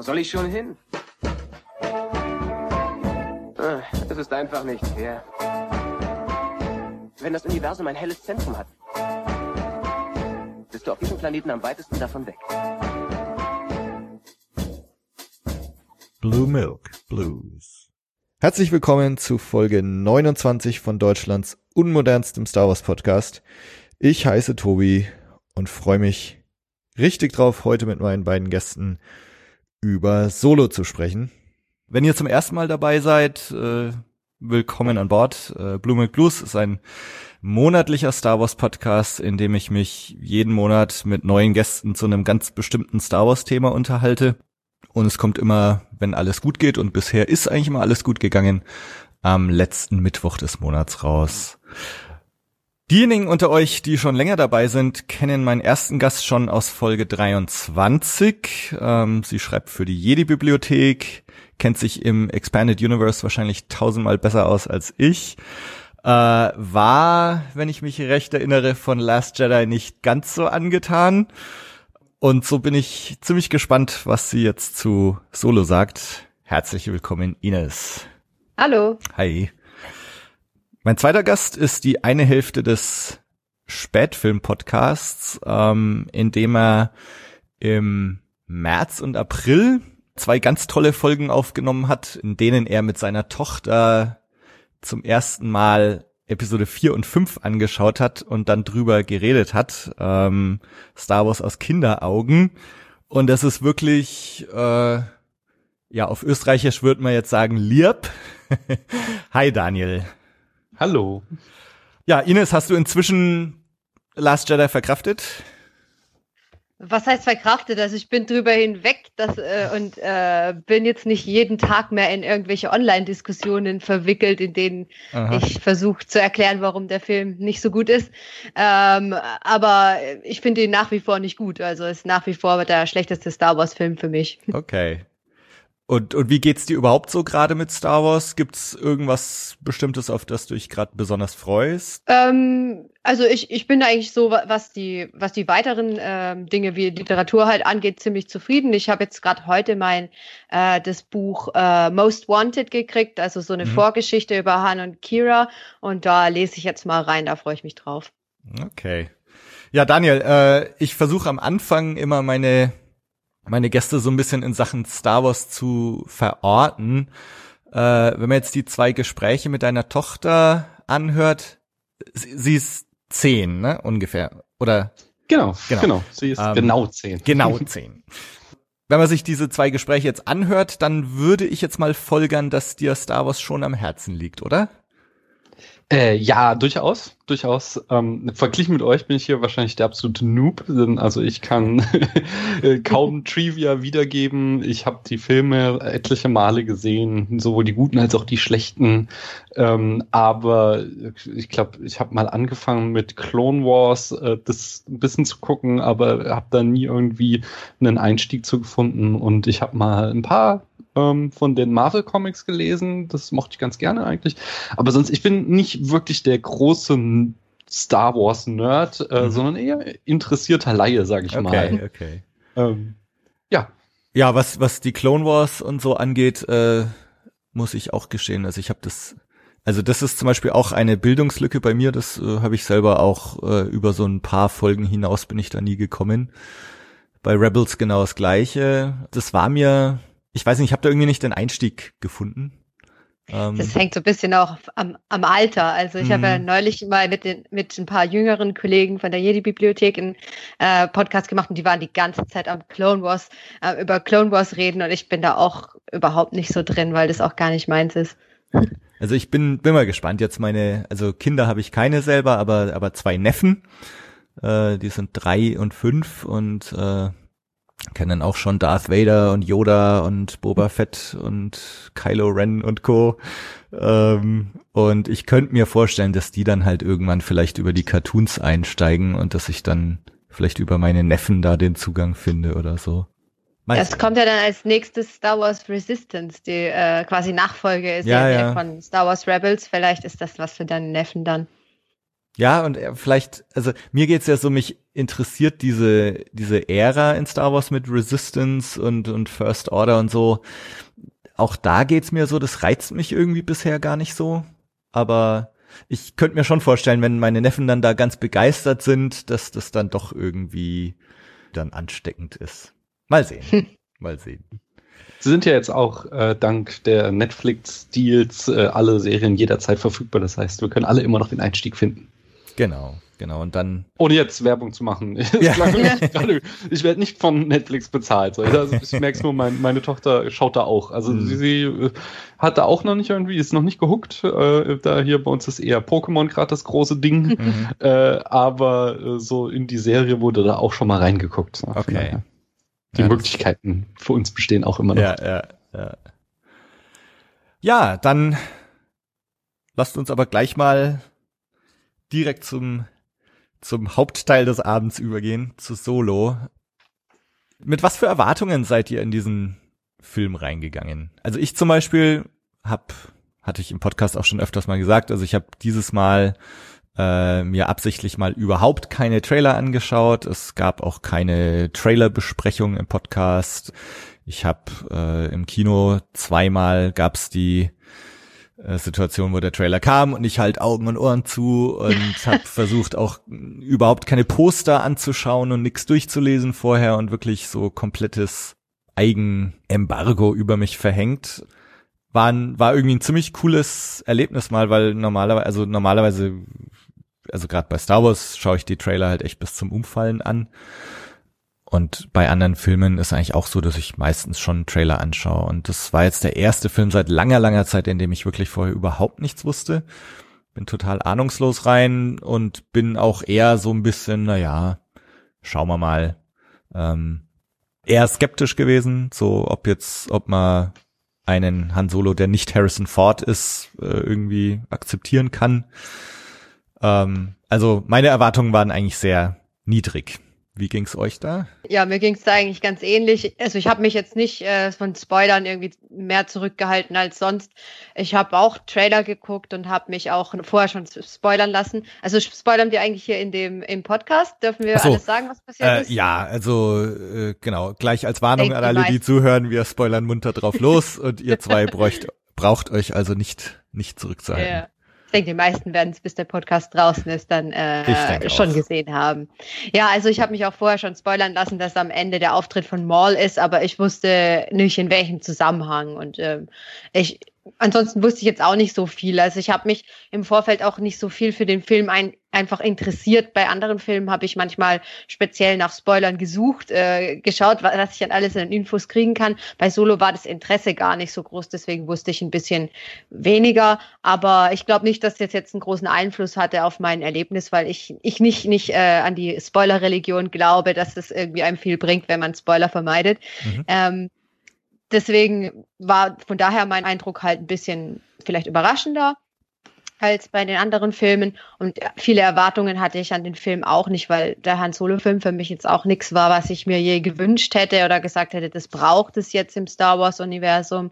Wo soll ich schon hin? Ah, Es ist einfach nicht fair. Wenn das Universum ein helles Zentrum hat, bist du auf diesem Planeten am weitesten davon weg. Blue Milk Blues. Herzlich willkommen zu Folge 29 von Deutschlands unmodernstem Star Wars Podcast. Ich heiße Tobi und freue mich richtig drauf, heute mit meinen beiden Gästen über Solo zu sprechen. Wenn ihr zum ersten Mal dabei seid, äh, willkommen an Bord. Äh, Blue Milk Blues ist ein monatlicher Star Wars Podcast, in dem ich mich jeden Monat mit neuen Gästen zu einem ganz bestimmten Star Wars Thema unterhalte. Und es kommt immer, wenn alles gut geht, und bisher ist eigentlich immer alles gut gegangen, am letzten Mittwoch des Monats raus. Diejenigen unter euch, die schon länger dabei sind, kennen meinen ersten Gast schon aus Folge 23. Ähm, sie schreibt für die Jedi-Bibliothek, kennt sich im Expanded Universe wahrscheinlich tausendmal besser aus als ich. Äh, war, wenn ich mich recht erinnere, von Last Jedi nicht ganz so angetan. Und so bin ich ziemlich gespannt, was sie jetzt zu Solo sagt. Herzlich willkommen, Ines. Hallo. Hi. Mein zweiter Gast ist die eine Hälfte des Spätfilm-Podcasts, ähm, in dem er im März und April zwei ganz tolle Folgen aufgenommen hat, in denen er mit seiner Tochter zum ersten Mal Episode 4 und 5 angeschaut hat und dann drüber geredet hat. Ähm, Star Wars aus Kinderaugen. Und das ist wirklich, äh, ja, auf Österreichisch würde man jetzt sagen, lieb. Hi Daniel. Hallo. Ja, Ines, hast du inzwischen Last Jedi verkraftet? Was heißt verkraftet? Also ich bin drüber hinweg das, äh, und äh, bin jetzt nicht jeden Tag mehr in irgendwelche Online-Diskussionen verwickelt, in denen Aha. ich versuche zu erklären, warum der Film nicht so gut ist. Ähm, aber ich finde ihn nach wie vor nicht gut. Also ist nach wie vor der schlechteste Star Wars-Film für mich. Okay. Und, und wie geht's dir überhaupt so gerade mit Star Wars? Gibt's irgendwas Bestimmtes, auf das du dich gerade besonders freust? Ähm, also ich, ich bin eigentlich so, wa- was die, was die weiteren ähm, Dinge wie Literatur halt angeht, ziemlich zufrieden. Ich habe jetzt gerade heute mein äh, das Buch äh, Most Wanted gekriegt, also so eine Mhm. Vorgeschichte über Han und Kira. Und da lese ich jetzt mal rein, da freue ich mich drauf. Okay. Ja, Daniel, äh, ich versuche am Anfang immer meine, meine Gäste so ein bisschen in Sachen Star Wars zu verorten. Äh, wenn man jetzt die zwei Gespräche mit deiner Tochter anhört, sie, sie ist zehn, ne, ungefähr. Oder Genau, Genau. genau. Sie ist Ähm, genau zehn. Genau zehn. Wenn man sich diese zwei Gespräche jetzt anhört, dann würde ich jetzt mal folgern, dass dir Star Wars schon am Herzen liegt, oder? Äh, ja, durchaus, durchaus. Ähm, verglichen mit euch bin ich hier wahrscheinlich der absolute Noob. denn Also ich kann äh, kaum Trivia wiedergeben. Ich habe die Filme etliche Male gesehen, sowohl die guten als auch die schlechten. Ähm, aber ich glaube, ich habe mal angefangen mit Clone Wars, äh, das ein bisschen zu gucken, aber habe da nie irgendwie einen Einstieg zu gefunden. Und ich habe mal ein paar ähm, von den Marvel Comics gelesen. Das mochte ich ganz gerne eigentlich. Aber sonst, ich bin nicht wirklich der große Star Wars Nerd, äh, Mhm. sondern eher interessierter Laie, sage ich Okay, mal. okay. Ähm, ja, Ja, was, was die Clone Wars und so angeht, äh, muss ich auch gestehen. Also ich habe das, also das ist zum Beispiel auch eine Bildungslücke bei mir. Das äh, habe ich selber auch äh, über so ein paar Folgen hinaus bin ich da nie gekommen. Bei Rebels genau das Gleiche. Das war mir, ich weiß nicht, ich habe da irgendwie nicht den Einstieg gefunden. Ähm, Das hängt so ein bisschen auch am, am Alter. Also ich habe ja Mhm. neulich mal mit, den, mit ein paar jüngeren Kollegen von der Jedi-Bibliothek einen äh, Podcast gemacht und die waren die ganze Zeit am Clone Wars, äh, über Clone Wars reden und ich bin da auch überhaupt nicht so drin, weil das auch gar nicht meins ist. Also ich bin, bin mal gespannt. Jetzt meine, also Kinder habe ich keine selber, aber, aber zwei Neffen. Äh, die sind drei und fünf und äh, kennen auch schon Darth Vader und Yoda und Boba Fett und Kylo Ren und Co. Ähm, und ich könnte mir vorstellen, dass die dann halt irgendwann vielleicht über die Cartoons einsteigen und dass ich dann vielleicht über meine Neffen da den Zugang finde oder so. Mal- Es kommt ja dann als nächstes Star Wars Resistance, die äh, quasi Nachfolge ist Ja, ja, ja. von Star Wars Rebels. Vielleicht ist das was für deinen Neffen dann. Ja, und äh, vielleicht, also mir geht's ja so, mich interessiert diese, diese Ära in Star Wars mit Resistance und, und First Order und so. Auch da geht's mir so, das reizt mich irgendwie bisher gar nicht so. Aber ich könnte mir schon vorstellen, wenn meine Neffen dann da ganz begeistert sind, dass das dann doch irgendwie dann ansteckend ist. Mal sehen. Hm. Mal sehen. Sie sind ja jetzt auch äh, dank der Netflix-Deals äh, alle Serien jederzeit verfügbar. Das heißt, wir können alle immer noch den Einstieg finden. Genau, genau. Und dann. Ohne jetzt Werbung zu machen. Ja. ich werde nicht von Netflix bezahlt. Also ich merke nur, mein, meine Tochter schaut da auch. Also mhm. sie, sie äh, hat da auch noch nicht irgendwie, ist noch nicht gehuckt. Äh, da hier bei uns ist eher Pokémon gerade das große Ding. Mhm. Äh, aber äh, so in die Serie wurde da auch schon mal reingeguckt. Okay. Die ja, Möglichkeiten für uns bestehen auch immer noch. Ja, ja, ja. Ja, dann lasst uns aber gleich mal direkt zum, zum Hauptteil des Abends übergehen, zu Solo. Mit was für Erwartungen seid ihr in diesen Film reingegangen? Also ich zum Beispiel hab, hatte ich im Podcast auch schon öfters mal gesagt, also ich habe dieses Mal äh, mir absichtlich mal überhaupt keine Trailer angeschaut. Es gab auch keine Trailerbesprechung im Podcast. Ich habe äh, im Kino zweimal gab's die Situation, wo der Trailer kam und ich halt Augen und Ohren zu und habe versucht auch überhaupt keine Poster anzuschauen und nichts durchzulesen vorher und wirklich so komplettes Eigenembargo über mich verhängt. War, ein, war irgendwie ein ziemlich cooles Erlebnis mal, weil normalerweise, also normalerweise, also gerade bei Star Wars schaue ich die Trailer halt echt bis zum Umfallen an. Und bei anderen Filmen ist eigentlich auch so, dass ich meistens schon einen Trailer anschaue. Und das war jetzt der erste Film seit langer, langer Zeit, in dem ich wirklich vorher überhaupt nichts wusste. Bin total ahnungslos rein und bin auch eher so ein bisschen, na ja, schauen wir mal, ähm, eher skeptisch gewesen, so ob jetzt, ob man einen Han Solo, der nicht Harrison Ford ist, äh, irgendwie akzeptieren kann. Ähm, also meine Erwartungen waren eigentlich sehr niedrig. Wie ging's euch da? Ja, mir ging's da eigentlich ganz ähnlich. Also ich habe mich jetzt nicht äh, von Spoilern irgendwie mehr zurückgehalten als sonst. Ich habe auch Trailer geguckt und habe mich auch vorher schon spoilern lassen. Also spoilern wir eigentlich hier in dem im Podcast? Dürfen wir so, alles sagen, was passiert äh, ist? Ja, also äh, genau. Gleich als Warnung an alle, die zuhören, wir spoilern munter drauf los und ihr zwei bräucht, braucht euch also nicht nicht zurückzuhalten. Ja. Ich denke, die meisten werden es, bis der Podcast draußen ist, dann äh, schon auch. gesehen haben. Ja, also ich habe mich auch vorher schon spoilern lassen, dass am Ende der Auftritt von Maul ist, aber ich wusste nicht, in welchem Zusammenhang. Und ähm, ich, ansonsten wusste ich jetzt auch nicht so viel. Also ich habe mich im Vorfeld auch nicht so viel für den Film ein, einfach interessiert. Bei anderen Filmen habe ich manchmal speziell nach Spoilern gesucht, äh, geschaut, was ich an alles an Infos kriegen kann. Bei Solo war das Interesse gar nicht so groß, deswegen wusste ich ein bisschen weniger. Aber ich glaube nicht, dass das jetzt einen großen Einfluss hatte auf mein Erlebnis, weil ich, ich nicht, nicht äh, an die Spoiler-Religion glaube, dass es irgendwie einem viel bringt, wenn man Spoiler vermeidet. Mhm. Ähm, deswegen war von daher mein Eindruck halt ein bisschen vielleicht überraschender als bei den anderen Filmen. Und viele Erwartungen hatte ich an den Film auch nicht, weil der Han Solo-Film für mich jetzt auch nichts war, was ich mir je gewünscht hätte oder gesagt hätte, das braucht es jetzt im Star Wars-Universum.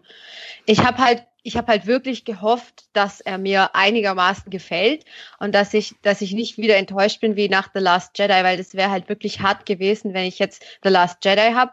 Ich habe halt ich habe halt wirklich gehofft, dass er mir einigermaßen gefällt und dass ich, dass ich nicht wieder enttäuscht bin wie nach The Last Jedi, weil das wäre halt wirklich hart gewesen, wenn ich jetzt The Last Jedi habe,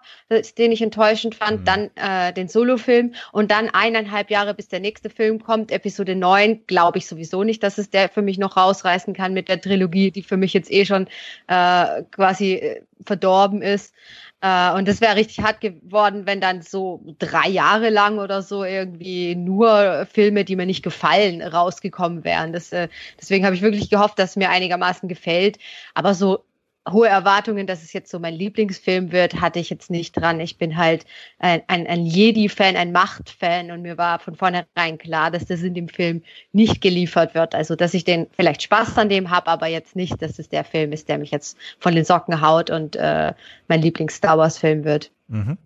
den ich enttäuschend fand, mhm. dann äh, den Solo-Film und dann eineinhalb Jahre bis der nächste Film kommt, Episode 9, glaube ich sowieso nicht, dass es der für mich noch rausreißen kann mit der Trilogie, die für mich jetzt eh schon äh, quasi äh, verdorben ist. Äh, und das wäre richtig hart geworden, wenn dann so drei Jahre lang oder so irgendwie nur Filme, die mir nicht gefallen, rausgekommen wären. Das, äh, deswegen habe ich wirklich gehofft, dass es mir einigermaßen gefällt. Aber so hohe Erwartungen, dass es jetzt so mein Lieblingsfilm wird, hatte ich jetzt nicht dran. Ich bin halt ein, ein, ein Jedi-Fan, ein Macht-Fan und mir war von vornherein klar, dass das in dem Film nicht geliefert wird. Also, dass ich den vielleicht Spaß an dem habe, aber jetzt nicht, dass es der Film ist, der mich jetzt von den Socken haut und äh, mein Lieblings-Star Wars-Film wird. Mhm.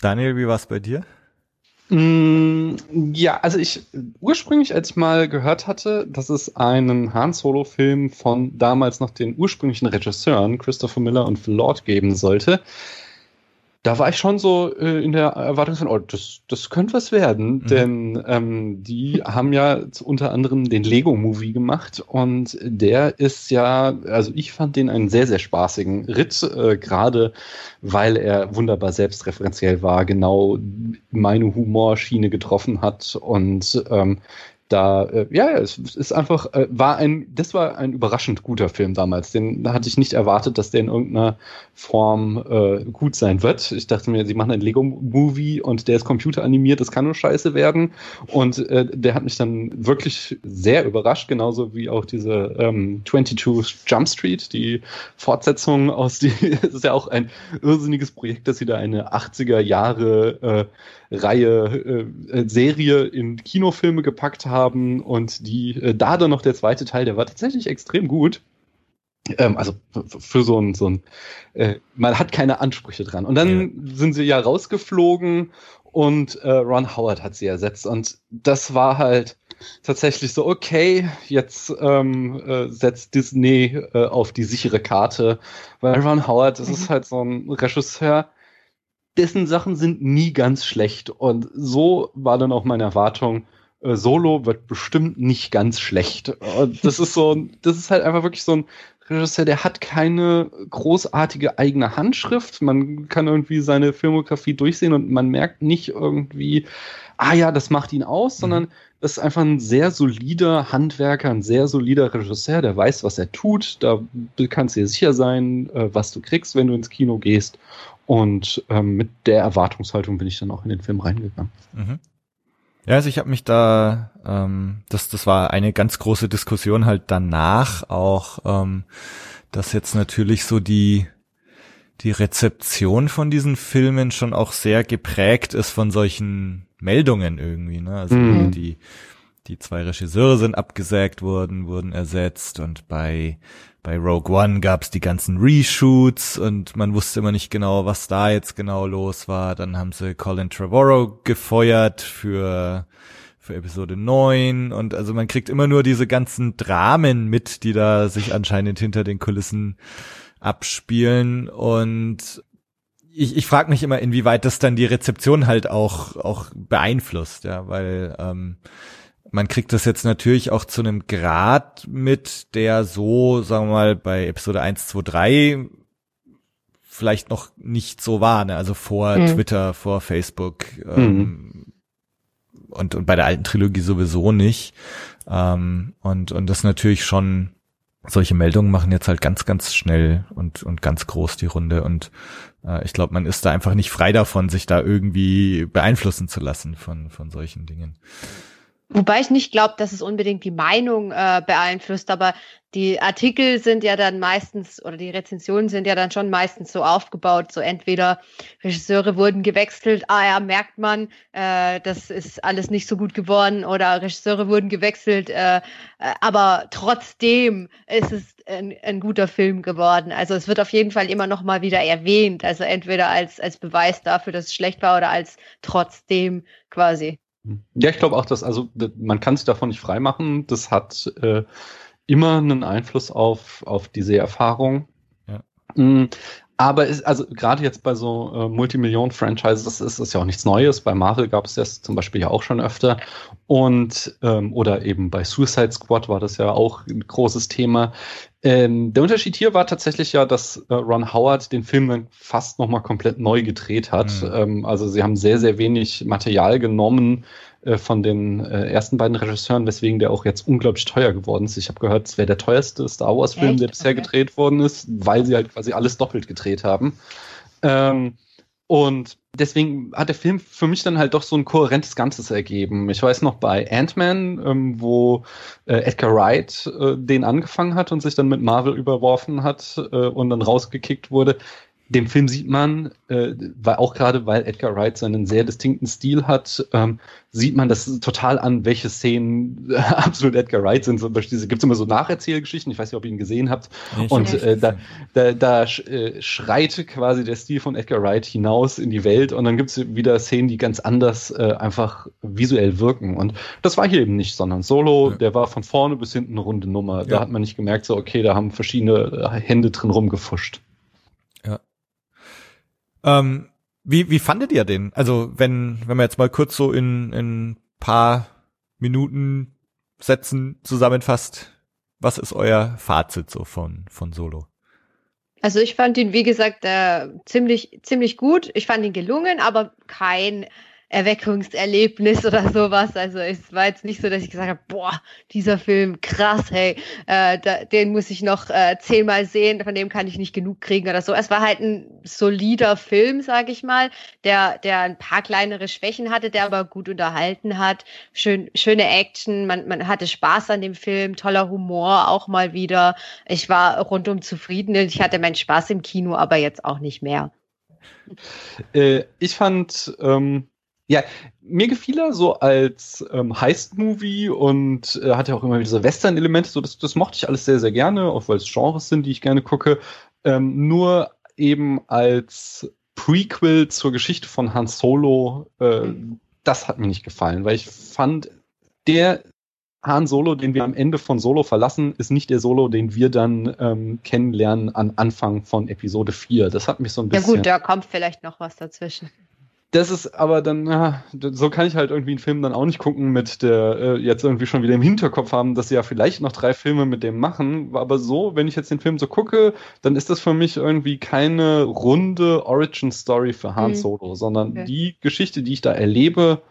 Daniel, wie war es bei dir? Mm, ja, also ich ursprünglich, als ich mal gehört hatte, dass es einen Han Solo-Film von damals noch den ursprünglichen Regisseuren Christopher Miller und Phil Lord geben sollte, da war ich schon so äh, in der Erwartung von, oh, das, das könnte was werden, mhm. denn ähm, die haben ja unter anderem den Lego-Movie gemacht und der ist ja, also ich fand den einen sehr, sehr spaßigen Ritt, äh, gerade weil er wunderbar selbstreferenziell war, genau meine Humorschiene getroffen hat und ähm, da, äh, ja, es ist einfach, äh, war ein, das war ein überraschend guter Film damals. Den hatte ich nicht erwartet, dass der in irgendeiner Form äh, gut sein wird. Ich dachte mir, sie machen ein Lego-Movie und der ist computeranimiert, das kann nur scheiße werden. Und äh, der hat mich dann wirklich sehr überrascht, genauso wie auch diese ähm, 22 Jump Street, die Fortsetzung aus die, das ist ja auch ein irrsinniges Projekt, dass sie da eine 80er Jahre äh, Reihe, äh, Serie in Kinofilme gepackt haben und die, äh, da dann noch der zweite Teil, der war tatsächlich extrem gut. Ähm, also für so ein, so ein äh, man hat keine Ansprüche dran. Und dann ja. sind sie ja rausgeflogen und äh, Ron Howard hat sie ersetzt. Und das war halt tatsächlich so, okay, jetzt ähm, äh, setzt Disney äh, auf die sichere Karte, weil Ron Howard, das mhm. ist halt so ein Regisseur, dessen Sachen sind nie ganz schlecht. Und so war dann auch meine Erwartung, äh, Solo wird bestimmt nicht ganz schlecht. Und das ist so, das ist halt einfach wirklich so ein Regisseur, der hat keine großartige eigene Handschrift. Man kann irgendwie seine Filmografie durchsehen und man merkt nicht irgendwie, ah ja, das macht ihn aus, mhm. sondern das ist einfach ein sehr solider Handwerker, ein sehr solider Regisseur, der weiß, was er tut. Da kannst du dir sicher sein, äh, was du kriegst, wenn du ins Kino gehst. Und ähm, mit der Erwartungshaltung bin ich dann auch in den Film reingegangen. Mhm. Ja, also ich habe mich da, ähm, das, das war eine ganz große Diskussion halt danach auch, ähm, dass jetzt natürlich so die, die Rezeption von diesen Filmen schon auch sehr geprägt ist von solchen Meldungen irgendwie, ne? Also mhm. die, die zwei Regisseure sind abgesägt worden, wurden ersetzt und bei bei Rogue One gab's die ganzen Reshoots und man wusste immer nicht genau, was da jetzt genau los war. Dann haben sie Colin Trevorrow gefeuert für für Episode 9 und also man kriegt immer nur diese ganzen Dramen mit, die da sich anscheinend hinter den Kulissen abspielen und ich, ich frage mich immer, inwieweit das dann die Rezeption halt auch auch beeinflusst, ja, weil ähm, man kriegt das jetzt natürlich auch zu einem Grad mit, der so, sagen wir mal, bei Episode 1, 2, 3 vielleicht noch nicht so war, ne? also vor mhm. Twitter, vor Facebook ähm, mhm. und, und bei der alten Trilogie sowieso nicht. Ähm, und, und das natürlich schon, solche Meldungen machen jetzt halt ganz, ganz schnell und, und ganz groß die Runde und äh, ich glaube, man ist da einfach nicht frei davon, sich da irgendwie beeinflussen zu lassen von, von solchen Dingen. Wobei ich nicht glaube, dass es unbedingt die Meinung äh, beeinflusst, aber die Artikel sind ja dann meistens oder die Rezensionen sind ja dann schon meistens so aufgebaut, so entweder Regisseure wurden gewechselt, ah ja, merkt man, äh, das ist alles nicht so gut geworden oder Regisseure wurden gewechselt, äh, aber trotzdem ist es ein, ein guter Film geworden. Also es wird auf jeden Fall immer noch mal wieder erwähnt, also entweder als als Beweis dafür, dass es schlecht war oder als trotzdem quasi. Ja, ich glaube auch, dass, also man kann sich davon nicht freimachen. Das hat äh, immer einen Einfluss auf, auf diese Erfahrung. Ja. Aber ist, also gerade jetzt bei so äh, Multimillionen-Franchises ist es ja auch nichts Neues. Bei Marvel gab es das zum Beispiel ja auch schon öfter. Und ähm, oder eben bei Suicide Squad war das ja auch ein großes Thema. Ähm, der Unterschied hier war tatsächlich ja, dass äh, Ron Howard den Film dann fast nochmal komplett neu gedreht hat. Mhm. Ähm, also sie haben sehr, sehr wenig Material genommen von den äh, ersten beiden Regisseuren, weswegen der auch jetzt unglaublich teuer geworden ist. Ich habe gehört, es wäre der teuerste Star Wars-Film, der bisher okay. gedreht worden ist, weil sie halt quasi alles doppelt gedreht haben. Ähm, und deswegen hat der Film für mich dann halt doch so ein kohärentes Ganzes ergeben. Ich weiß noch bei Ant-Man, ähm, wo äh, Edgar Wright äh, den angefangen hat und sich dann mit Marvel überworfen hat äh, und dann rausgekickt wurde dem Film sieht man, äh, weil auch gerade weil Edgar Wright seinen sehr distinkten Stil hat, ähm, sieht man das total an, welche Szenen äh, absolut Edgar Wright sind. Zum Beispiel gibt es immer so Nacherzählgeschichten, ich weiß nicht, ob ihr ihn gesehen habt. Ich und äh, da, da, da äh, schreit quasi der Stil von Edgar Wright hinaus in die Welt und dann gibt es wieder Szenen, die ganz anders äh, einfach visuell wirken. Und das war hier eben nicht, sondern Solo, ja. der war von vorne bis hinten eine runde Nummer. Ja. Da hat man nicht gemerkt, so okay, da haben verschiedene äh, Hände drin rumgefuscht. Ähm, Wie, wie fandet ihr den? Also, wenn, wenn man jetzt mal kurz so in, in paar Minuten Sätzen zusammenfasst, was ist euer Fazit so von, von Solo? Also ich fand ihn, wie gesagt, äh, ziemlich, ziemlich gut. Ich fand ihn gelungen, aber kein Erweckungserlebnis oder sowas. Also es war jetzt nicht so, dass ich gesagt habe, boah, dieser Film, krass, hey, äh, da, den muss ich noch äh, zehnmal sehen, von dem kann ich nicht genug kriegen oder so. Es war halt ein solider Film, sag ich mal, der, der ein paar kleinere Schwächen hatte, der aber gut unterhalten hat. Schön, schöne Action, man, man hatte Spaß an dem Film, toller Humor auch mal wieder. Ich war rundum zufrieden. Ich hatte meinen Spaß im Kino, aber jetzt auch nicht mehr. Äh, ich fand ähm, ja, mir gefiel er so als ähm, Heist-Movie und äh, hat ja auch immer wieder so Western-Elemente, so das, das mochte ich alles sehr, sehr gerne, auch weil es Genres sind, die ich gerne gucke. Ähm, nur eben als Prequel zur Geschichte von Han Solo, äh, das hat mir nicht gefallen, weil ich fand, der Han Solo, den wir am Ende von Solo verlassen, ist nicht der Solo, den wir dann ähm, kennenlernen an Anfang von Episode 4. Das hat mich so ein bisschen. Ja gut, da kommt vielleicht noch was dazwischen das ist aber dann, ja, so kann ich halt irgendwie einen Film dann auch nicht gucken mit der, äh, jetzt irgendwie schon wieder im Hinterkopf haben, dass sie ja vielleicht noch drei Filme mit dem machen. Aber so, wenn ich jetzt den Film so gucke, dann ist das für mich irgendwie keine runde Origin-Story für Han mhm. Solo, sondern okay. die Geschichte, die ich da erlebe,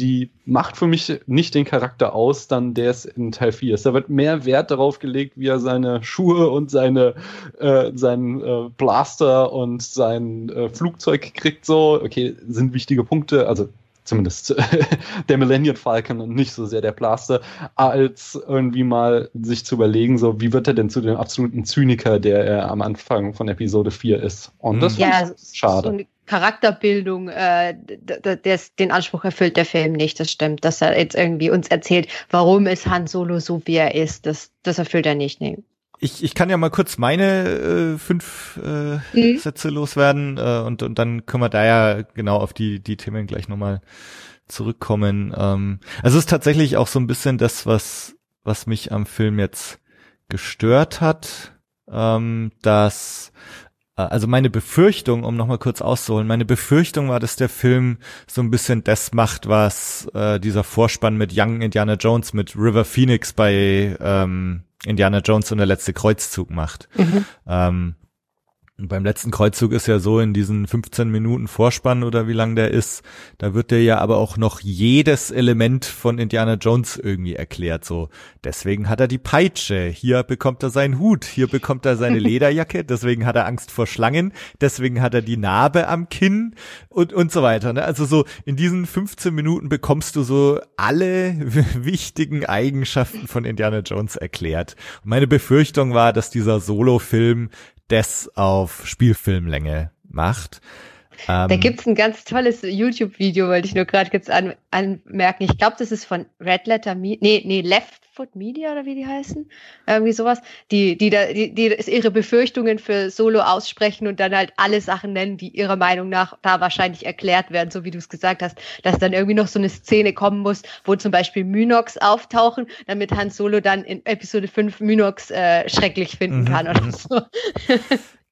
die macht für mich nicht den Charakter aus, dann der es in Teil 4 ist. Da wird mehr Wert darauf gelegt, wie er seine Schuhe und seine, äh, seinen äh, Blaster und sein äh, Flugzeug kriegt. So, okay, sind wichtige Punkte. Also zumindest der Millennium Falcon und nicht so sehr der Blaster, als irgendwie mal sich zu überlegen, so wie wird er denn zu dem absoluten Zyniker, der er am Anfang von Episode 4 ist. Und das ja, ist schade. So Charakterbildung, äh, des, den Anspruch erfüllt der Film nicht. Das stimmt, dass er jetzt irgendwie uns erzählt, warum ist Han Solo so, wie er ist. Das, das erfüllt er nicht. Nee. Ich, ich kann ja mal kurz meine äh, fünf äh, mhm. Sätze loswerden äh, und, und dann können wir da ja genau auf die, die Themen gleich nochmal zurückkommen. Ähm, also es ist tatsächlich auch so ein bisschen das, was, was mich am Film jetzt gestört hat, ähm, dass also meine Befürchtung, um nochmal kurz auszuholen, meine Befürchtung war, dass der Film so ein bisschen das macht, was äh, dieser Vorspann mit Young Indiana Jones, mit River Phoenix bei ähm, Indiana Jones und der letzte Kreuzzug macht. Mhm. Ähm, und beim letzten Kreuzzug ist ja so in diesen 15 Minuten Vorspann oder wie lang der ist, da wird dir ja aber auch noch jedes Element von Indiana Jones irgendwie erklärt. So, deswegen hat er die Peitsche, hier bekommt er seinen Hut, hier bekommt er seine Lederjacke, deswegen hat er Angst vor Schlangen, deswegen hat er die Narbe am Kinn und, und so weiter. Ne? Also so in diesen 15 Minuten bekommst du so alle wichtigen Eigenschaften von Indiana Jones erklärt. Und meine Befürchtung war, dass dieser Solo-Film das auf Spielfilmlänge macht. Ähm, da gibt's ein ganz tolles YouTube-Video, wollte ich nur gerade jetzt an, anmerken. Ich glaube, das ist von Red Letter Media, nee, nee, Left Foot Media oder wie die heißen, irgendwie sowas, die, die da, die, die ihre Befürchtungen für Solo aussprechen und dann halt alle Sachen nennen, die ihrer Meinung nach da wahrscheinlich erklärt werden, so wie du es gesagt hast, dass dann irgendwie noch so eine Szene kommen muss, wo zum Beispiel Mynox auftauchen, damit Han Solo dann in Episode 5 Mynox äh, schrecklich finden mhm, kann oder mhm. so.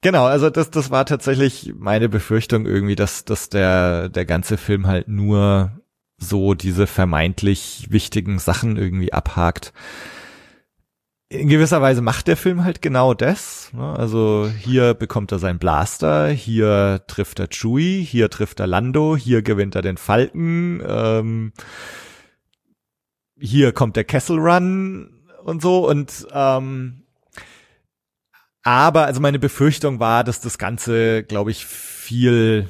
Genau, also das, das war tatsächlich meine Befürchtung irgendwie, dass, dass der, der ganze Film halt nur so diese vermeintlich wichtigen Sachen irgendwie abhakt. In gewisser Weise macht der Film halt genau das. Ne? Also hier bekommt er seinen Blaster, hier trifft er Chewie, hier trifft er Lando, hier gewinnt er den Falken, ähm, hier kommt der Kessel Run und so und ähm, aber, also meine Befürchtung war, dass das Ganze, glaube ich, viel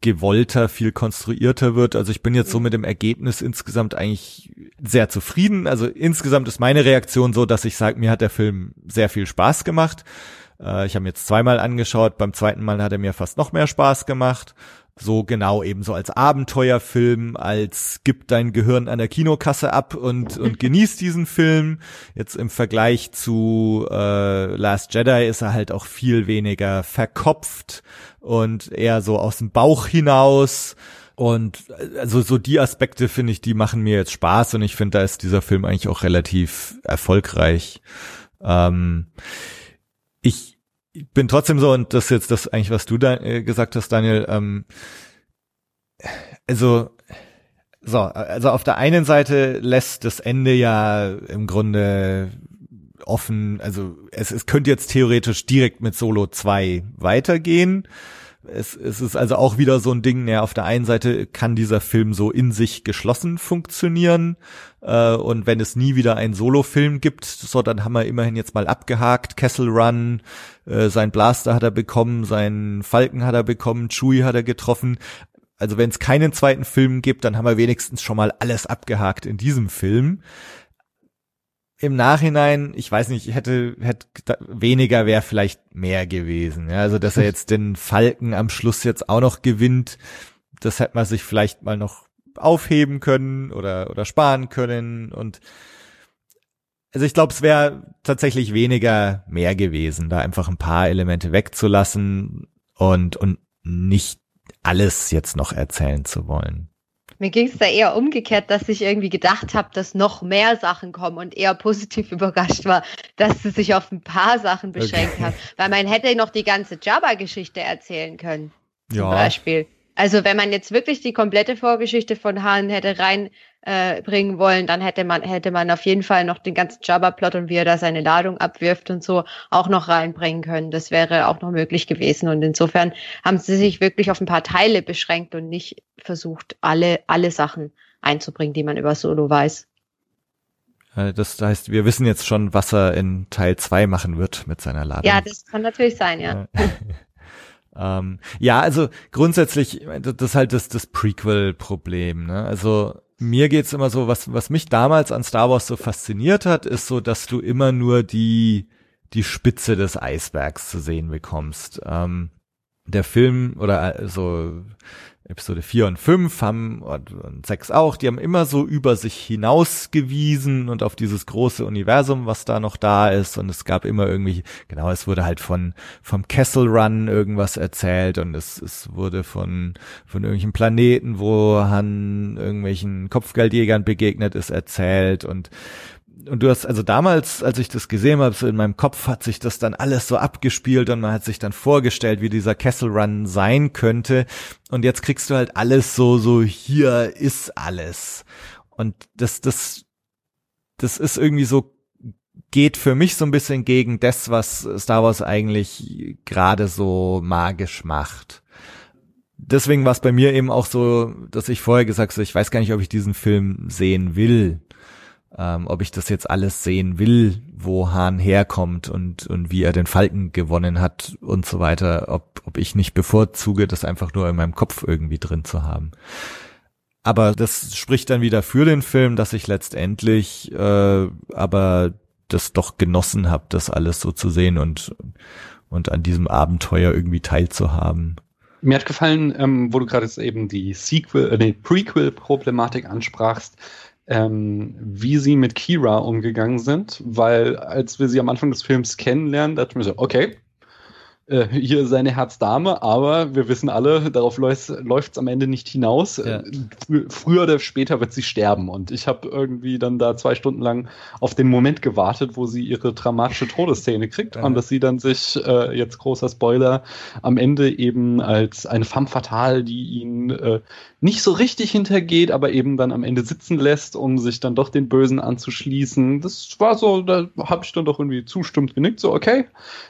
gewollter, viel konstruierter wird. Also ich bin jetzt so mit dem Ergebnis insgesamt eigentlich sehr zufrieden. Also insgesamt ist meine Reaktion so, dass ich sage, mir hat der Film sehr viel Spaß gemacht. Äh, ich habe ihn jetzt zweimal angeschaut. Beim zweiten Mal hat er mir fast noch mehr Spaß gemacht so genau eben so als Abenteuerfilm, als gib dein Gehirn an der Kinokasse ab und, und genieß diesen Film. Jetzt im Vergleich zu äh, Last Jedi ist er halt auch viel weniger verkopft und eher so aus dem Bauch hinaus. Und also so die Aspekte finde ich, die machen mir jetzt Spaß und ich finde, da ist dieser Film eigentlich auch relativ erfolgreich. Ähm, ich bin trotzdem so, und das ist jetzt das eigentlich, was du da äh, gesagt hast, Daniel, ähm, also so, also auf der einen Seite lässt das Ende ja im Grunde offen, also es, es könnte jetzt theoretisch direkt mit Solo 2 weitergehen. Es, es ist also auch wieder so ein Ding, ja, auf der einen Seite kann dieser Film so in sich geschlossen funktionieren äh, und wenn es nie wieder einen Solo-Film gibt, so dann haben wir immerhin jetzt mal abgehakt, Kessel Run, äh, sein Blaster hat er bekommen, sein Falken hat er bekommen, Chewie hat er getroffen, also wenn es keinen zweiten Film gibt, dann haben wir wenigstens schon mal alles abgehakt in diesem Film. Im Nachhinein, ich weiß nicht, hätte, hätte weniger wäre vielleicht mehr gewesen. Ja, also dass er jetzt den Falken am Schluss jetzt auch noch gewinnt, das hätte man sich vielleicht mal noch aufheben können oder oder sparen können und also ich glaube, es wäre tatsächlich weniger mehr gewesen, da einfach ein paar Elemente wegzulassen und und nicht alles jetzt noch erzählen zu wollen. Mir ging es da eher umgekehrt, dass ich irgendwie gedacht habe, dass noch mehr Sachen kommen und eher positiv überrascht war, dass sie sich auf ein paar Sachen beschränkt okay. haben. Weil man hätte noch die ganze Jabba-Geschichte erzählen können. Zum ja. Beispiel. Also wenn man jetzt wirklich die komplette Vorgeschichte von Han hätte reinbringen äh, wollen, dann hätte man hätte man auf jeden Fall noch den ganzen Jabba-Plot und wie er da seine Ladung abwirft und so auch noch reinbringen können. Das wäre auch noch möglich gewesen. Und insofern haben sie sich wirklich auf ein paar Teile beschränkt und nicht versucht, alle alle Sachen einzubringen, die man über Solo weiß. Äh, das heißt, wir wissen jetzt schon, was er in Teil 2 machen wird mit seiner Ladung. Ja, das kann natürlich sein, ja. Ähm, ja, also grundsätzlich, das ist halt das, das Prequel-Problem. Ne? Also mir geht's immer so, was, was mich damals an Star Wars so fasziniert hat, ist so, dass du immer nur die, die Spitze des Eisbergs zu sehen bekommst. Ähm, der Film oder äh, so Episode 4 und 5 haben und 6 auch, die haben immer so über sich hinausgewiesen und auf dieses große Universum, was da noch da ist. Und es gab immer irgendwie, genau, es wurde halt von vom Kessel Run irgendwas erzählt und es, es wurde von von irgendwelchen Planeten, wo Han irgendwelchen Kopfgeldjägern begegnet ist, erzählt. Und und du hast also damals, als ich das gesehen habe, so in meinem Kopf hat sich das dann alles so abgespielt und man hat sich dann vorgestellt, wie dieser Kessel Run sein könnte. Und jetzt kriegst du halt alles so, so hier ist alles. Und das, das, das ist irgendwie so, geht für mich so ein bisschen gegen das, was Star Wars eigentlich gerade so magisch macht. Deswegen war es bei mir eben auch so, dass ich vorher gesagt habe, ich weiß gar nicht, ob ich diesen Film sehen will ähm, ob ich das jetzt alles sehen will, wo Hahn herkommt und, und wie er den Falken gewonnen hat und so weiter, ob, ob ich nicht bevorzuge, das einfach nur in meinem Kopf irgendwie drin zu haben. Aber das spricht dann wieder für den Film, dass ich letztendlich äh, aber das doch genossen habe, das alles so zu sehen und, und an diesem Abenteuer irgendwie teilzuhaben. Mir hat gefallen, ähm, wo du gerade eben die Sequel, äh, die Prequel-Problematik ansprachst, ähm, wie sie mit Kira umgegangen sind, weil als wir sie am Anfang des Films kennenlernen, dachte ich mir so, okay, äh, hier seine Herzdame, aber wir wissen alle, darauf läuft es am Ende nicht hinaus. Ja. Fr früher oder später wird sie sterben. Und ich habe irgendwie dann da zwei Stunden lang auf den Moment gewartet, wo sie ihre dramatische Todesszene kriegt ja. und dass sie dann sich, äh, jetzt großer Spoiler, am Ende eben als eine femme fatale, die ihn äh, nicht so richtig hintergeht, aber eben dann am Ende sitzen lässt, um sich dann doch den Bösen anzuschließen. Das war so, da habe ich dann doch irgendwie zustimmend genickt, so okay,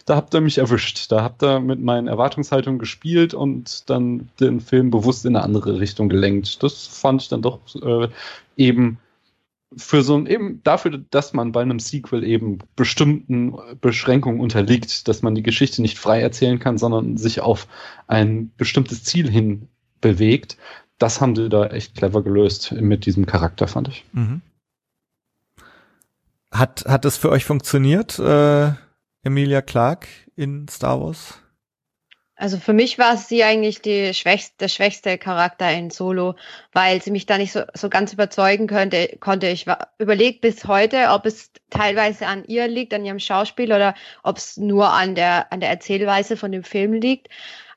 da habt ihr mich erwischt. Da habt ihr mit meinen Erwartungshaltungen gespielt und dann den Film bewusst in eine andere Richtung gelenkt. Das fand ich dann doch äh, eben für so ein, eben dafür, dass man bei einem Sequel eben bestimmten Beschränkungen unterliegt, dass man die Geschichte nicht frei erzählen kann, sondern sich auf ein bestimmtes Ziel hin bewegt, das haben sie da echt clever gelöst mit diesem Charakter, fand ich. Mhm. Hat, hat das für euch funktioniert, äh, Emilia Clark in Star Wars? Also für mich war sie eigentlich die schwächste, der schwächste Charakter in Solo, weil sie mich da nicht so, so ganz überzeugen könnte, konnte. Ich war überlegt bis heute, ob es teilweise an ihr liegt, an ihrem Schauspiel oder ob es nur an der, an der Erzählweise von dem Film liegt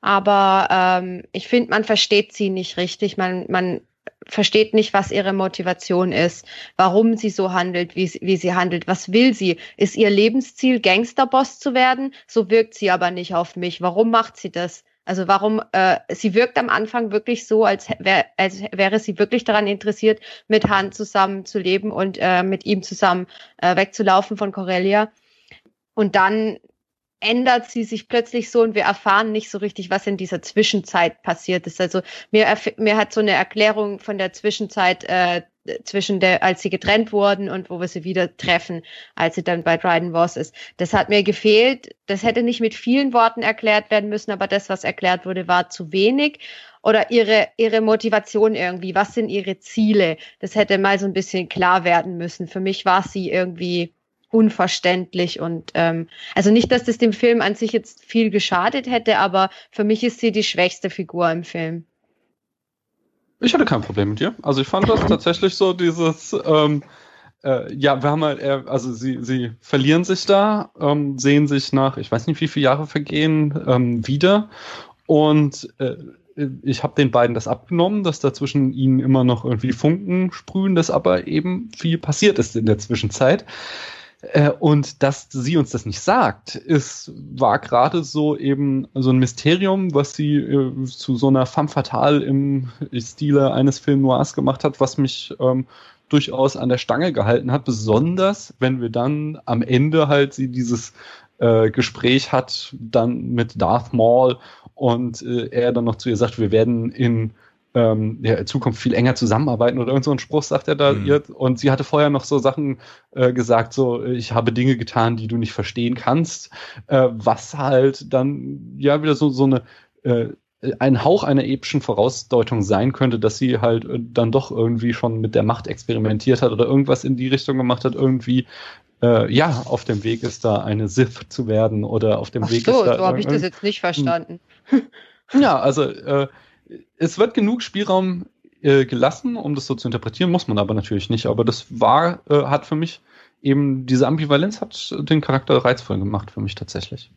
aber ähm, ich finde, man versteht sie nicht richtig. Man, man versteht nicht, was ihre Motivation ist, warum sie so handelt, wie, wie sie handelt, was will sie? Ist ihr Lebensziel, Gangsterboss zu werden? So wirkt sie aber nicht auf mich. Warum macht sie das? Also warum, äh, sie wirkt am Anfang wirklich so, als, wär, als wäre sie wirklich daran interessiert, mit Han zusammen zu leben und äh, mit ihm zusammen äh, wegzulaufen von Corellia. Und dann ändert sie sich plötzlich so und wir erfahren nicht so richtig, was in dieser Zwischenzeit passiert ist. Also mir, mir hat so eine Erklärung von der Zwischenzeit äh, zwischen der, als sie getrennt wurden und wo wir sie wieder treffen, als sie dann bei Dryden Voss ist. Das hat mir gefehlt. Das hätte nicht mit vielen Worten erklärt werden müssen, aber das, was erklärt wurde, war zu wenig. Oder ihre, ihre Motivation irgendwie. Was sind ihre Ziele? Das hätte mal so ein bisschen klar werden müssen. Für mich war sie irgendwie unverständlich und ähm, also nicht, dass das dem Film an sich jetzt viel geschadet hätte, aber für mich ist sie die schwächste Figur im Film. Ich hatte kein Problem mit ihr. Also ich fand das tatsächlich so dieses, ähm, äh, ja, wir haben halt, eher, also sie, sie verlieren sich da, ähm, sehen sich nach, ich weiß nicht, wie viele Jahre vergehen, ähm, wieder. Und äh, ich habe den beiden das abgenommen, dass da zwischen ihnen immer noch irgendwie Funken sprühen, dass aber eben viel passiert ist in der Zwischenzeit. Äh, und dass sie uns das nicht sagt, ist, war gerade so eben so ein Mysterium, was sie äh, zu so einer femme fatale im Stile eines Film Noirs gemacht hat, was mich ähm, durchaus an der Stange gehalten hat, besonders wenn wir dann am Ende halt sie dieses äh, Gespräch hat, dann mit Darth Maul und äh, er dann noch zu ihr sagt, wir werden in ähm, ja, in Zukunft viel enger zusammenarbeiten oder irgend so ein Spruch sagt er da mhm. ihr. Und sie hatte vorher noch so Sachen äh, gesagt, so ich habe Dinge getan, die du nicht verstehen kannst, äh, was halt dann ja wieder so, so eine äh, ein Hauch einer epischen Vorausdeutung sein könnte, dass sie halt äh, dann doch irgendwie schon mit der Macht experimentiert hat oder irgendwas in die Richtung gemacht hat, irgendwie äh, ja, auf dem Weg ist da eine Sith zu werden oder auf dem Ach Weg so, ist da. So habe ich das jetzt nicht verstanden. Ja, also äh, es wird genug Spielraum äh, gelassen, um das so zu interpretieren, muss man aber natürlich nicht. Aber das war, äh, hat für mich eben diese Ambivalenz hat den Charakter reizvoll gemacht für mich tatsächlich.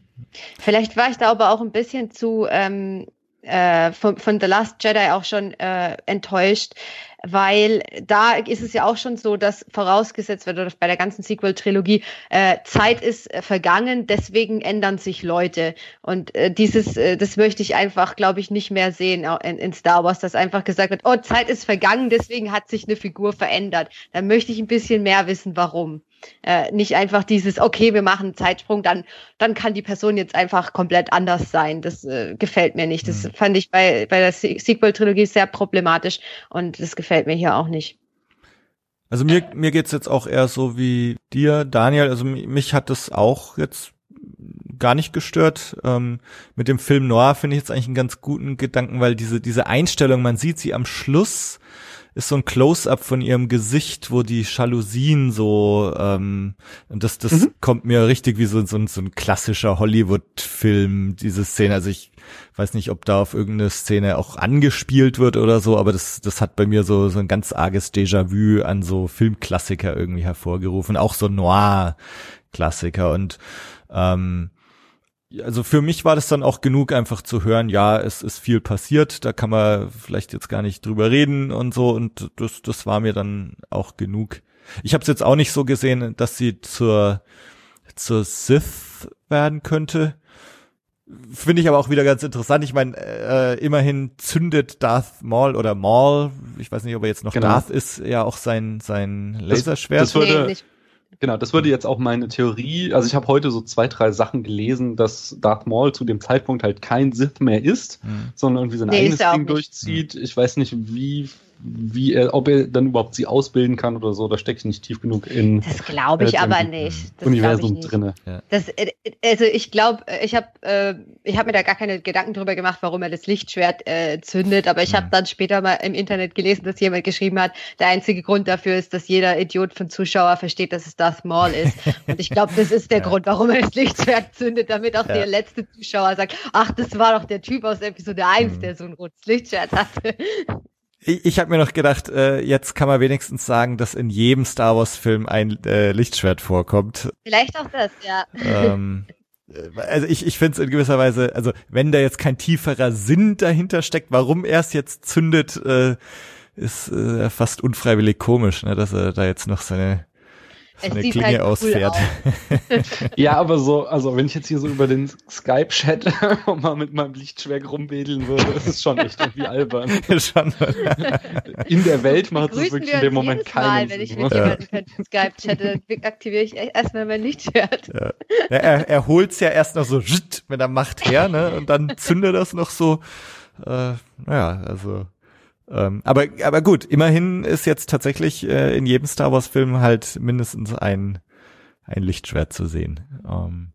Vielleicht war ich da aber auch ein bisschen zu ähm, äh, von, von The Last Jedi auch schon äh, enttäuscht, weil da ist es ja auch schon so, dass vorausgesetzt wird, oder bei der ganzen Sequel-Trilogie, äh, Zeit ist äh, vergangen, deswegen ändern sich Leute. Und äh, dieses, äh, das möchte ich einfach, glaube ich, nicht mehr sehen in, in Star Wars, dass einfach gesagt wird, oh, Zeit ist vergangen, deswegen hat sich eine Figur verändert. Da möchte ich ein bisschen mehr wissen, warum. Äh, nicht einfach dieses, okay, wir machen einen Zeitsprung, dann, dann kann die Person jetzt einfach komplett anders sein. Das äh, gefällt mir nicht. Das mhm. fand ich bei, bei der Sequel-Trilogie sehr problematisch und das gefällt mir hier auch nicht. Also mir, mir geht's jetzt auch eher so wie dir, Daniel. Also mich hat das auch jetzt gar nicht gestört. Ähm, mit dem Film Noir finde ich jetzt eigentlich einen ganz guten Gedanken, weil diese, diese Einstellung, man sieht sie am Schluss ist so ein Close-up von ihrem Gesicht, wo die Jalousien so ähm, und das das mhm. kommt mir richtig wie so, so, so ein klassischer Hollywood-Film diese Szene. Also ich weiß nicht, ob da auf irgendeine Szene auch angespielt wird oder so, aber das das hat bei mir so so ein ganz arges Déjà-vu an so Filmklassiker irgendwie hervorgerufen, auch so Noir-Klassiker und ähm, also für mich war das dann auch genug, einfach zu hören, ja, es ist viel passiert, da kann man vielleicht jetzt gar nicht drüber reden und so und das, das war mir dann auch genug. Ich habe es jetzt auch nicht so gesehen, dass sie zur, zur Sith werden könnte. Finde ich aber auch wieder ganz interessant. Ich meine, äh, immerhin zündet Darth Maul oder Maul, ich weiß nicht, ob er jetzt noch genau. Darth ist, ja auch sein, sein Laserschwert. Das, das würde, nee, Genau, das würde jetzt auch meine Theorie, also ich habe heute so zwei, drei Sachen gelesen, dass Darth Maul zu dem Zeitpunkt halt kein Sith mehr ist, mhm. sondern irgendwie sein nee, eigenes Ding durchzieht. Ich weiß nicht, wie wie er, ob er dann überhaupt sie ausbilden kann oder so, da stecke ich nicht tief genug in. Das glaube ich äh, aber nicht. Das Universum nicht. drinne. Ja. Das, äh, also ich glaube, ich habe äh, ich habe mir da gar keine Gedanken drüber gemacht, warum er das Lichtschwert äh, zündet, aber ich habe mhm. dann später mal im Internet gelesen, dass jemand geschrieben hat, der einzige Grund dafür ist, dass jeder Idiot von Zuschauer versteht, dass es Darth Maul ist. Und ich glaube, das ist der ja. Grund, warum er das Lichtschwert zündet, damit auch ja. der letzte Zuschauer sagt, ach, das war doch der Typ aus Episode 1, mhm. der so ein rotes Lichtschwert hatte. Ich, ich habe mir noch gedacht, äh, jetzt kann man wenigstens sagen, dass in jedem Star Wars-Film ein äh, Lichtschwert vorkommt. Vielleicht auch das, ja. Ähm, äh, also ich, ich finde es in gewisser Weise, also wenn da jetzt kein tieferer Sinn dahinter steckt, warum er es jetzt zündet, äh, ist äh, fast unfreiwillig komisch, ne, dass er da jetzt noch seine Es eine Klinge halt cool ausfährt. Ja, aber so, also wenn ich jetzt hier so über den Skype-Chat mal mit meinem Lichtschwerk rumwedeln würde, ist es schon echt irgendwie albern. Schon. In der Welt macht es wirklich wir in dem Moment jedes Mal, keinen wenn ich mit Ja. jemandem per Skype chatte, dann aktiviere ich echt erstmal mein Lichtschwert. Ja. Ja, er, er holt's ja erst noch so mit der Macht her, ne? Und dann zündet das noch so. Äh, naja, also. Ähm, aber, aber gut, immerhin ist jetzt tatsächlich äh, in jedem Star Wars-Film halt mindestens ein, ein Lichtschwert zu sehen. Ähm,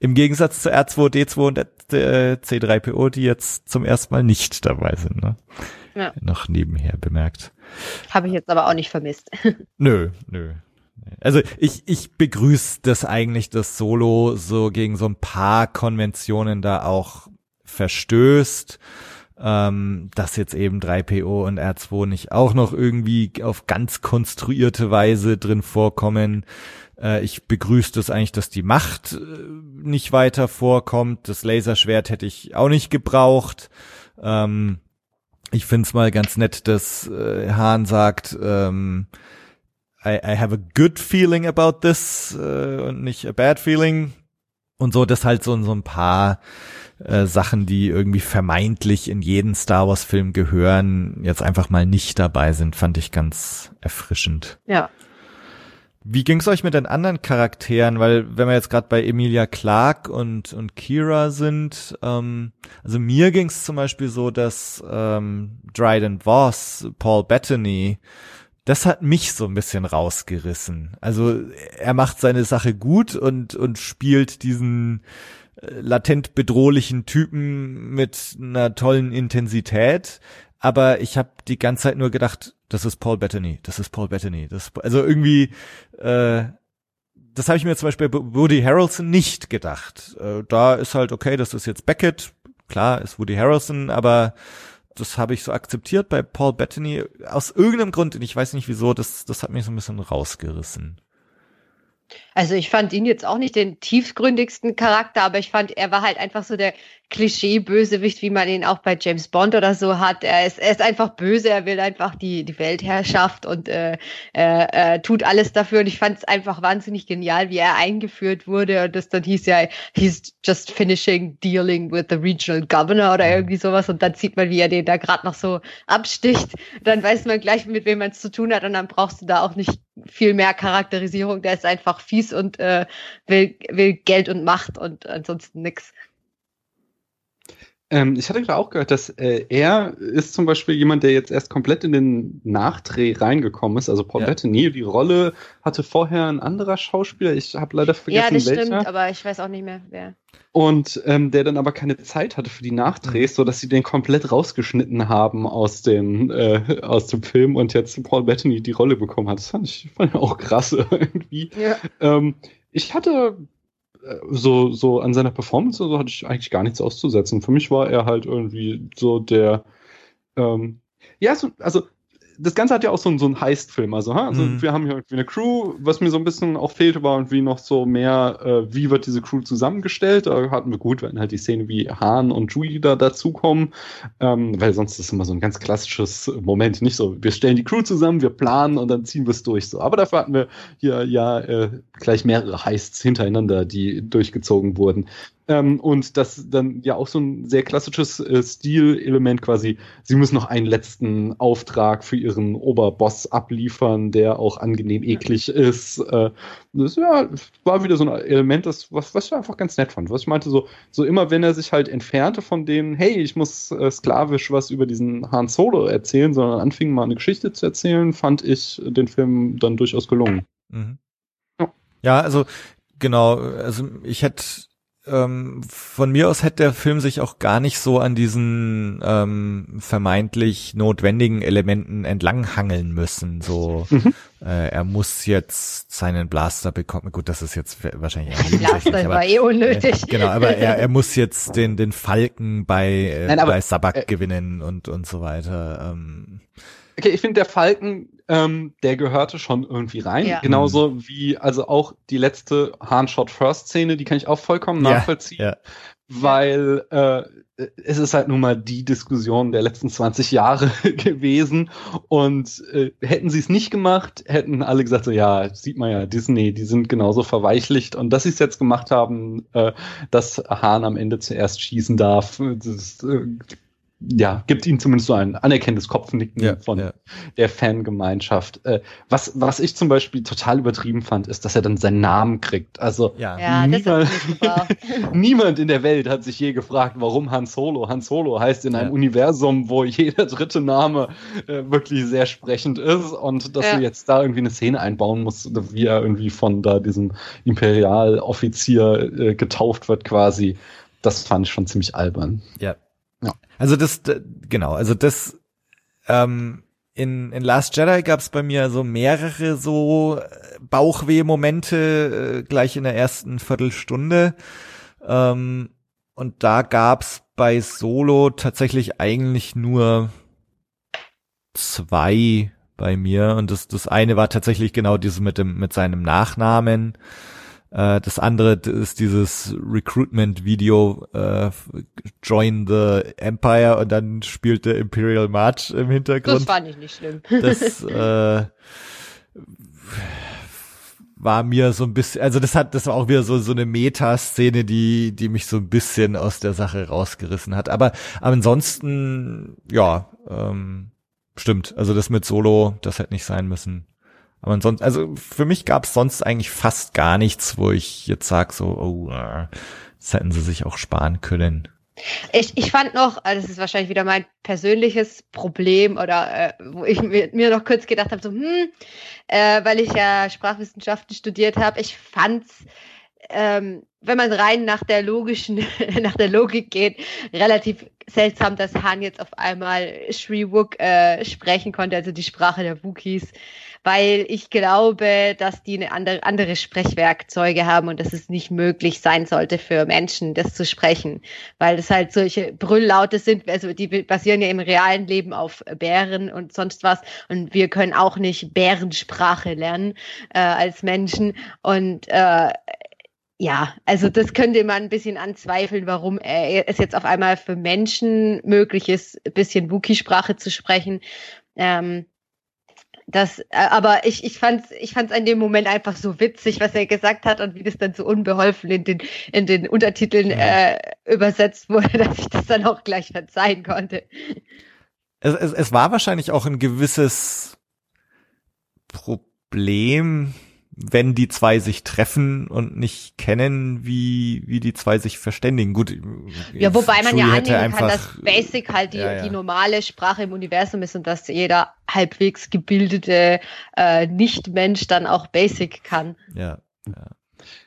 Im Gegensatz zu R2D2 und äh, C3PO, die jetzt zum ersten Mal nicht dabei sind, ne? Ja. Noch nebenher bemerkt. Habe ich jetzt aber auch nicht vermisst. Nö, nö. Also ich, ich begrüße das eigentlich, dass Solo so gegen so ein paar Konventionen da auch verstößt. Ähm, dass jetzt eben 3PO und R2 nicht auch noch irgendwie auf ganz konstruierte Weise drin vorkommen. Äh, ich begrüße das eigentlich, dass die Macht äh, nicht weiter vorkommt. Das Laserschwert hätte ich auch nicht gebraucht. Ähm, ich find's mal ganz nett, dass äh, Hahn sagt, ähm, I, I have a good feeling about this äh, und nicht a bad feeling. Und so, dass halt so, so ein paar äh, Sachen, die irgendwie vermeintlich in jeden Star Wars Film gehören, jetzt einfach mal nicht dabei sind, fand ich ganz erfrischend. Ja. Wie ging's euch mit den anderen Charakteren? Weil wenn wir jetzt gerade bei Emilia Clark und und Kira sind, ähm, also mir ging's zum Beispiel so, dass ähm, Dryden Voss, Paul Bettany, das hat mich so ein bisschen rausgerissen. Also er macht seine Sache gut und und spielt diesen latent bedrohlichen Typen mit einer tollen Intensität. Aber ich habe die ganze Zeit nur gedacht, das ist Paul Bettany, das ist Paul Bettany. Das, also irgendwie, äh, das habe ich mir zum Beispiel bei Woody Harrelson nicht gedacht. Äh, da ist halt okay, das ist jetzt Beckett, klar ist Woody Harrelson, aber das habe ich so akzeptiert bei Paul Bettany aus irgendeinem Grund, und ich weiß nicht wieso, das, das hat mich so ein bisschen rausgerissen. Also ich fand ihn jetzt auch nicht den tiefgründigsten Charakter, aber ich fand, er war halt einfach so der Klischee-Bösewicht, wie man ihn auch bei James Bond oder so hat. Er ist, er ist einfach böse, er will einfach die, die Weltherrschaft und äh, äh, äh, tut alles dafür. Und ich fand es einfach wahnsinnig genial, wie er eingeführt wurde. Und das dann hieß ja, he's just finishing dealing with the regional governor oder irgendwie sowas. Und dann sieht man, wie er den da gerade noch so absticht. Dann weiß man gleich, mit wem man es zu tun hat. Und dann brauchst du da auch nicht viel mehr Charakterisierung. Der ist einfach fies und äh, will, will Geld und Macht und ansonsten nix. Ähm, ich hatte gerade auch gehört, dass äh, er ist zum Beispiel jemand, der jetzt erst komplett in den Nachdreh reingekommen ist. Also Paul Ja. Bettany, die Rolle hatte vorher ein anderer Schauspieler. Ich habe leider vergessen, Ja, das welcher. stimmt, aber ich weiß auch nicht mehr, wer. Und ähm, der dann aber keine Zeit hatte für die Nachdrehs, so dass sie den komplett rausgeschnitten haben aus dem äh, aus dem Film und jetzt Paul Bettany die Rolle bekommen hat. Das fand ich, fand ich auch krass irgendwie. Ja. Ähm, ich hatte so so an seiner Performance oder so hatte ich eigentlich gar nichts auszusetzen. Für mich war er halt irgendwie so der ähm, ja so also das Ganze hat ja auch so, einen- so einen Heist-Film. Also, ha? also Mhm. wir haben hier irgendwie eine Crew. Was mir so ein bisschen auch fehlte, war irgendwie noch so mehr, äh, wie wird diese Crew zusammengestellt. Da hatten wir gut, wenn halt die Szene wie Hahn und Julie da dazukommen. Ähm, weil sonst ist es immer so ein ganz klassisches Moment. Nicht so, wir stellen die Crew zusammen, wir planen und dann ziehen wir es durch. So. Aber dafür hatten wir hier ja äh, gleich mehrere Heists hintereinander, die durchgezogen wurden. Ähm, und das dann ja auch so ein sehr klassisches äh, Stilelement quasi. Sie müssen noch einen letzten Auftrag für ihren Oberboss abliefern, der auch angenehm eklig ist. Äh, das ja, war wieder so ein Element, das, was, was ich einfach ganz nett fand. Was ich meinte, so, so immer wenn er sich halt entfernte von dem, hey, ich muss äh, sklavisch was über diesen Han Solo erzählen, sondern anfing mal eine Geschichte zu erzählen, fand ich den Film dann durchaus gelungen. Mhm. Ja. Ja, also genau, also ich hätte ähm, von mir aus hätte der Film sich auch gar nicht so an diesen ähm, vermeintlich notwendigen Elementen entlanghangeln müssen. So, Mhm. äh, er muss jetzt seinen Blaster bekommen. Gut, das ist jetzt wahrscheinlich Blaster aber- war eh unnötig. Äh, genau, aber er, er muss jetzt den, den Falken bei, äh, Nein, aber, bei Sabak äh, gewinnen und, und so weiter. Ähm, Okay, ich finde, der Falken, ähm, der gehörte schon irgendwie rein. Ja. Genauso wie, also auch die letzte Han Shot First Szene, die kann ich auch vollkommen Ja, nachvollziehen. ja. Weil äh, es ist halt nun mal die Diskussion der letzten 20 Jahre gewesen. Und äh, hätten sie es nicht gemacht, hätten alle gesagt, so ja, sieht man ja, Disney, die sind genauso verweichlicht. Und dass sie es jetzt gemacht haben, äh, dass Hahn am Ende zuerst schießen darf, das äh, ja, gibt ihnen zumindest so ein anerkennendes Kopfnicken ja, von ja. der Fangemeinschaft. Äh, was, was ich zum Beispiel total übertrieben fand, ist, dass er dann seinen Namen kriegt. Also ja. Ja, niemand, niemand in der Welt hat sich je gefragt, warum Han Solo. Han Solo heißt in einem Universum, wo jeder dritte Name äh, wirklich sehr sprechend ist und dass du jetzt da irgendwie eine Szene einbauen musst, wie er irgendwie von da diesem Imperialoffizier äh, getauft wird quasi. Das fand ich schon ziemlich albern. Ja, ja. Also das, genau, also das, ähm, in, in Last Jedi gab es bei mir so mehrere so äh, Bauchweh-Momente äh, gleich in der ersten Viertelstunde. Ähm, und da gab's bei Solo tatsächlich eigentlich nur zwei bei mir. Und das, das eine war tatsächlich genau dieses mit dem, mit seinem Nachnamen. Äh, das andere ist dieses Recruitment-Video äh, Join the Empire und dann spielt der Imperial March im Hintergrund. Das fand ich nicht schlimm. Das äh, war mir so ein bisschen, also das hat, das war auch wieder so so eine Meta-Szene, die die mich so ein bisschen aus der Sache rausgerissen hat. Aber, aber ansonsten, ja, ähm, stimmt. Also das mit Solo, das hätte nicht sein müssen. Aber ansonsten, also für mich gab es sonst eigentlich fast gar nichts, wo ich jetzt sag so, oh, äh, das hätten sie sich auch sparen können. Ich, ich fand noch, also das ist wahrscheinlich wieder mein persönliches Problem oder äh, wo ich mir, mir noch kurz gedacht habe, so, hm, äh, weil ich ja Sprachwissenschaften studiert habe, ich fand's ähm, wenn man rein nach der logischen, nach der Logik geht, relativ seltsam, dass Han jetzt auf einmal Shriwook äh, sprechen konnte, also die Sprache der Wookies weil ich glaube, dass die eine andere, andere Sprechwerkzeuge haben und dass es nicht möglich sein sollte für Menschen, das zu sprechen, weil das halt solche Brülllaute sind, also die basieren ja im realen Leben auf Bären und sonst was. Und wir können auch nicht Bärensprache lernen äh, als Menschen. Und äh, ja, also das könnte man ein bisschen anzweifeln, warum es jetzt auf einmal für Menschen möglich ist, ein bisschen Wookie-Sprache zu sprechen. Ähm, das, äh, aber ich, ich fand's, ich fand's in dem Moment einfach so witzig, was er gesagt hat und wie das dann so unbeholfen in den, in den Untertiteln ja. äh, übersetzt wurde, dass ich das dann auch gleich verzeihen konnte. Es, es, es war wahrscheinlich auch ein gewisses Problem, wenn die zwei sich treffen und nicht kennen, wie, wie die zwei sich verständigen. Gut. Ja, wobei man Julie ja annehmen kann, dass Basic halt die, ja, ja. die normale Sprache im Universum ist und dass jeder halbwegs gebildete äh, Nicht-Mensch dann auch Basic kann. Ja. ja.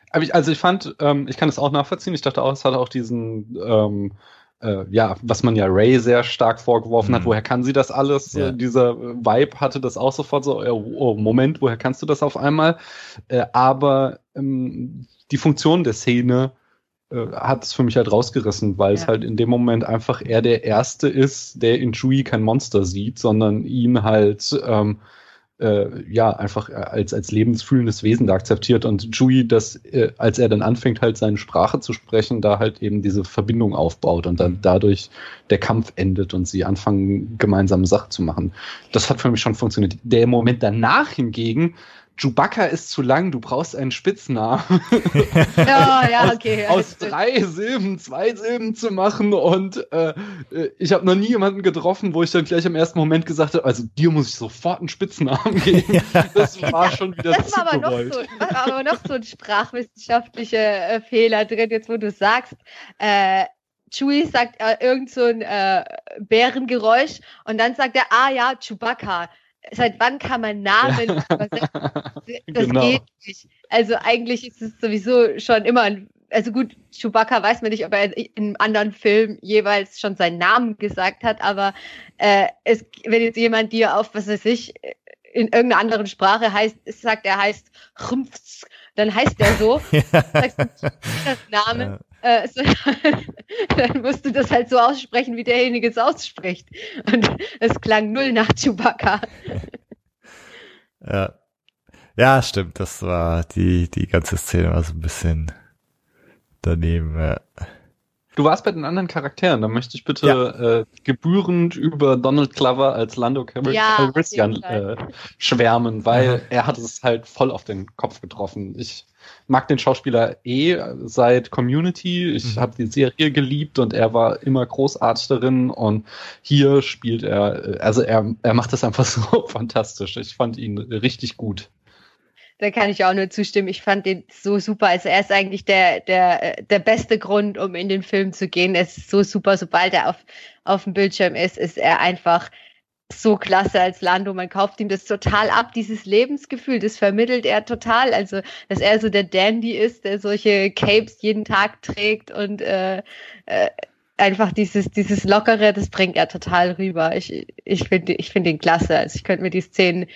Aber ich, also ich fand, ähm, ich kann es auch nachvollziehen. Ich dachte auch, es hat auch diesen ähm, äh, ja, was man ja Ray sehr stark vorgeworfen mhm. hat, woher kann sie das alles? Ja. Äh, dieser Vibe hatte das auch sofort so, äh, oh, Moment, woher kannst du das auf einmal? Äh, aber ähm, die Funktion der Szene äh, hat es für mich halt rausgerissen, weil ja. es halt in dem Moment einfach er der Erste ist, der in Chewie kein Monster sieht, sondern ihn halt ähm, äh, ja einfach als als lebensfühlendes Wesen da akzeptiert und Chewie, das äh, als er dann anfängt halt seine Sprache zu sprechen, da halt eben diese Verbindung aufbaut und dann mhm. dadurch der Kampf endet und sie anfangen gemeinsame Sachen zu machen. Das hat für mich schon funktioniert. Der Moment danach hingegen Chewbacca ist zu lang, du brauchst einen Spitznamen. ja, ja, okay. aus, aus drei Silben zwei Silben zu machen und äh, äh ich habe noch nie jemanden getroffen, wo ich dann gleich im ersten Moment gesagt habe, also dir muss ich sofort einen Spitznamen geben. Das war schon wieder das zu war aber gewollt. Noch so, war aber noch so ein sprachwissenschaftlicher äh, Fehler drin, jetzt wo du sagst, äh, Chewie sagt äh, irgend so ein äh, Bärengeräusch und dann sagt er, ah ja, Chewbacca seit wann kann man Namen übersetzen? Das genau. geht nicht. Also eigentlich ist es sowieso schon immer ein, also gut, Chewbacca weiß man nicht, ob er in einem anderen Film jeweils schon seinen Namen gesagt hat, aber äh, es, wenn jetzt jemand dir auf, was weiß ich, in irgendeiner anderen Sprache heißt, sagt, er heißt Chrumpfs, dann heißt er so, ja. sagst du das Namen, ja. Äh, so, dann musst du das halt so aussprechen, wie derjenige es ausspricht. Und es klang null nach Chewbacca. Ja. Ja, stimmt, das war die, die ganze Szene war so ein bisschen daneben, ja. du warst bei den anderen Charakteren. Da möchte ich bitte ja. äh, gebührend über Donald Glover als Lando Calrissian ja, äh, schwärmen, weil er hat es halt voll auf den Kopf getroffen. Ich mag den Schauspieler eh seit Community. Ich mhm. habe die Serie geliebt und er war immer großartig darin und hier spielt er, also er, er macht das einfach so fantastisch. Ich fand ihn richtig gut. Da kann ich auch nur zustimmen. Ich fand den so super. Also er ist eigentlich der, der, der beste Grund, um in den Film zu gehen. Es ist so super, sobald er auf, auf dem Bildschirm ist, ist er einfach so klasse als Lando. Man kauft ihm das total ab, dieses Lebensgefühl. Das vermittelt er total. Also, dass er so der Dandy ist, der solche Capes jeden Tag trägt und äh, äh, einfach dieses, dieses Lockere, das bringt er total rüber. Ich, ich finde ich finde ihn klasse. Also, ich könnte mir die Szenen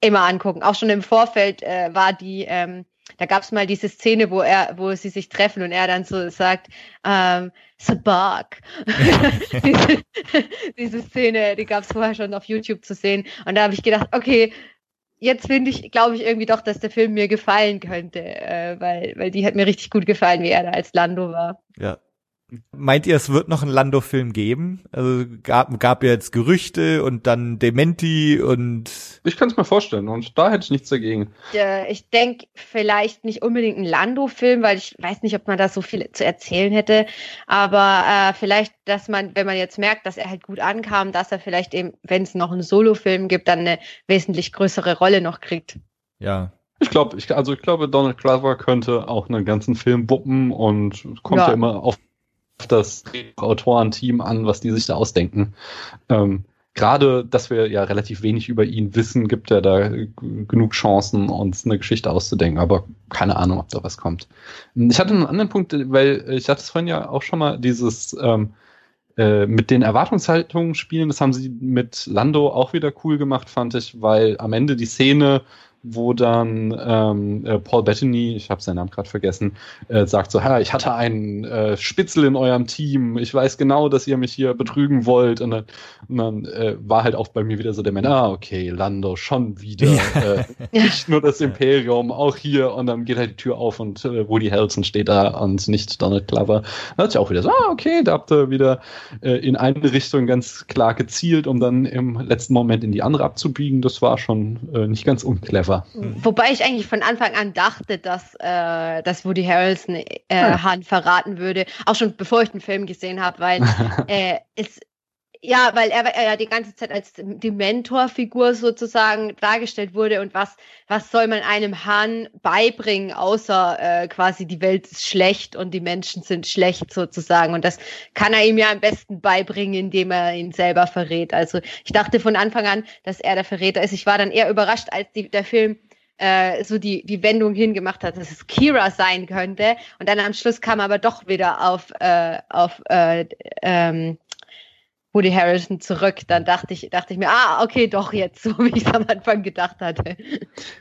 immer angucken. Auch schon im Vorfeld äh, war die, ähm, da gab es mal diese Szene, wo er, wo sie sich treffen und er dann so sagt, ähm, Sabak. diese, diese Szene, die gab es vorher schon auf YouTube zu sehen. Und da habe ich gedacht, okay, jetzt finde ich, glaube ich irgendwie doch, dass der Film mir gefallen könnte, äh, weil, weil die hat mir richtig gut gefallen, wie er da als Lando war. Ja, Meint ihr, es wird noch einen Lando-Film geben? Also gab, gab ja jetzt Gerüchte und dann Dementi und. Ich kann es mir vorstellen und da hätte ich nichts dagegen. Ja, ich denke vielleicht nicht unbedingt einen Lando-Film, weil ich weiß nicht, ob man da so viel zu erzählen hätte. Aber äh, vielleicht, dass man, wenn man jetzt merkt, dass er halt gut ankam, dass er vielleicht eben, wenn es noch einen Solo-Film gibt, dann eine wesentlich größere Rolle noch kriegt. Ja, ich glaube, ich, also ich glaube, Donald Glover könnte auch einen ganzen Film wuppen und kommt ja, ja immer auf das Autorenteam an, was die sich da ausdenken. Ähm, Gerade, dass wir ja relativ wenig über ihn wissen, gibt er da genug Chancen, uns eine Geschichte auszudenken. Aber keine Ahnung, ob da was kommt. Ich hatte einen anderen Punkt, weil ich hatte es vorhin ja auch schon mal dieses ähm, äh, mit den Erwartungshaltungen spielen. Das haben sie mit Lando auch wieder cool gemacht, fand ich, weil am Ende die Szene wo dann ähm, äh, Paul Bettany, ich habe seinen Namen gerade vergessen, äh, sagt so, ich hatte einen äh, Spitzel in eurem Team, ich weiß genau, dass ihr mich hier betrügen wollt. Und dann, und dann äh, war halt auch bei mir wieder so der Mensch, ah, okay, Lando, schon wieder. Ja. Äh, nicht nur das Imperium, auch hier. Und dann geht halt die Tür auf und äh, Woody Harrelson steht da und nicht Donald Glover. Dann hat sich auch wieder so, ah, okay, da habt ihr wieder äh, in eine Richtung ganz klar gezielt, um dann im letzten Moment in die andere abzubiegen. Das war schon äh, nicht ganz unclever war. Wobei ich eigentlich von Anfang an dachte, dass, äh, dass Woody Harrelson äh, hm. Han verraten würde, auch schon bevor ich den Film gesehen habe, weil äh, es ja, weil er, er ja die ganze Zeit als die Mentorfigur sozusagen dargestellt wurde und was, was soll man einem Hahn beibringen, außer äh, quasi die Welt ist schlecht und die Menschen sind schlecht sozusagen. Und das kann er ihm ja am besten beibringen, indem er ihn selber verrät. Also ich dachte von Anfang an, dass er der Verräter ist. Ich war dann eher überrascht, als die, der Film äh, so die, die Wendung hingemacht hat, dass es Kira sein könnte. Und dann am Schluss kam aber doch wieder auf, äh, auf äh, ähm, Woody Harrison zurück, dann dachte ich, dachte ich mir, ah, okay, doch jetzt, so wie ich es am Anfang gedacht hatte.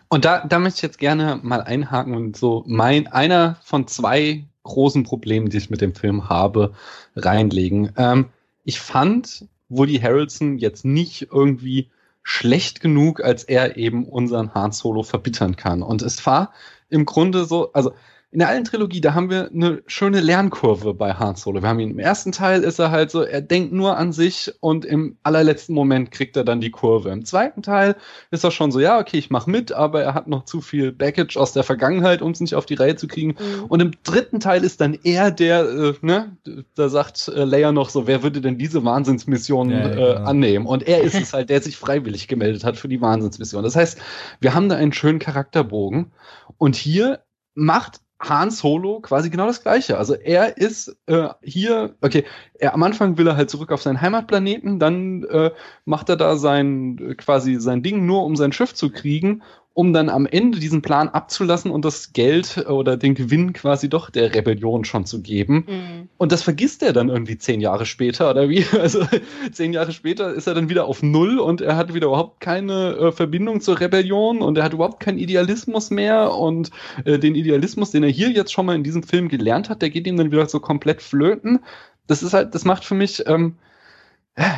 Und da, da möchte ich jetzt gerne mal einhaken und so mein, einer von zwei großen Problemen, die ich mit dem Film habe, reinlegen. Ähm, ich fand Woody Harrelson jetzt nicht irgendwie schlecht genug, als er eben unseren Han Solo verbittern kann. Und es war im Grunde so, also in der alten Trilogie, da haben wir eine schöne Lernkurve bei Han Solo. Wir haben ihn im ersten Teil ist er halt so, er denkt nur an sich und im allerletzten Moment kriegt er dann die Kurve. Im zweiten Teil ist er schon so, ja, okay, ich mach mit, aber er hat noch zu viel Baggage aus der Vergangenheit, um es nicht auf die Reihe zu kriegen. Mhm. Und im dritten Teil ist dann er der, äh, ne, da sagt äh, Leia noch so, wer würde denn diese Wahnsinnsmission ja, äh, genau. annehmen? Und er ist es halt, der sich freiwillig gemeldet hat für die Wahnsinnsmission. Das heißt, wir haben da einen schönen Charakterbogen und hier macht Han Solo quasi genau das Gleiche. Also er ist äh, hier, okay, er, am Anfang will er halt zurück auf seinen Heimatplaneten, dann äh, macht er da sein quasi sein Ding nur, um sein Schiff zu kriegen um dann am Ende diesen Plan abzulassen und das Geld oder den Gewinn quasi doch der Rebellion schon zu geben. Mhm. Und das vergisst er dann irgendwie zehn Jahre später oder wie? Also zehn Jahre später ist er dann wieder auf Null und er hat wieder überhaupt keine äh, Verbindung zur Rebellion und er hat überhaupt keinen Idealismus mehr und äh, den Idealismus, den er hier jetzt schon mal in diesem Film gelernt hat, der geht ihm dann wieder so komplett flöten. Das ist halt, das macht für mich ähm,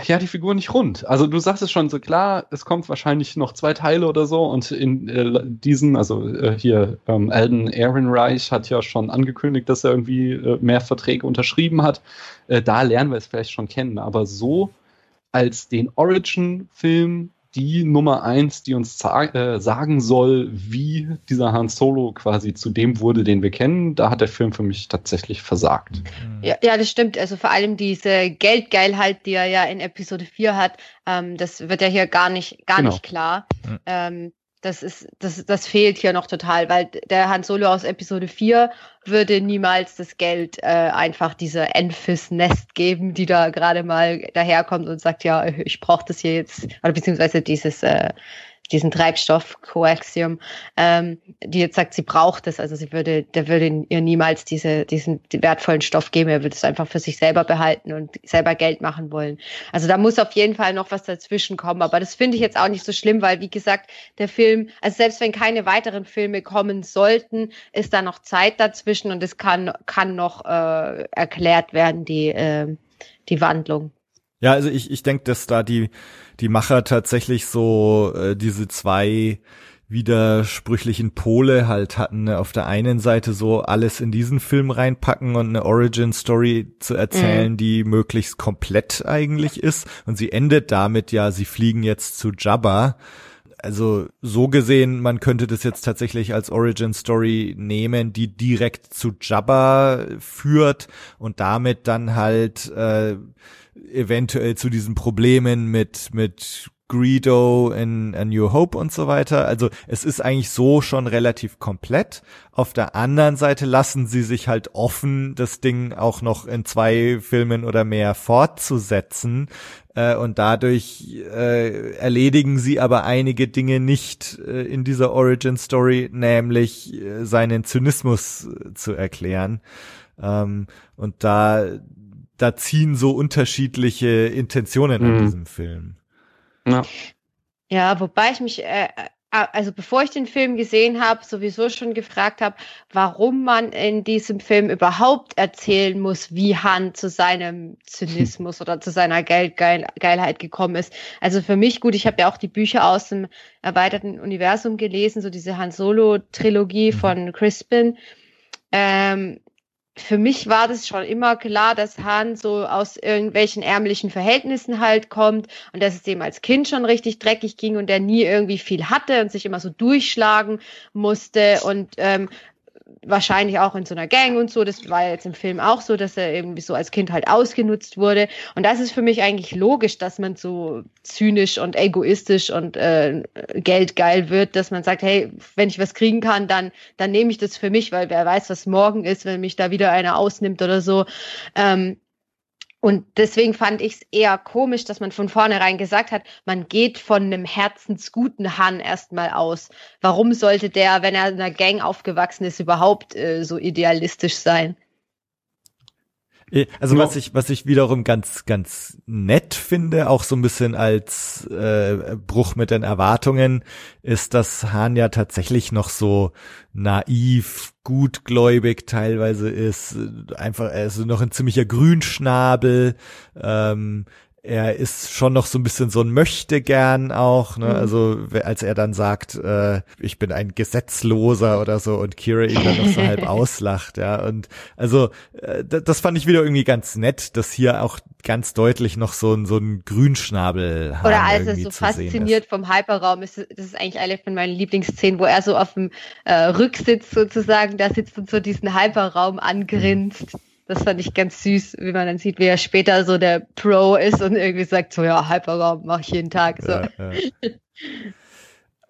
ja, die Figur nicht rund. Also du sagst es schon so klar, es kommt wahrscheinlich noch zwei Teile oder so und in äh, diesen, also äh, hier, ähm, Alden Ehrenreich hat ja schon angekündigt, dass er irgendwie äh, mehr Verträge unterschrieben hat. Äh, da lernen wir es vielleicht schon kennen, aber so als den Origin-Film die Nummer eins, die uns äh, sagen soll, wie dieser Han Solo quasi zu dem wurde, den wir kennen. Da hat der Film für mich tatsächlich versagt. Ja, ja das stimmt. Also vor allem diese Geldgeilheit, die er ja in Episode 4 hat, ähm, das wird ja hier gar nicht, gar genau. nicht klar. Mhm. Ähm, das ist, das, das fehlt hier noch total, weil der Han Solo aus Episode 4 würde niemals das Geld äh, einfach dieser Enfys-Nest geben, die da gerade mal daherkommt und sagt, ja, ich brauche das hier jetzt, oder beziehungsweise dieses äh, diesen Treibstoff Coaxium, ähm, die jetzt sagt, sie braucht es, also sie würde, der würde ihr niemals diese, diesen wertvollen Stoff geben, er würde es einfach für sich selber behalten und selber Geld machen wollen. Also da muss auf jeden Fall noch was dazwischen kommen, aber das finde ich jetzt auch nicht so schlimm, weil wie gesagt, der Film, also selbst wenn keine weiteren Filme kommen sollten, ist da noch Zeit dazwischen und es kann, kann noch äh, erklärt werden, die, äh, die Wandlung. Ja, also ich, ich denke, dass da die, die Macher tatsächlich so äh, diese zwei widersprüchlichen Pole halt hatten. Ne? Auf der einen Seite so alles in diesen Film reinpacken und eine Origin-Story zu erzählen, mhm. die möglichst komplett eigentlich ist. Und sie endet damit ja, sie fliegen jetzt zu Jabba. Also so gesehen, man könnte das jetzt tatsächlich als Origin Story nehmen, die direkt zu Jabba führt und damit dann halt äh, eventuell zu diesen Problemen mit, mit Greedo in A New Hope und so weiter. Also es ist eigentlich so schon relativ komplett. Auf der anderen Seite lassen sie sich halt offen, das Ding auch noch in zwei Filmen oder mehr fortzusetzen. Äh, und dadurch äh, erledigen sie aber einige Dinge nicht äh, in dieser Origin Story, nämlich äh, seinen Zynismus äh, zu erklären. Ähm, und da da ziehen so unterschiedliche Intentionen mhm. an diesem Film. Ja. Ja, wobei ich mich, äh, äh, also bevor ich den Film gesehen habe, sowieso schon gefragt habe, warum man in diesem Film überhaupt erzählen muss, wie Han zu seinem Zynismus oder zu seiner Geldgeilheit gekommen ist. Also für mich gut, ich habe ja auch die Bücher aus dem erweiterten Universum gelesen, so diese Han Solo Trilogie mhm. von Crispin. Ähm, für mich war das schon immer klar, dass Han so aus irgendwelchen ärmlichen Verhältnissen halt kommt und dass es dem als Kind schon richtig dreckig ging und der nie irgendwie viel hatte und sich immer so durchschlagen musste. Und ähm, wahrscheinlich auch in so einer Gang und so. Das war ja jetzt im Film auch so, dass er irgendwie so als Kind halt ausgenutzt wurde. Und das ist für mich eigentlich logisch, dass man so zynisch und egoistisch und äh, geldgeil wird, dass man sagt, hey, wenn ich was kriegen kann, dann, dann nehme ich das für mich, weil wer weiß, was morgen ist, wenn mich da wieder einer ausnimmt oder so. Ähm, und deswegen fand ich es eher komisch, dass man von vornherein gesagt hat, man geht von einem herzensguten Han erstmal aus. Warum sollte der, wenn er in einer Gang aufgewachsen ist, überhaupt äh, so idealistisch sein? Äh, also was ich, was ich wiederum ganz, ganz nett finde, auch so ein bisschen als äh, Bruch mit den Erwartungen, ist, dass Hahn ja tatsächlich noch so naiv, gutgläubig teilweise ist, einfach, er ist noch ein ziemlicher Grünschnabel, ähm, er ist schon noch so ein bisschen so ein möchte gern auch, ne? Mhm. Also als er dann sagt, äh, ich bin ein Gesetzloser oder so und Kira ihn dann noch so halb auslacht, ja. Und also äh, das fand ich wieder irgendwie ganz nett, dass hier auch ganz deutlich noch so ein so ein Grünschnabel Oder als er so fasziniert vom Hyperraum ist, das ist eigentlich eine von meinen Lieblingsszenen, wo er so auf dem äh, Rücksitz sozusagen da sitzt und so diesen Hyperraum angrinst. Das fand ich ganz süß, wie man dann sieht, wie er später so der Pro ist und irgendwie sagt, so ja, Hyperraum mache ich jeden Tag. So. Ja, ja.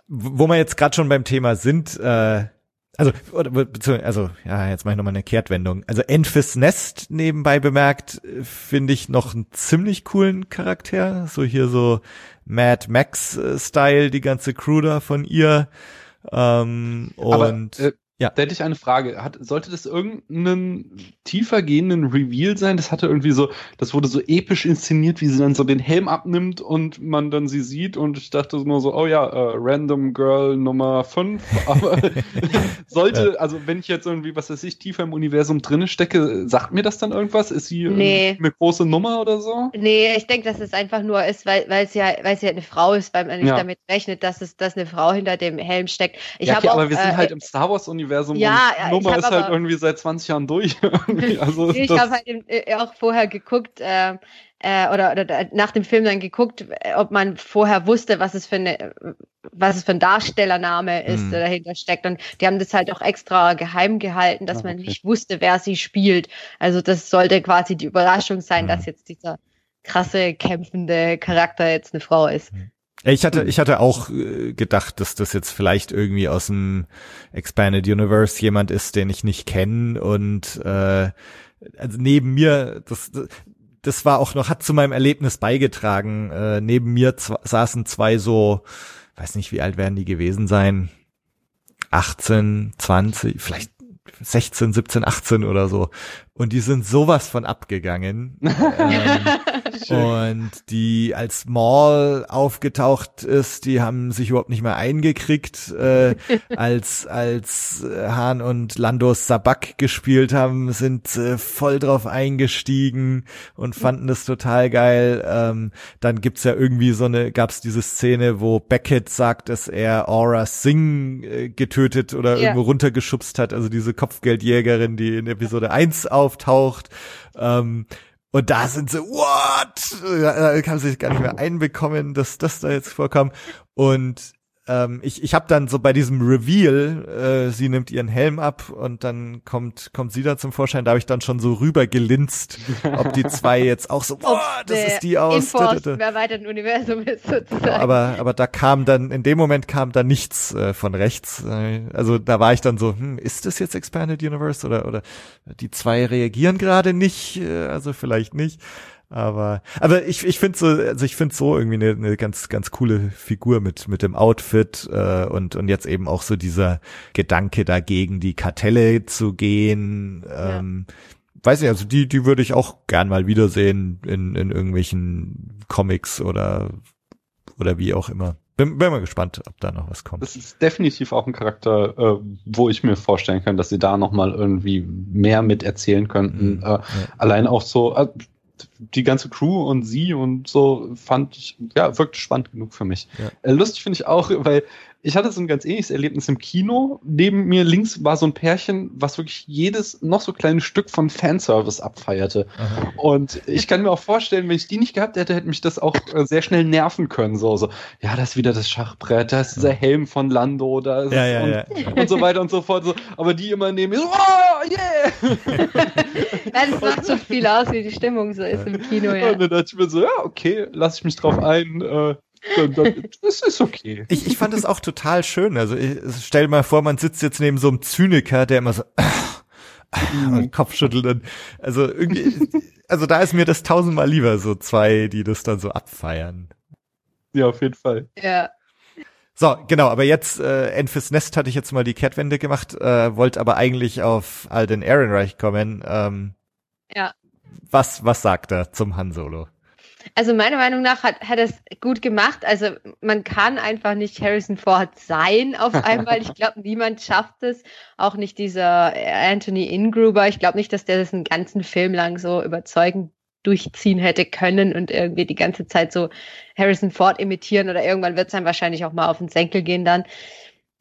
Wo wir jetzt gerade schon beim Thema sind, äh, also, also, ja, jetzt mache ich nochmal eine Kehrtwendung. Also Enfys Nest nebenbei bemerkt, finde ich noch einen ziemlich coolen Charakter. So hier so Mad Max-Style, die ganze Crew da von ihr. Ähm, und Aber, äh, Ja. Da hätte ich eine Frage. Hat, sollte das irgendeinen tiefer gehenden Reveal sein? Das hatte irgendwie so, das wurde so episch inszeniert, wie sie dann so den Helm abnimmt und man dann sie sieht und ich dachte nur so, oh ja, äh, Random Girl Nummer 5. Aber sollte, also wenn ich jetzt irgendwie, was weiß ich, tiefer im Universum drinne stecke, sagt mir das dann irgendwas? Ist sie nee. eine große Nummer oder so? Nee, ich denke, dass es einfach nur ist, weil, weil sie ja, weil sie ja eine Frau ist, weil man nicht ja. damit rechnet, dass es, dass eine Frau hinter dem Helm steckt. Ich ja, okay, auch, aber wir sind äh, halt im Star Wars Universum ja, und Nummer ist halt irgendwie seit 20 Jahren durch. also ich habe halt äh, auch vorher geguckt, äh, äh, oder, oder nach dem Film dann geguckt, ob man vorher wusste, was es für eine, was es für ein Darstellername ist, mhm. der dahinter steckt. Und die haben das halt auch extra geheim gehalten, dass ah, okay. man nicht wusste, wer sie spielt. Also das sollte quasi die Überraschung sein, mhm. dass jetzt dieser krasse, kämpfende Charakter jetzt eine Frau ist. Mhm. Ich hatte, ich hatte auch äh, gedacht, dass das jetzt vielleicht irgendwie aus dem Expanded Universe jemand ist, den ich nicht kenne und äh, also neben mir, das, das war auch noch, hat zu meinem Erlebnis beigetragen. Äh, neben mir saßen zwei so, weiß nicht, wie alt werden die gewesen sein, 18, 20, vielleicht 16, 17, 18 oder so. Und die sind sowas von abgegangen. ähm, und die als Maul aufgetaucht ist, die haben sich überhaupt nicht mehr eingekriegt. Äh, als als Hahn und Landos Sabak gespielt haben, sind äh, voll drauf eingestiegen und fanden das total geil. Ähm, dann gibt's ja irgendwie so eine, gab's diese Szene, wo Beckett sagt, dass er Aura Singh äh, getötet oder ja. irgendwo runtergeschubst hat. Also diese Kopfgeldjägerin, die in Episode 1 auf auftaucht. Ähm, und da sind sie, what? Da kann sich gar nicht mehr einbekommen, dass das da jetzt vorkam. Und ähm, ich, ich habe dann so bei diesem Reveal, äh, sie nimmt ihren Helm ab und dann kommt kommt sie da zum Vorschein. Da habe ich dann schon so rüber gelinst, ob die zwei jetzt auch so, boah, das ist die aus. Wer weiter im Universum ist sozusagen. Aber aber da kam dann in dem Moment kam da nichts äh, von rechts. Äh, also da war ich dann so, hm, ist das jetzt Expanded Universe oder oder die zwei reagieren gerade nicht, äh, also vielleicht nicht. Aber, aber ich, ich finde so, also ich finde so irgendwie eine, eine ganz, ganz coole Figur mit, mit dem Outfit äh, und, und jetzt eben auch so dieser Gedanke dagegen, die Kartelle zu gehen. Ähm, ja. Weiß nicht, also die, die würde ich auch gern mal wiedersehen in, in irgendwelchen Comics oder, oder wie auch immer. Bin, bin mal gespannt, ob da noch was kommt. Das ist definitiv auch ein Charakter, äh, wo ich mir vorstellen kann, dass sie da noch mal irgendwie mehr mit erzählen könnten. Mhm, äh, ja. Allein auch so, äh, die ganze Crew und sie und so fand ich, ja, wirklich spannend genug für mich. Ja. Äh, lustig finde ich auch, weil ich hatte so ein ganz ähnliches Erlebnis im Kino. Neben mir links war so ein Pärchen, was wirklich jedes noch so kleine Stück von Fanservice abfeierte. Aha. Und ich kann mir auch vorstellen, wenn ich die nicht gehabt hätte, hätte mich das auch äh, sehr schnell nerven können. So, so, ja, das ist wieder das Schachbrett, das ist dieser Helm von Lando, da ist ja, ja, und, ja. und so weiter und so fort. So. Aber die immer neben mir so, oh, yeah! das macht so viel aus, wie die Stimmung so ist im Kino, ja. Und dann dachte ich mir so, ja, okay, lass ich mich drauf ein. Äh, das ist okay. Ich, ich fand es auch total schön. Also ich, stell mal vor, man sitzt jetzt neben so einem Zyniker, der immer so mhm. und Kopf schüttelt und also irgendwie, also da ist mir das tausendmal lieber, so zwei, die das dann so abfeiern. Ja, auf jeden Fall. Ja. So, genau, aber jetzt, äh, Enfys Nest hatte ich jetzt mal die Kehrtwende gemacht, äh, wollte aber eigentlich auf Alden Ehrenreich kommen. Ähm, ja. Was, was sagt er zum Han Solo? Also meiner Meinung nach hat, hat es gut gemacht. Also man kann einfach nicht Harrison Ford sein auf einmal. Ich glaube, niemand schafft es. Auch nicht dieser Anthony Ingruber. Ich glaube nicht, dass der das einen ganzen Film lang so überzeugend durchziehen hätte können und irgendwie die ganze Zeit so Harrison Ford imitieren oder irgendwann wird es dann wahrscheinlich auch mal auf den Senkel gehen dann.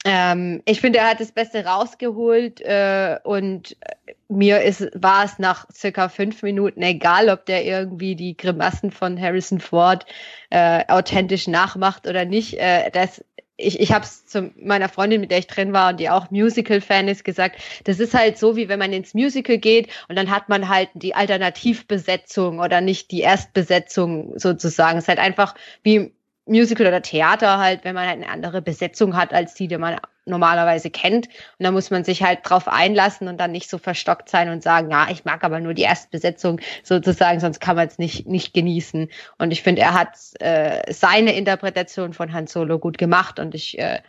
Ähm, ich finde, er hat das Beste rausgeholt äh, und äh, mir ist, war es nach circa fünf Minuten egal, ob der irgendwie die Grimassen von Harrison Ford äh, authentisch nachmacht oder nicht. Äh, das, ich ich habe es zu meiner Freundin, mit der ich drin war und die auch Musical-Fan ist, gesagt, das ist halt so, wie wenn man ins Musical geht und dann hat man halt die Alternativbesetzung oder nicht die Erstbesetzung sozusagen. Es ist halt einfach wie Musical oder Theater halt, wenn man halt eine andere Besetzung hat als die, die man normalerweise kennt. Und da muss man sich halt drauf einlassen und dann nicht so verstockt sein und sagen, ja, ich mag aber nur die Erstbesetzung sozusagen, sonst kann man es nicht, nicht genießen. Und ich finde, er hat äh, seine Interpretation von Han Solo gut gemacht und ich äh,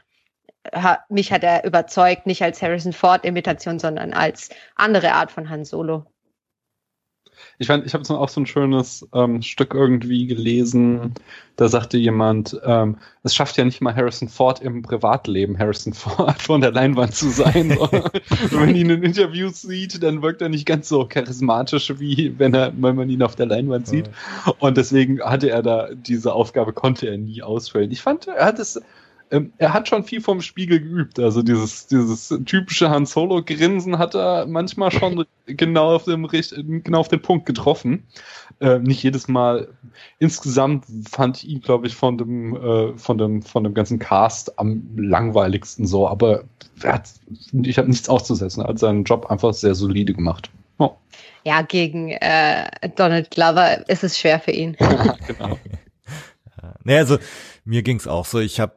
ha, mich hat er überzeugt, nicht als Harrison Ford-Imitation, sondern als andere Art von Han Solo. Ich fand, ich habe auch so ein schönes ähm, Stück irgendwie gelesen. Da sagte jemand, ähm, es schafft ja nicht mal Harrison Ford im Privatleben, Harrison Ford von der Leinwand zu sein. wenn man ihn in Interviews sieht, dann wirkt er nicht ganz so charismatisch, wie wenn, er, wenn man ihn auf der Leinwand sieht. Und deswegen hatte er da diese Aufgabe, konnte er nie ausfüllen. Ich fand, er hat es ähm, er hat schon viel vom Spiegel geübt. Also dieses, dieses typische Han Solo-Grinsen hat er manchmal schon genau auf, dem, genau auf den Punkt getroffen. Äh, nicht jedes Mal. Insgesamt fand ich ihn, glaube ich, von dem, äh, von dem, von dem ganzen Cast am langweiligsten so. Aber hat, ich habe nichts auszusetzen. Er hat seinen Job einfach sehr solide gemacht. Oh. Ja, gegen äh, Donald Glover ist es schwer für ihn. genau. Naja, also mir ging's auch so. Ich habe,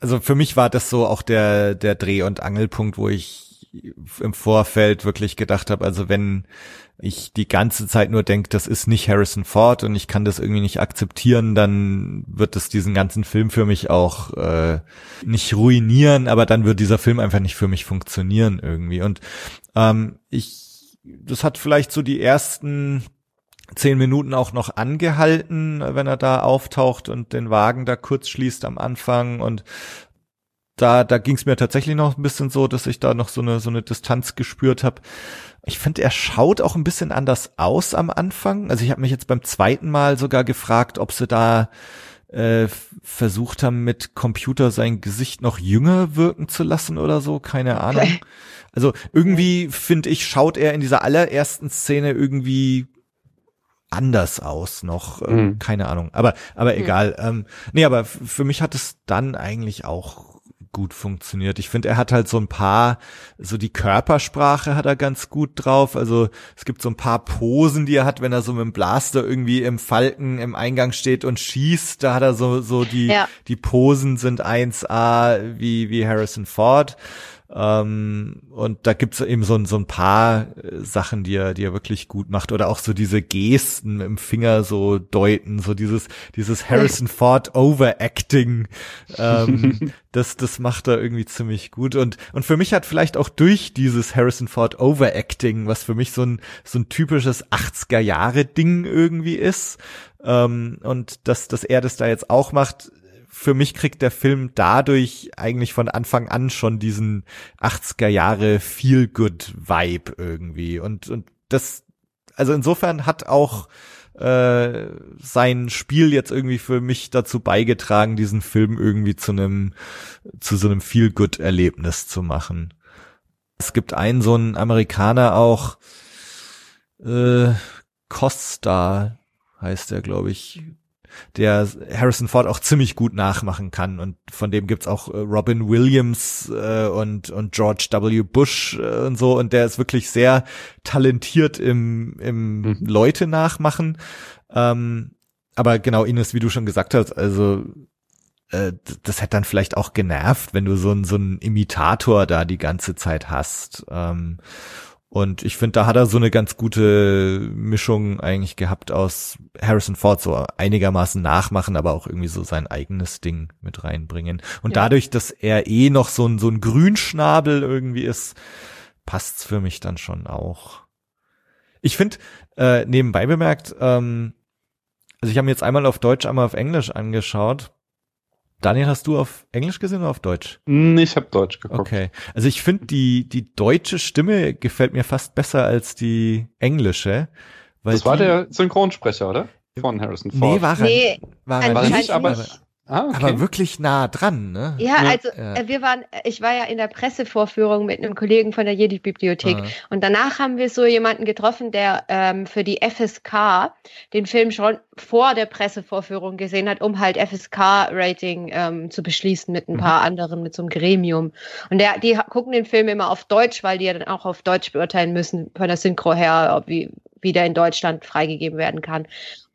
also für mich war das so auch der der Dreh- und Angelpunkt, wo ich im Vorfeld wirklich gedacht habe, also wenn ich die ganze Zeit nur denke, das ist nicht Harrison Ford und ich kann das irgendwie nicht akzeptieren, dann wird es diesen ganzen Film für mich auch äh, nicht ruinieren, aber dann wird dieser Film einfach nicht für mich funktionieren irgendwie. Und ähm, ich, das hat vielleicht so die ersten zehn Minuten auch noch angehalten, wenn er da auftaucht und den Wagen da kurz schließt am Anfang und da, da ging es mir tatsächlich noch ein bisschen so, dass ich da noch so eine, so eine Distanz gespürt habe. Ich finde, er schaut auch ein bisschen anders aus am Anfang. Also ich habe mich jetzt beim zweiten Mal sogar gefragt, ob sie da äh, versucht haben, mit Computer sein Gesicht noch jünger wirken zu lassen oder so, keine Ahnung. Also irgendwie finde ich, schaut er in dieser allerersten Szene irgendwie anders aus noch, mhm. keine Ahnung. Aber aber mhm. egal. Ähm, nee, aber für mich hat es dann eigentlich auch gut funktioniert. Ich finde, er hat halt so ein paar, so die Körpersprache hat er ganz gut drauf. Also es gibt so ein paar Posen, die er hat, wenn er so mit dem Blaster irgendwie im Falken im Eingang steht und schießt. Da hat er so so die ja. die Posen sind 1A wie wie Harrison Ford. Ähm, und da gibt's eben so, so ein paar äh, Sachen, die er, die er wirklich gut macht. Oder auch so diese Gesten im Finger so deuten, so dieses, dieses Harrison Ford Overacting. Ähm, das, das macht er irgendwie ziemlich gut. Und, und für mich hat vielleicht auch durch dieses Harrison Ford Overacting, was für mich so ein, so ein typisches 80er Jahre Ding irgendwie ist, ähm, und dass, dass er das da jetzt auch macht, für mich kriegt der Film dadurch eigentlich von Anfang an schon diesen 80er Jahre Feel Good Vibe irgendwie und und das also insofern hat auch äh, sein Spiel jetzt irgendwie für mich dazu beigetragen, diesen Film irgendwie zu einem zu so einem Feel Good Erlebnis zu machen. Es gibt einen so einen Amerikaner auch äh, Costa heißt er, glaube ich, der Harrison Ford auch ziemlich gut nachmachen kann. Und von dem gibt's auch äh, Robin Williams äh, und, und George W. Bush äh, und so. Und der ist wirklich sehr talentiert im, im mhm. Leute nachmachen. Ähm, aber genau, Ines, wie du schon gesagt hast, also äh, das hätte dann vielleicht auch genervt, wenn du so einen so einen Imitator da die ganze Zeit hast. Ähm, und ich finde, da hat er so eine ganz gute Mischung eigentlich gehabt aus Harrison Ford, so einigermaßen nachmachen, aber auch irgendwie so sein eigenes Ding mit reinbringen. Und ja. dadurch, dass er eh noch so ein, so ein Grünschnabel irgendwie ist, passt's für mich dann schon auch. Ich finde, äh, nebenbei bemerkt, ähm, also ich habe mir jetzt einmal auf Deutsch, einmal auf Englisch angeschaut. Daniel, hast du auf Englisch gesehen oder auf Deutsch? Ich habe Deutsch geguckt. Okay. Also ich finde die die deutsche Stimme gefällt mir fast besser als die englische. Weil das war die, der Synchronsprecher, oder? Von Harrison Ford. Nee, war er, nee, war er nicht, aber, Ah, okay. Aber wirklich nah dran, ne? Ja, also ja. Äh, wir waren, ich war ja in der Pressevorführung mit einem Kollegen von der Jedi-Bibliothek ah. und danach haben wir so jemanden getroffen, der ähm, für die FSK den Film schon vor der Pressevorführung gesehen hat, um halt FSK-Rating ähm, zu beschließen mit ein mhm. paar anderen, mit so einem Gremium. Und der, die gucken den Film immer auf Deutsch, weil die ja dann auch auf Deutsch beurteilen müssen, von der Synchro her, ob wie, wie der in Deutschland freigegeben werden kann.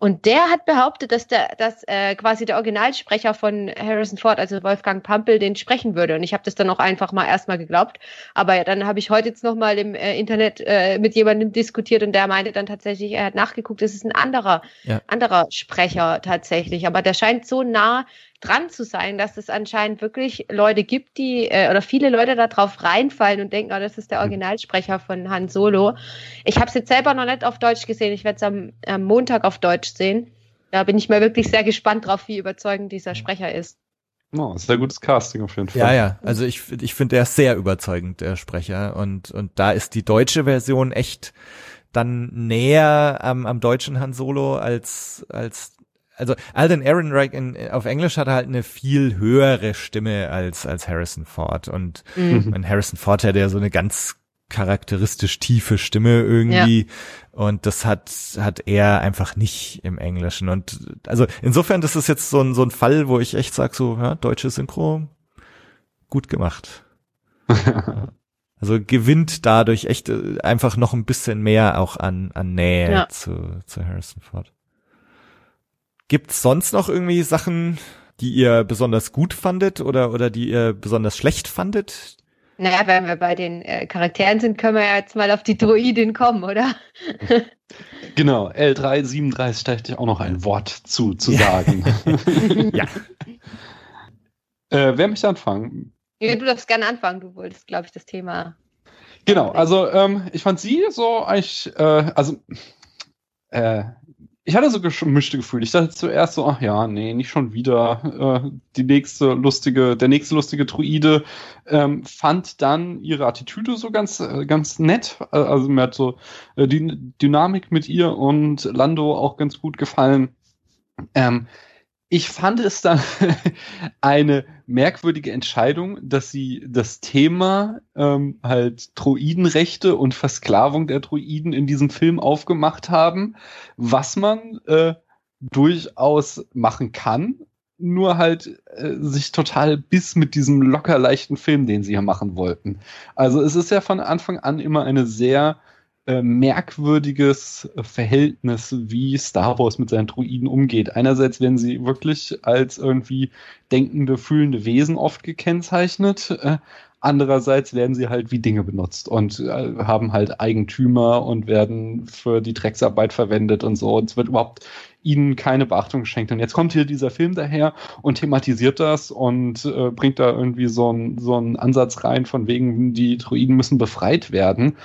Und der hat behauptet, dass der, dass äh, quasi der Originalsprecher von Harrison Ford, also Wolfgang Pampel, den sprechen würde. Und ich habe das dann auch einfach mal erstmal geglaubt. Aber dann habe ich heute jetzt noch mal im äh, Internet äh, mit jemandem diskutiert und der meinte dann tatsächlich, er hat nachgeguckt, es ist ein anderer, ja. anderer Sprecher tatsächlich. Aber der scheint so nah dran zu sein, dass es anscheinend wirklich Leute gibt, die äh, oder viele Leute da drauf reinfallen und denken, oh, das ist der hm. Originalsprecher von Han Solo. Ich habe es jetzt selber noch nicht auf Deutsch gesehen. Ich werde es am, am Montag auf Deutsch sehen. Da bin ich mal wirklich sehr gespannt drauf, wie überzeugend dieser Sprecher ist. Oh, sehr gutes Casting auf jeden Fall. Ja, ja. Also ich, ich finde, ist sehr überzeugend, der Sprecher. Und, und da ist die deutsche Version echt dann näher am, am deutschen Han Solo als, als also Alden Ehrenreich in, auf Englisch hat er halt eine viel höhere Stimme als als Harrison Ford und mhm. Harrison Ford hat ja so eine ganz charakteristisch tiefe Stimme irgendwie ja. und das hat hat er einfach nicht im Englischen und also insofern das ist jetzt so ein so ein Fall, wo ich echt sag so ja, deutsche Synchro gut gemacht. also gewinnt dadurch echt äh, einfach noch ein bisschen mehr auch an an Nähe ja. zu zu Harrison Ford. Gibt's sonst noch irgendwie Sachen, die ihr besonders gut fandet oder, oder die ihr besonders schlecht fandet? Naja, wenn wir bei den äh, Charakteren sind, können wir ja jetzt mal auf die Droidin kommen, oder? genau, L337 da hätte ich auch noch ein Wort zu, zu sagen. ja. äh, wer möchte anfangen? Ja, du darfst gerne anfangen, du wolltest, glaube ich, das Thema. Genau, also ähm, ich fand sie so eigentlich, äh, also äh, ich hatte so gemischte Gefühle. Ich dachte zuerst so, ach ja, nee, nicht schon wieder äh, die nächste lustige, der nächste lustige Druide. Ähm, fand dann ihre Attitüde so ganz, äh, ganz nett. Äh, also mir hat so äh, die Dynamik mit ihr und Lando auch ganz gut gefallen. Ähm, ich fand es dann eine merkwürdige Entscheidung, dass sie das Thema ähm, halt Droidenrechte und Versklavung der Droiden in diesem Film aufgemacht haben, was man äh, durchaus machen kann, nur halt äh, sich total bis mit diesem locker leichten Film, den sie hier machen wollten. Also es ist ja von Anfang an immer eine sehr äh, merkwürdiges Verhältnis, wie Star Wars mit seinen Druiden umgeht. Einerseits werden sie wirklich als irgendwie denkende, fühlende Wesen oft gekennzeichnet. Äh, andererseits werden sie halt wie Dinge benutzt und äh, haben halt Eigentümer und werden für die Drecksarbeit verwendet und so. Und es wird überhaupt ihnen keine Beachtung geschenkt. Und jetzt kommt hier dieser Film daher und thematisiert das und äh, bringt da irgendwie so einen so einen Ansatz rein, von wegen, die Druiden müssen befreit werden.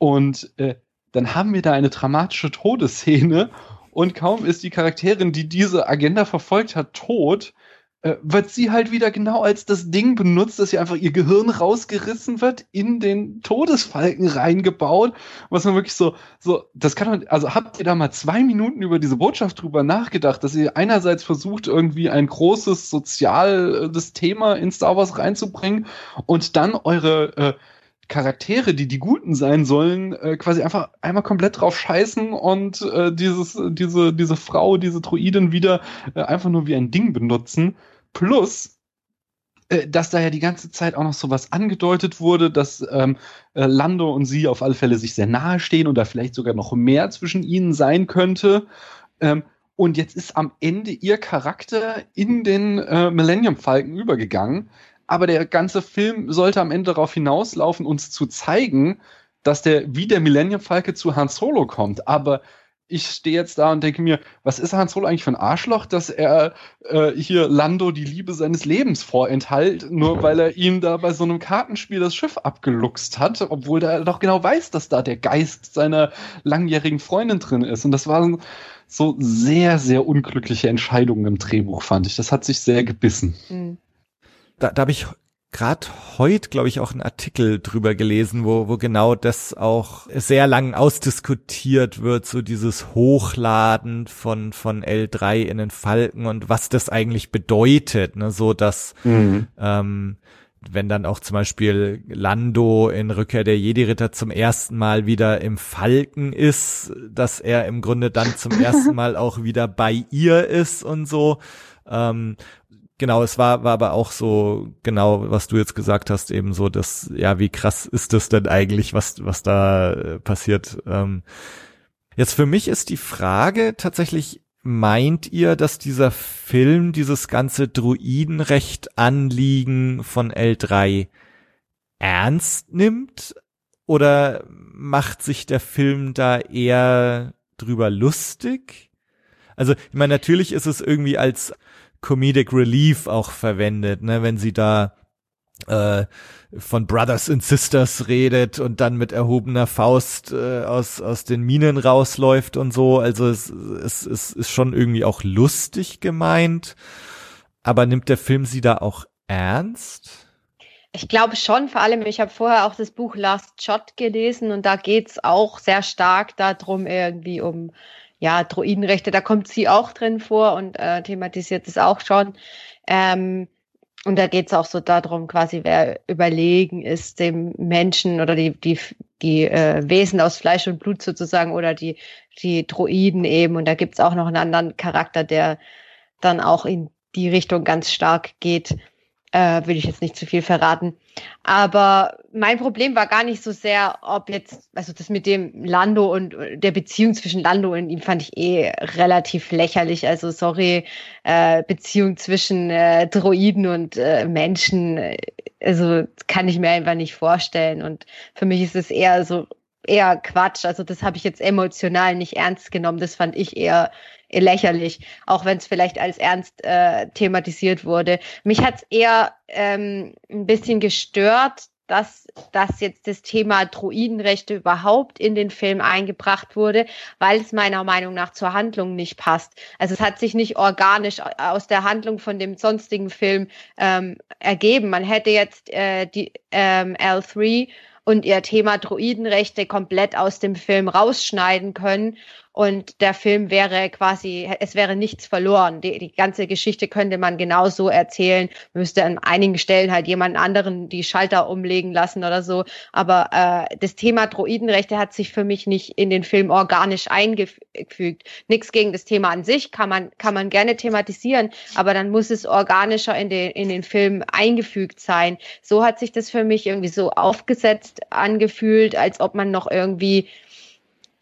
Und äh, dann haben wir da eine dramatische Todesszene. Und kaum ist die Charakterin, die diese Agenda verfolgt hat, tot, äh, wird sie halt wieder genau als das Ding benutzt, dass sie einfach ihr Gehirn rausgerissen wird, in den Todesfalken reingebaut, was man wirklich so, so, das kann man, also habt ihr da mal zwei Minuten über diese Botschaft drüber nachgedacht, dass ihr einerseits versucht, irgendwie ein großes soziales Thema in Star Wars reinzubringen und dann eure äh, Charaktere, die die Guten sein sollen, äh, quasi einfach einmal komplett drauf scheißen und äh, dieses, diese, diese Frau, diese Druidin wieder äh, einfach nur wie ein Ding benutzen. Plus, äh, dass da ja die ganze Zeit auch noch so was angedeutet wurde, dass ähm, äh, Lando und sie auf alle Fälle sich sehr nahe stehen und da vielleicht sogar noch mehr zwischen ihnen sein könnte. Ähm, und jetzt ist am Ende ihr Charakter in den äh, Millennium Falken übergegangen aber der ganze Film sollte am Ende darauf hinauslaufen, uns zu zeigen, dass der wie der Millennium Falke zu Han Solo kommt. Aber ich stehe jetzt da und denke mir, was ist Han Solo eigentlich für ein Arschloch, dass er äh, hier Lando die Liebe seines Lebens vorenthält, nur weil er ihm da bei so einem Kartenspiel das Schiff abgeluchst hat, obwohl er doch genau weiß, dass da der Geist seiner langjährigen Freundin drin ist. Und das waren so sehr, sehr unglückliche Entscheidungen im Drehbuch, fand ich. Das hat sich sehr gebissen. Mhm da, da habe ich gerade heute, glaube ich, auch einen Artikel drüber gelesen, wo, wo genau das auch sehr lang ausdiskutiert wird, so dieses Hochladen von, von L3 in den Falken und was das eigentlich bedeutet, ne, so dass, mhm. ähm, wenn dann auch zum Beispiel Lando in Rückkehr der Jedi-Ritter zum ersten Mal wieder im Falken ist, dass er im Grunde dann zum ersten Mal auch wieder bei ihr ist und so. Ähm, Genau, es war, war aber auch so, genau, was du jetzt gesagt hast, eben so, dass, ja, wie krass ist das denn eigentlich, was, was da äh, passiert? Ähm, jetzt für mich ist die Frage tatsächlich, meint ihr, dass dieser Film dieses ganze Druidenrecht-Anliegen von L3 ernst nimmt? Oder macht sich der Film da eher drüber lustig? Also, ich meine, natürlich ist es irgendwie als Comedic Relief auch verwendet, ne, wenn sie da äh, von Brothers and Sisters redet und dann mit erhobener Faust äh, aus, aus den Minen rausläuft und so. Also es, es, es ist schon irgendwie auch lustig gemeint. Aber nimmt der Film sie da auch ernst? Ich glaube schon, vor allem, ich habe vorher auch das Buch Last Shot gelesen und da geht's auch sehr stark darum, irgendwie um ja, Droidenrechte, da kommt sie auch drin vor und äh, thematisiert es auch schon. Ähm, und da geht es auch so darum, quasi, wer überlegen ist dem Menschen oder die, die, die äh, Wesen aus Fleisch und Blut sozusagen oder die, die Droiden eben. Und da gibt es auch noch einen anderen Charakter, der dann auch in die Richtung ganz stark geht äh, will ich jetzt nicht zu viel verraten. Aber mein Problem war gar nicht so sehr, ob jetzt, also das mit dem Lando und der Beziehung zwischen Lando und ihm fand ich eh relativ lächerlich. Also sorry, äh, Beziehung zwischen äh, Droiden und äh, Menschen, äh, also kann ich mir einfach nicht vorstellen. Und für mich ist es eher so eher Quatsch. Also das habe ich jetzt emotional nicht ernst genommen. Das fand ich eher lächerlich, auch wenn es vielleicht als ernst äh, thematisiert wurde. Mich hat es eher ähm, ein bisschen gestört, dass, dass jetzt das Thema Druidenrechte überhaupt in den Film eingebracht wurde, weil es meiner Meinung nach zur Handlung nicht passt. Also es hat sich nicht organisch aus der Handlung von dem sonstigen Film ähm, ergeben. Man hätte jetzt äh, die ähm, L3 und ihr Thema Druidenrechte komplett aus dem Film rausschneiden können und der Film wäre quasi, es wäre nichts verloren. Die, die ganze Geschichte könnte man genauso erzählen. Müsste an einigen Stellen halt jemand anderen die Schalter umlegen lassen oder so. Aber äh, das Thema Droidenrechte hat sich für mich nicht in den Film organisch eingefügt. Nichts gegen das Thema an sich kann man, kann man gerne thematisieren, aber dann muss es organischer in den, in den Film eingefügt sein. So hat sich das für mich irgendwie so aufgesetzt angefühlt, als ob man noch irgendwie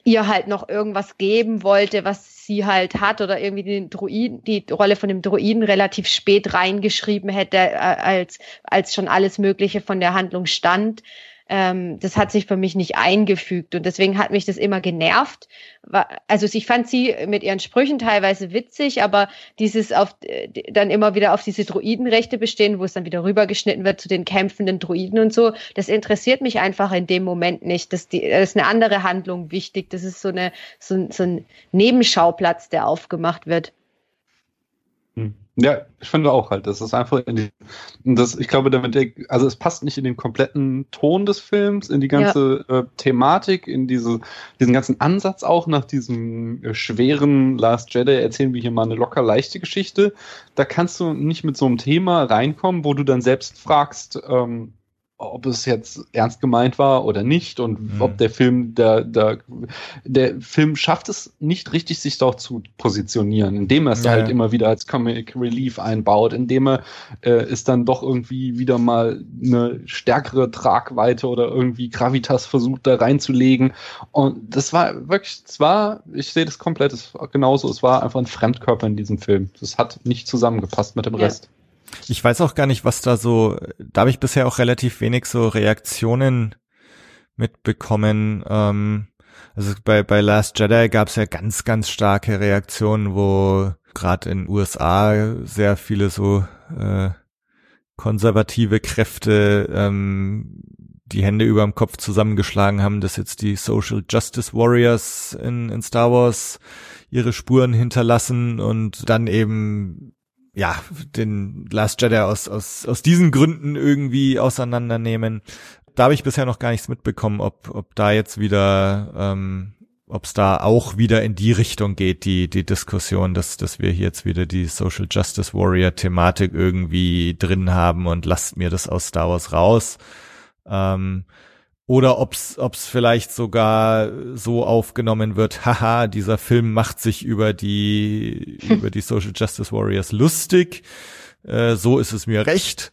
ihr halt noch irgendwas geben wollte, was sie halt hat oder irgendwie den Druiden, die Rolle von dem Druiden relativ spät reingeschrieben hätte, äh, als, als schon alles Mögliche von der Handlung stand ähm, das hat sich für mich nicht eingefügt und deswegen hat mich das immer genervt. Also ich fand sie mit ihren Sprüchen teilweise witzig, aber dieses auf dann immer wieder auf diese Druidenrechte bestehen, wo es dann wieder rübergeschnitten wird zu den kämpfenden Druiden und so, das interessiert mich einfach in dem Moment nicht. Das, die, das ist eine andere Handlung wichtig. Das ist so eine so, so ein Nebenschauplatz, der aufgemacht wird. Hm. Ja, ich finde auch halt, das ist einfach in die, das, ich glaube, damit, der, also es passt nicht in den kompletten Ton des Films, in die ganze ja. äh, Thematik, in diese, diesen ganzen Ansatz auch nach diesem äh, schweren Last Jedi erzählen wir hier mal eine locker leichte Geschichte. Da kannst du nicht mit so einem Thema reinkommen, wo du dann selbst fragst, ähm, ob es jetzt ernst gemeint war oder nicht und mhm. ob der Film, der, der, der Film schafft es nicht richtig, sich doch zu positionieren, indem er es ja. halt immer wieder als Comic Relief einbaut, indem er äh, es dann doch irgendwie wieder mal eine stärkere Tragweite oder irgendwie Gravitas versucht da reinzulegen. Und das war wirklich, es war, ich sehe das komplett, es war genauso, es war einfach ein Fremdkörper in diesem Film. Das hat nicht zusammengepasst mit dem ja. Rest. Ich weiß auch gar nicht, was da so, da habe ich bisher auch relativ wenig so Reaktionen mitbekommen. Ähm, also bei, bei Last Jedi gab es ja ganz, ganz starke Reaktionen, wo gerade in USA sehr viele so äh, konservative Kräfte ähm, die Hände über dem Kopf zusammengeschlagen haben, dass jetzt die Social Justice Warriors in, in Star Wars ihre Spuren hinterlassen und dann eben ja, den Last Jedi aus, aus, aus diesen Gründen irgendwie auseinandernehmen. Da habe ich bisher noch gar nichts mitbekommen, ob, ob da jetzt wieder, ähm, ob es da auch wieder in die Richtung geht, die, die Diskussion, dass, dass wir hier jetzt wieder die Social Justice Warrior Thematik irgendwie drin haben und lasst mir das aus Star Wars raus. Ähm, oder ob's ob's vielleicht sogar so aufgenommen wird, haha, dieser Film macht sich über die über die Social Justice Warriors lustig. Äh, so ist es mir recht.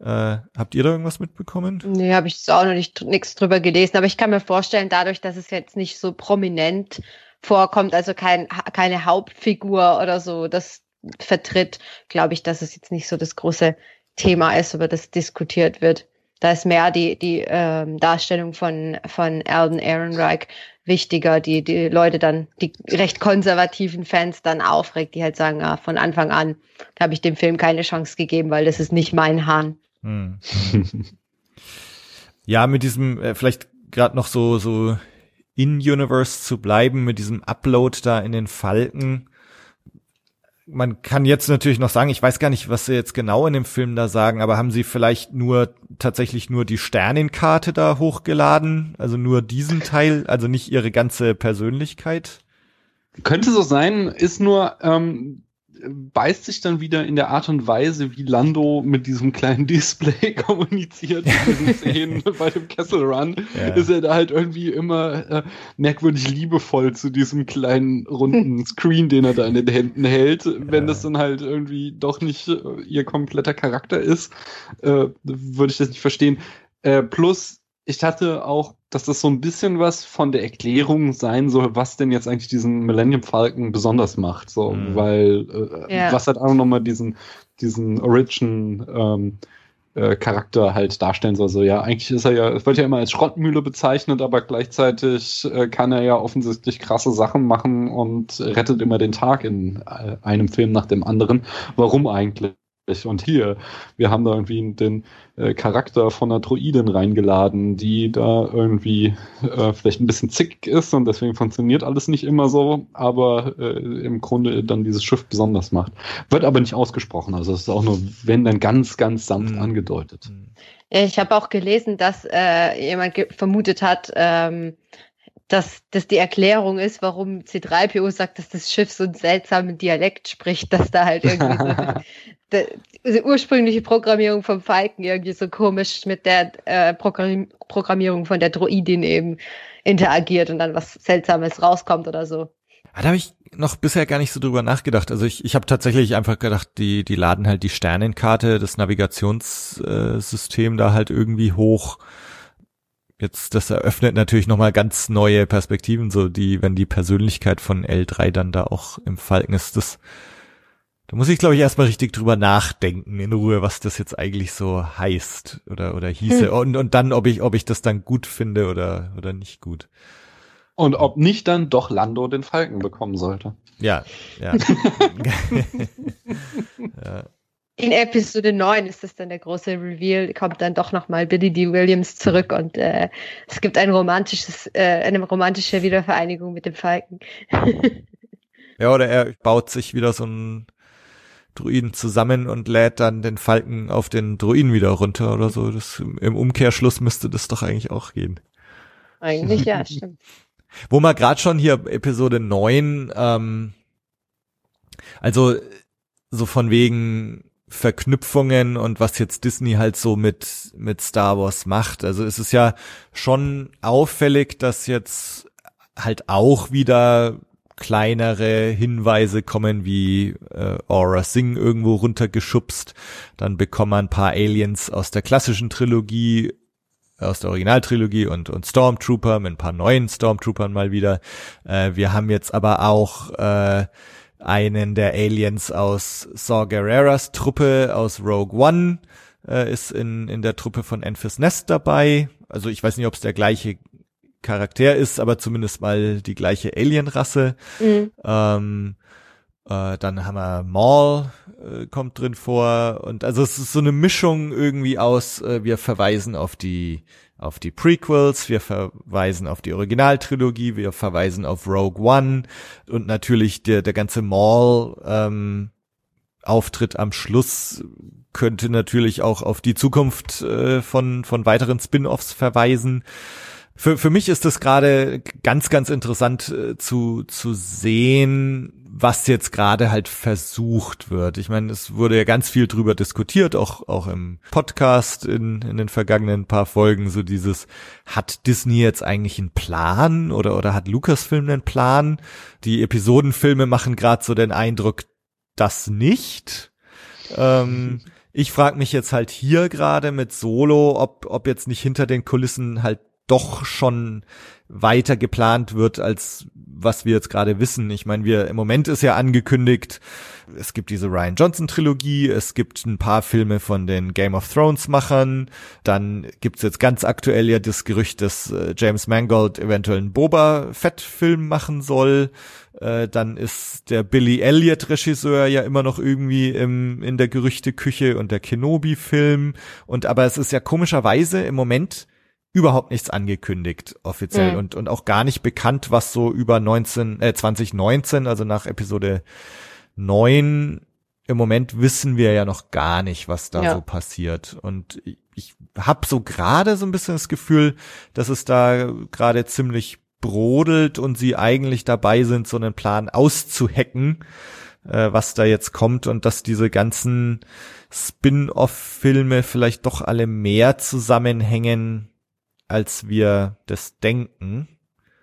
Äh, habt ihr da irgendwas mitbekommen? Nee, habe ich auch noch nicht nichts drüber gelesen, aber ich kann mir vorstellen, dadurch, dass es jetzt nicht so prominent vorkommt, also kein, keine Hauptfigur oder so, das vertritt, glaube ich, dass es jetzt nicht so das große Thema ist, über das diskutiert wird. Da ist mehr die, die ähm, Darstellung von, von Alden Ehrenreich wichtiger, die die Leute dann, die recht konservativen Fans dann aufregt, die halt sagen, ah, von Anfang an habe ich dem Film keine Chance gegeben, weil das ist nicht mein Hahn. Hm. ja, mit diesem, äh, vielleicht gerade noch so, so in-Universe zu bleiben, mit diesem Upload da in den Falken man kann jetzt natürlich noch sagen, ich weiß gar nicht, was sie jetzt genau in dem Film da sagen, aber haben sie vielleicht nur tatsächlich nur die Sternenkarte da hochgeladen? Also nur diesen Teil, also nicht ihre ganze Persönlichkeit? Könnte so sein, ist nur, ähm, beißt sich dann wieder in der Art und Weise, wie Lando mit diesem kleinen Display kommuniziert in diesen Szenen bei dem Kessel Run, ja. ist er da halt irgendwie immer äh, merkwürdig liebevoll zu diesem kleinen runden Screen, den er da in den Händen hält. Wenn ja. das dann halt irgendwie doch nicht äh, ihr kompletter Charakter ist, äh, würde ich das nicht verstehen. Äh, plus, ich hatte auch dass das so ein bisschen was von der Erklärung sein soll, was denn jetzt eigentlich diesen Millennium Falcon besonders macht. So, mhm. weil äh, ja. was halt auch nochmal diesen, diesen Origin ähm, äh, Charakter halt darstellen soll. So, ja, eigentlich ist er ja, es wird ja immer als Schrottmühle bezeichnet, aber gleichzeitig äh, kann er ja offensichtlich krasse Sachen machen und rettet immer den Tag in äh, einem Film nach dem anderen. Warum eigentlich? Und hier, wir haben da irgendwie den äh, Charakter von einer Droidin reingeladen, die da irgendwie äh, vielleicht ein bisschen zick ist und deswegen funktioniert alles nicht immer so, aber äh, im Grunde dann dieses Schiff besonders macht. Wird aber nicht ausgesprochen, also es ist auch nur, wenn dann ganz, ganz sanft mhm. angedeutet. Mhm. Ich habe auch gelesen, dass äh, jemand vermutet hat, ähm, dass das die Erklärung ist, warum C3PO sagt, dass das Schiff so einen seltsamen Dialekt spricht, dass da halt irgendwie so die, ursprüngliche Programmierung vom Falken irgendwie so komisch mit der äh, Programm Programmierung von der Droidin eben interagiert und dann was Seltsames rauskommt oder so. Da habe ich noch bisher gar nicht so drüber nachgedacht. Also ich, ich habe tatsächlich einfach gedacht, die, die laden halt die Sternenkarte, das Navigationssystem da halt irgendwie hoch jetzt, das eröffnet natürlich nochmal ganz neue Perspektiven, so die, wenn die Persönlichkeit von L3 dann da auch im Falken ist, das, da muss ich glaube ich erstmal richtig drüber nachdenken in Ruhe, was das jetzt eigentlich so heißt oder, oder hieße hm. und, und dann, ob ich, ob ich das dann gut finde oder, oder nicht gut. Und ob nicht dann doch Lando den Falken bekommen sollte. Ja, ja. ja in Episode 9 ist das dann der große Reveal, kommt dann doch nochmal Billy D. Williams zurück und äh, es gibt ein romantisches, äh, eine romantische Wiedervereinigung mit dem Falken. ja, oder er baut sich wieder so einen Druiden zusammen und lädt dann den Falken auf den Druiden wieder runter oder so. Das, Im Umkehrschluss müsste das doch eigentlich auch gehen. Eigentlich ja, stimmt. Wo man gerade schon hier Episode 9, ähm, also so von wegen Verknüpfungen und was jetzt Disney halt so mit, mit Star Wars macht. Also es ist ja schon auffällig, dass jetzt halt auch wieder kleinere Hinweise kommen, wie äh, Aura Singh irgendwo runtergeschubst. Dann bekommen wir ein paar Aliens aus der klassischen Trilogie, aus der Originaltrilogie und, und Stormtrooper mit ein paar neuen Stormtroopern mal wieder. Äh, wir haben jetzt aber auch äh, einen der Aliens aus Saw Gerreras Truppe aus Rogue One äh, ist in, in der Truppe von Enfys Nest dabei. Also ich weiß nicht, ob es der gleiche Charakter ist, aber zumindest mal die gleiche Alienrasse. Mhm. Ähm, äh, dann haben wir Maul äh, kommt drin vor und also es ist so eine Mischung irgendwie aus, äh, wir verweisen auf die auf die Prequels, wir verweisen auf die Originaltrilogie, wir verweisen auf Rogue One und natürlich der, der ganze Mall ähm, Auftritt am Schluss könnte natürlich auch auf die Zukunft äh, von, von weiteren Spin-offs verweisen für, für mich ist das gerade ganz, ganz interessant äh, zu, zu sehen, was jetzt gerade halt versucht wird. Ich meine, es wurde ja ganz viel drüber diskutiert, auch, auch im Podcast in, in den vergangenen paar Folgen, so dieses, hat Disney jetzt eigentlich einen Plan oder, oder hat Lucasfilm einen Plan? Die Episodenfilme machen gerade so den Eindruck, das nicht. Ähm, ich frage mich jetzt halt hier gerade mit Solo, ob, ob jetzt nicht hinter den Kulissen halt doch schon weiter geplant wird, als was wir jetzt gerade wissen. Ich meine, wir im Moment ist ja angekündigt, es gibt diese Ryan Johnson Trilogie, es gibt ein paar Filme von den Game of Thrones Machern, dann gibt's jetzt ganz aktuell ja das Gerücht, dass äh, James Mangold eventuell einen Boba Fett Film machen soll. Äh, dann ist der Billy Elliot Regisseur ja immer noch irgendwie im, in der Gerüchteküche und der Kenobi Film und aber es ist ja komischerweise im Moment überhaupt nichts angekündigt offiziell mhm. und und auch gar nicht bekannt, was so über 19 äh, 2019, also nach Episode 9 im Moment wissen wir ja noch gar nicht, was da ja. so passiert und ich, habe so gerade so ein bisschen das Gefühl, dass es da gerade ziemlich brodelt und sie eigentlich dabei sind, so einen Plan auszuhacken, äh, was da jetzt kommt und dass diese ganzen Spin-off-Filme vielleicht doch alle mehr zusammenhängen, als wir das denken.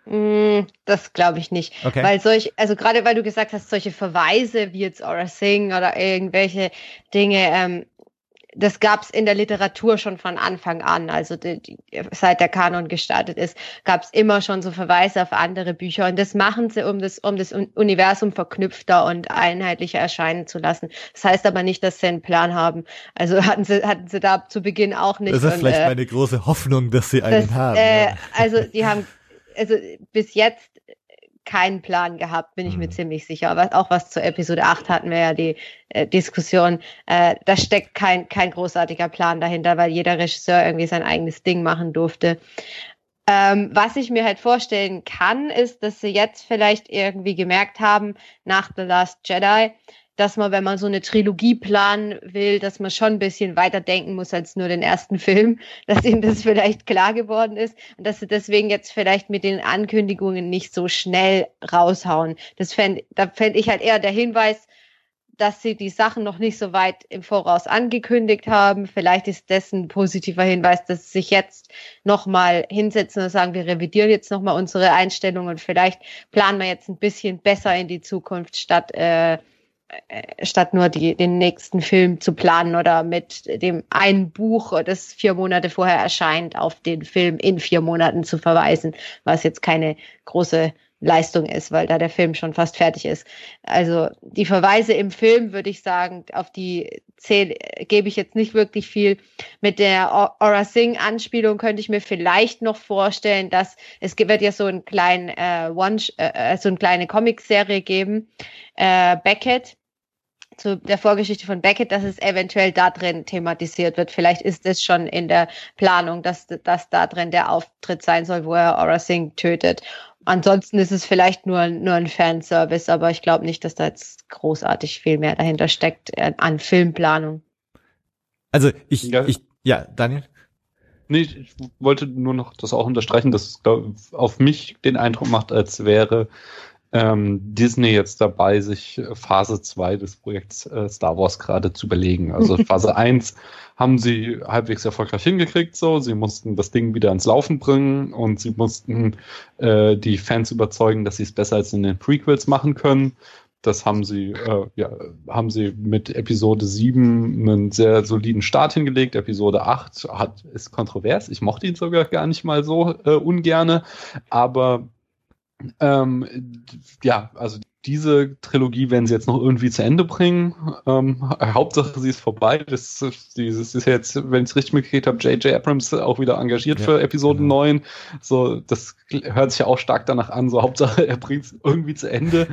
Mm, das glaube ich nicht. Okay. Weil solch, also gerade weil du gesagt hast, solche Verweise wie jetzt Aura Singh oder irgendwelche Dinge, ähm, das gab es in der Literatur schon von Anfang an. Also die, die, seit der Kanon gestartet ist, gab es immer schon so Verweise auf andere Bücher. Und das machen sie, um das, um das Universum verknüpfter und einheitlicher erscheinen zu lassen. Das heißt aber nicht, dass sie einen Plan haben. Also hatten sie, hatten sie da zu Beginn auch nicht. Das ist und, vielleicht äh, meine große Hoffnung, dass sie einen das, haben. Äh, also die haben, also bis jetzt keinen Plan gehabt, bin ich mir mhm. ziemlich sicher. Aber auch was zur Episode 8 hatten wir ja die äh, Diskussion. Äh, da steckt kein, kein großartiger Plan dahinter, weil jeder Regisseur irgendwie sein eigenes Ding machen durfte. Ähm, was ich mir halt vorstellen kann, ist, dass sie jetzt vielleicht irgendwie gemerkt haben, nach The Last Jedi, dass man, wenn man so eine Trilogie planen will, dass man schon ein bisschen weiter denken muss als nur den ersten Film, dass ihnen das vielleicht klar geworden ist und dass sie deswegen jetzt vielleicht mit den Ankündigungen nicht so schnell raushauen. Das fände, da fände ich halt eher der Hinweis, dass sie die Sachen noch nicht so weit im Voraus angekündigt haben. Vielleicht ist das ein positiver Hinweis, dass sie sich jetzt nochmal hinsetzen und sagen, wir revidieren jetzt nochmal unsere Einstellungen und vielleicht planen wir jetzt ein bisschen besser in die Zukunft, statt äh, statt nur die, den nächsten Film zu planen oder mit dem einen Buch, das vier Monate vorher erscheint, auf den Film in vier Monaten zu verweisen, was jetzt keine große Leistung ist, weil da der Film schon fast fertig ist. Also die Verweise im Film, würde ich sagen, auf die zähl gebe ich jetzt nicht wirklich viel. Mit der Aura Singh Anspielung könnte ich mir vielleicht noch vorstellen, dass es wird ja so einen kleinen äh, One, äh, äh, so eine kleine Comicserie geben, äh, Beckett zu der Vorgeschichte von Beckett, dass es eventuell da drin thematisiert wird. Vielleicht ist es schon in der Planung, dass, dass da drin der Auftritt sein soll, wo er Aura Singh tötet. Ansonsten ist es vielleicht nur, nur ein Fanservice, aber ich glaube nicht, dass da jetzt großartig viel mehr dahinter steckt äh, an Filmplanung. Also ich, ja, ich, ja, Daniel? Nee, ich wollte nur noch das auch unterstreichen, dass es glaub, auf mich den Eindruck macht, als wäre Disney jetzt dabei, sich Phase 2 des Projekts äh, Star Wars gerade zu überlegen. Also Phase 1 haben sie halbwegs erfolgreich hingekriegt, so. Sie mussten das Ding wieder ans Laufen bringen und sie mussten äh, die Fans überzeugen, dass sie es besser als in den Prequels machen können. Das haben sie, äh, ja, haben sie mit Episode 7 einen sehr soliden Start hingelegt. Episode 8 hat, ist kontrovers. Ich mochte ihn sogar gar nicht mal so äh, ungerne. Aber ähm, ja, also diese Trilogie werden sie jetzt noch irgendwie zu Ende bringen. Ähm, Hauptsache, sie ist vorbei. Das, dieses ist jetzt, wenn ich es richtig mitgekriegt habe, J.J. Abrams auch wieder engagiert ja, für Episode genau. 9. So, das hört sich ja auch stark danach an. So, Hauptsache, er bringt es irgendwie zu Ende.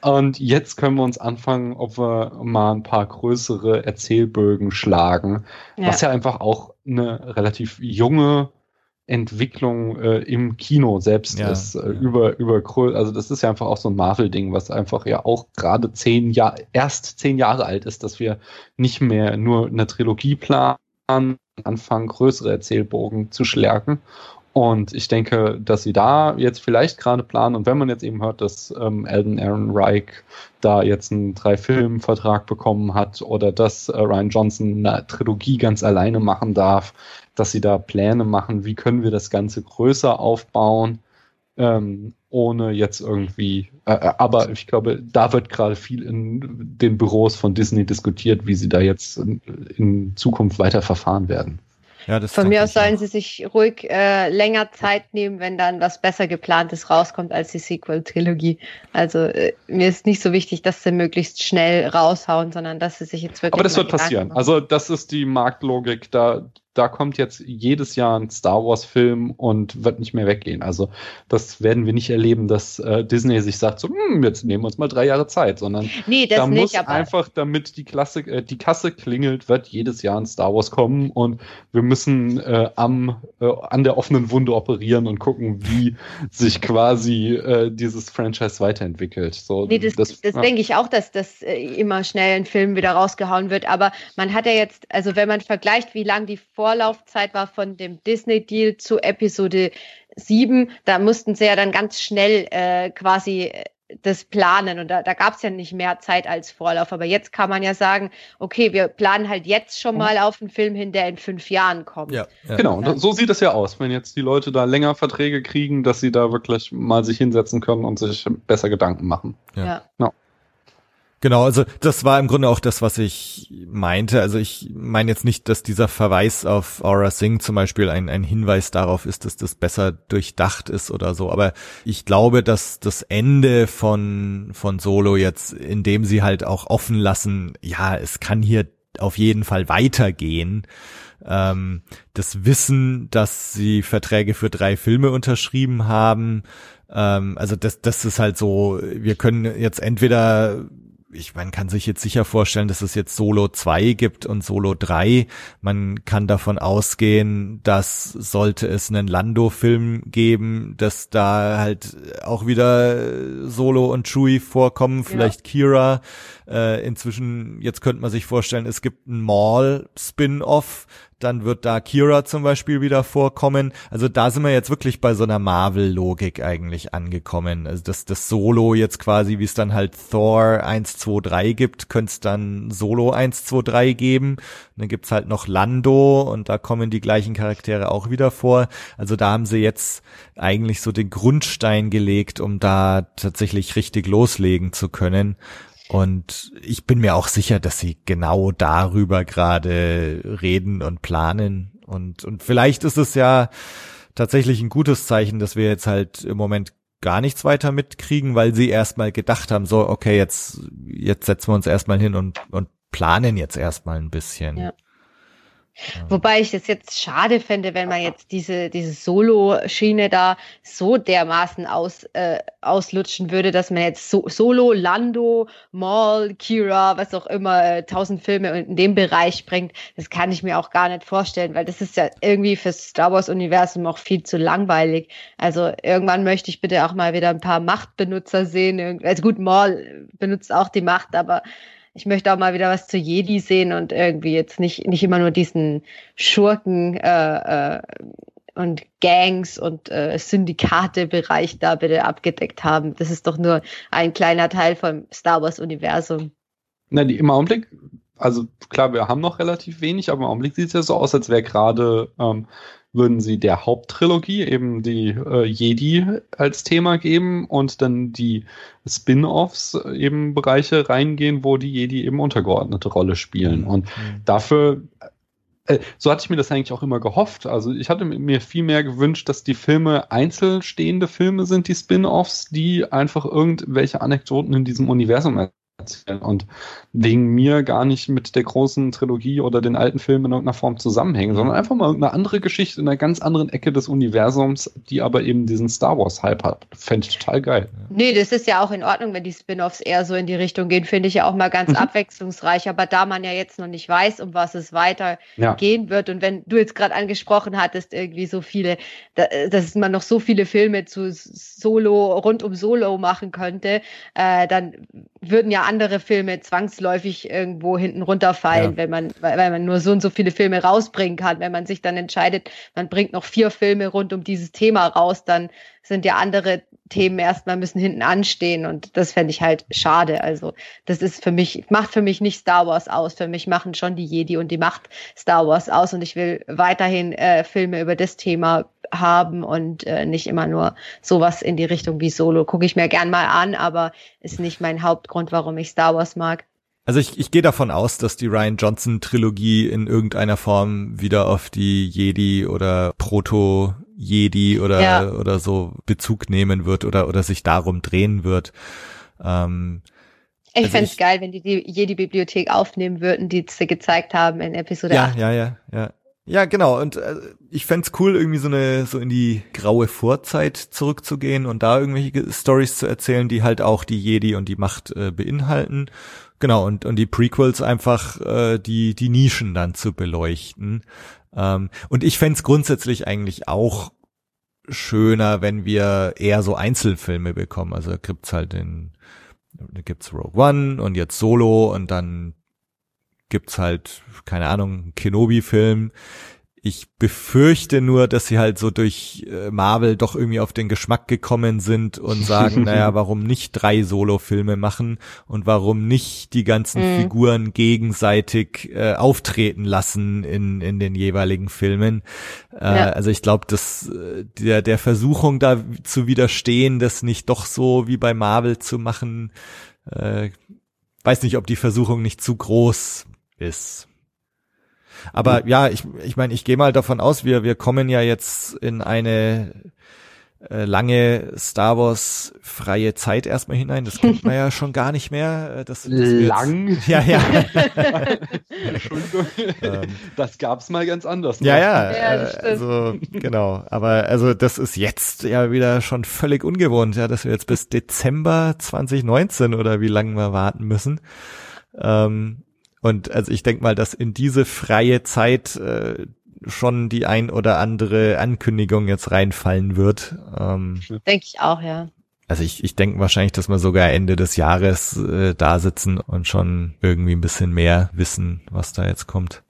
Und jetzt können wir uns anfangen, ob wir mal ein paar größere Erzählbögen schlagen. Ja. Was ja einfach auch eine relativ junge Entwicklung äh, im Kino selbst ja, ist, äh, ja. über, über, also das ist ja einfach auch so ein Marvel-Ding, was einfach ja auch gerade zehn Jahre, erst zehn Jahre alt ist, dass wir nicht mehr nur eine Trilogie planen, anfangen, größere Erzählbogen zu schlärken. Und ich denke, dass sie da jetzt vielleicht gerade planen, und wenn man jetzt eben hört, dass ähm, Alden Aaron Reich da jetzt einen Drei-Film-Vertrag bekommen hat oder dass äh, Ryan Johnson eine Trilogie ganz alleine machen darf, dass sie da Pläne machen, wie können wir das Ganze größer aufbauen, ähm, ohne jetzt irgendwie, äh, äh, aber ich glaube, da wird gerade viel in den Büros von Disney diskutiert, wie sie da jetzt in, in Zukunft weiter verfahren werden. Ja, das Von mir aus sollen auch. sie sich ruhig äh, länger Zeit nehmen, wenn dann was besser geplantes rauskommt als die Sequel-Trilogie. Also äh, mir ist nicht so wichtig, dass sie möglichst schnell raushauen, sondern dass sie sich jetzt wirklich. Aber das wird passieren. machen. Also das ist die Marktlogik. Da, da kommt jetzt jedes Jahr ein Star Wars Film und wird nicht mehr weggehen. Also das werden wir nicht erleben, dass äh, Disney sich sagt, so, hm, jetzt nehmen wir uns mal drei Jahre Zeit, sondern nee, das da nicht, muss einfach, damit die Klasse, äh, die Kasse klingelt, wird jedes Jahr ein Star Wars kommen und wir müssen äh, am äh, an der offenen Wunde operieren und gucken, wie sich quasi äh, dieses Franchise weiterentwickelt. So, Nee, das, das, ja. denke ich auch, dass das äh, immer schnell ein Film wieder rausgehauen wird. Aber man hat ja jetzt, also wenn man vergleicht, wie lang die Vorlaufzeit war von dem Disney-Deal zu Episode 7, da mussten sie ja dann ganz schnell äh, quasi äh, das planen und da, da gab es ja nicht mehr Zeit als Vorlauf. Aber jetzt kann man ja sagen, okay, wir planen halt jetzt schon mal auf einen Film hin, der in fünf Jahren kommt. Ja, ja. Genau, und so sieht es ja aus, wenn jetzt die Leute da länger Verträge kriegen, dass sie da wirklich mal sich hinsetzen können und sich besser Gedanken machen. Ja. Ja. Genau, also das war im Grunde auch das, was ich meinte. Also ich meine jetzt nicht, dass dieser Verweis auf Aura Singh zum Beispiel ein, ein Hinweis darauf ist, dass das besser durchdacht ist oder so. Aber ich glaube, dass das Ende von, von Solo jetzt, indem sie halt auch offen lassen, ja, es kann hier auf jeden Fall weitergehen. Ähm, das Wissen, dass sie Verträge für drei Filme unterschrieben haben, ähm, also das, das ist halt so, wir können jetzt entweder ich, man kann sich jetzt sicher vorstellen, dass es jetzt Solo 2 gibt und Solo 3. Man kann davon ausgehen, dass sollte es einen Lando-Film geben, dass da halt auch wieder Solo und Chewie vorkommen, vielleicht Kira. Äh, inzwischen, jetzt könnte man sich vorstellen, es gibt ein Maul-Spin-Off, dann wird da Kira zum Beispiel wieder vorkommen. Also da sind wir jetzt wirklich bei so einer Marvel-Logik eigentlich angekommen. Also das, das Solo jetzt quasi, wie es dann halt Thor 1, 2, 3 gibt, könnte es dann Solo 1, 2, 3 geben. Und dann gibt's halt noch Lando und da kommen die gleichen Charaktere auch wieder vor. Also da haben sie jetzt eigentlich so den Grundstein gelegt, um da tatsächlich richtig loslegen zu können. Und ich bin mir auch sicher, dass sie genau darüber gerade reden und planen. Und, und vielleicht ist es ja tatsächlich ein gutes Zeichen, dass wir jetzt halt im Moment gar nichts weiter mitkriegen, weil sie erstmal gedacht haben, so, okay, jetzt, jetzt setzen wir uns erstmal hin und, und planen jetzt erstmal ein bisschen. Ja. Wobei ich es jetzt schade fände, wenn man jetzt diese, diese Solo-Schiene da so dermaßen aus, äh, auslutschen würde, dass man jetzt so, Solo, Lando, Maul, Kira, was auch immer, äh, tausend Filme in dem Bereich bringt. Das kann ich mir auch gar nicht vorstellen, weil das ist ja irgendwie fürs Star Wars-Universum auch viel zu langweilig. Also irgendwann möchte ich bitte auch mal wieder ein paar Machtbenutzer sehen. Also gut, Maul benutzt auch die Macht, aber ich möchte auch mal wieder was zu Jedi sehen und irgendwie jetzt nicht, nicht immer nur diesen Schurken äh, äh, und Gangs und äh, Syndikate-Bereich da bitte abgedeckt haben. Das ist doch nur ein kleiner Teil vom Star Wars-Universum. Na, die, im Augenblick, also klar, wir haben noch relativ wenig, aber im Augenblick sieht es ja so aus, als wäre gerade, ähm, würden sie der Haupttrilogie eben die äh, Jedi als Thema geben und dann die Spin-offs eben Bereiche reingehen, wo die Jedi eben untergeordnete Rolle spielen. Und dafür, äh, so hatte ich mir das eigentlich auch immer gehofft. Also ich hatte mir viel mehr gewünscht, dass die Filme einzelstehende Filme sind, die Spin-offs, die einfach irgendwelche Anekdoten in diesem Universum erzählen und wegen mir gar nicht mit der großen Trilogie oder den alten Filmen in irgendeiner Form zusammenhängen, sondern einfach mal irgendeine andere Geschichte in einer ganz anderen Ecke des Universums, die aber eben diesen Star Wars-Hype hat. Fände ich total geil. Nee, das ist ja auch in Ordnung, wenn die Spin-offs eher so in die Richtung gehen, finde ich ja auch mal ganz Mhm. abwechslungsreich. Aber da man ja jetzt noch nicht weiß, um was es weiter Ja. gehen wird und wenn du jetzt gerade angesprochen hattest, irgendwie so viele, da, dass man noch so viele Filme zu Solo, rund um Solo machen könnte, äh, dann würden ja andere Filme zwangsläufig irgendwo hinten runterfallen, Ja. wenn man, weil, weil man nur so und so viele Filme rausbringen kann. Wenn man sich dann entscheidet, man bringt noch vier Filme rund um dieses Thema raus, dann sind ja andere Themen erstmal müssen hinten anstehen und das fände ich halt schade. Also das ist für mich, macht für mich nicht Star Wars aus. Für mich machen schon die Jedi und die Macht Star Wars aus und ich will weiterhin äh, Filme über das Thema haben und äh, nicht immer nur sowas in die Richtung wie Solo. Gucke ich mir gern mal an, aber ist nicht mein Hauptgrund, warum ich Star Wars mag. Also ich, ich gehe davon aus, dass die Ryan Johnson Trilogie in irgendeiner Form wieder auf die Jedi oder Proto Jedi oder ja. oder so Bezug nehmen wird oder oder sich darum drehen wird. Ähm, ich also fände es geil, wenn die die Jedi-Bibliothek aufnehmen würden, die sie gezeigt haben in Episode ja, 8. Ja, ja, ja. Ja, genau. Und äh, ich fände cool, irgendwie so eine, so in die graue Vorzeit zurückzugehen und da irgendwelche Stories zu erzählen, die halt auch die Jedi und die Macht äh, beinhalten. Genau, und, und die Prequels einfach äh, die, die Nischen dann zu beleuchten. Ähm, und ich fände grundsätzlich eigentlich auch schöner, wenn wir eher so Einzelfilme bekommen. Also gibt's halt den, da gibt's Rogue One und jetzt Solo und dann gibt's halt, keine Ahnung, Kenobi-Film. Ich befürchte nur, dass sie halt so durch äh, Marvel doch irgendwie auf den Geschmack gekommen sind und sagen, naja, warum nicht drei Solo-Filme machen und warum nicht die ganzen mhm. Figuren gegenseitig äh, auftreten lassen in, in den jeweiligen Filmen. Äh, ja. Also ich glaube, dass äh, der, der Versuchung da zu widerstehen, das nicht doch so wie bei Marvel zu machen, äh, weiß nicht, ob die Versuchung nicht zu groß ist. Aber ja, ich, ich meine, ich gehe mal davon aus, wir, wir kommen ja jetzt in eine äh, lange Star Wars freie Zeit erstmal hinein. Das kennt man ja schon gar nicht mehr. Äh, das, das Lang? Jetzt, ja, ja. Entschuldigung. Ähm, das gab's mal ganz anders. Ne? Ja, ja. ja äh, also genau. Aber also das ist jetzt ja wieder schon völlig ungewohnt, ja, dass wir jetzt bis Dezember 2019 oder wie lange wir warten müssen. Ähm, und also ich denke mal, dass in diese freie Zeit äh, schon die ein oder andere Ankündigung jetzt reinfallen wird. Ähm, denke ich auch, ja. Also ich, ich denke wahrscheinlich, dass wir sogar Ende des Jahres äh, da sitzen und schon irgendwie ein bisschen mehr wissen, was da jetzt kommt.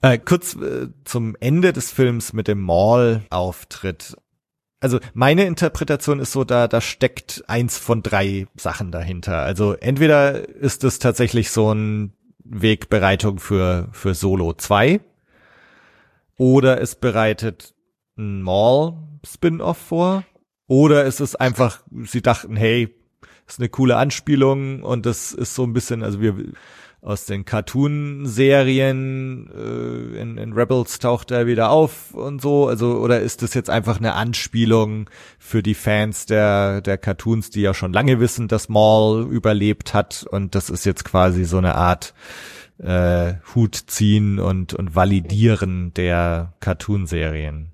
Äh, kurz äh, zum Ende des Films mit dem Mall-Auftritt also meine Interpretation ist so, da, da steckt eins von drei Sachen dahinter. Also entweder ist es tatsächlich so ein Wegbereitung für, für Solo 2. Oder es bereitet ein Mall-Spin-Off vor. Oder ist es einfach, sie dachten, hey, ist eine coole Anspielung und das ist so ein bisschen, also wir aus den Cartoon-Serien äh, in, in Rebels taucht er wieder auf und so, also oder ist das jetzt einfach eine Anspielung für die Fans der der Cartoons, die ja schon lange wissen, dass Maul überlebt hat und das ist jetzt quasi so eine Art äh, Hut ziehen und und validieren der Cartoon-Serien.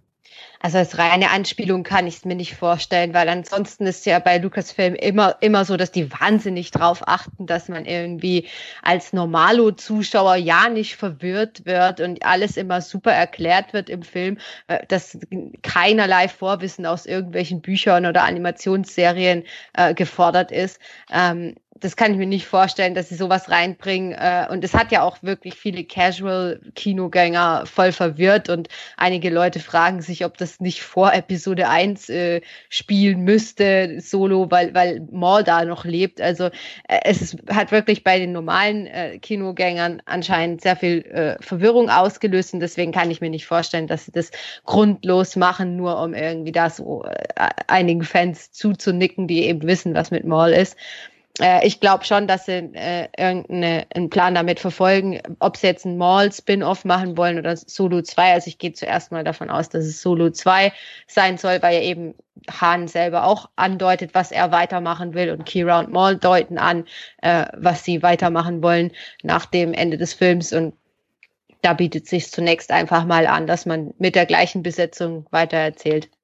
Also als reine Anspielung kann ich es mir nicht vorstellen, weil ansonsten ist ja bei Lucasfilm immer, immer so, dass die wahnsinnig drauf achten, dass man irgendwie als Normalo-Zuschauer ja nicht verwirrt wird und alles immer super erklärt wird im Film, äh, dass keinerlei Vorwissen aus irgendwelchen Büchern oder Animationsserien äh, gefordert ist. Ähm, das kann ich mir nicht vorstellen, dass sie sowas reinbringen. Äh, und es hat ja auch wirklich viele Casual-Kinogänger voll verwirrt und einige Leute fragen sich, ob das nicht vor Episode 1 äh, spielen müsste, solo, weil, weil Maul da noch lebt. Also äh, es ist, hat wirklich bei den normalen äh, Kinogängern anscheinend sehr viel äh, Verwirrung ausgelöst und deswegen kann ich mir nicht vorstellen, dass sie das grundlos machen, nur um irgendwie da so einigen Fans zuzunicken, die eben wissen, was mit Maul ist äh, ich glaube schon, dass sie äh, irgendeinen Plan damit verfolgen, ob sie jetzt ein Mall-Spin-Off machen wollen oder Solo 2. Also ich gehe zuerst mal davon aus, dass es Solo 2 sein soll, weil ja eben Hahn selber auch andeutet, was er weitermachen will und Kira und Maul deuten an, äh, was sie weitermachen wollen nach dem Ende des Films und da bietet sich zunächst einfach mal an, dass man mit der gleichen Besetzung weitererzählt. Hm.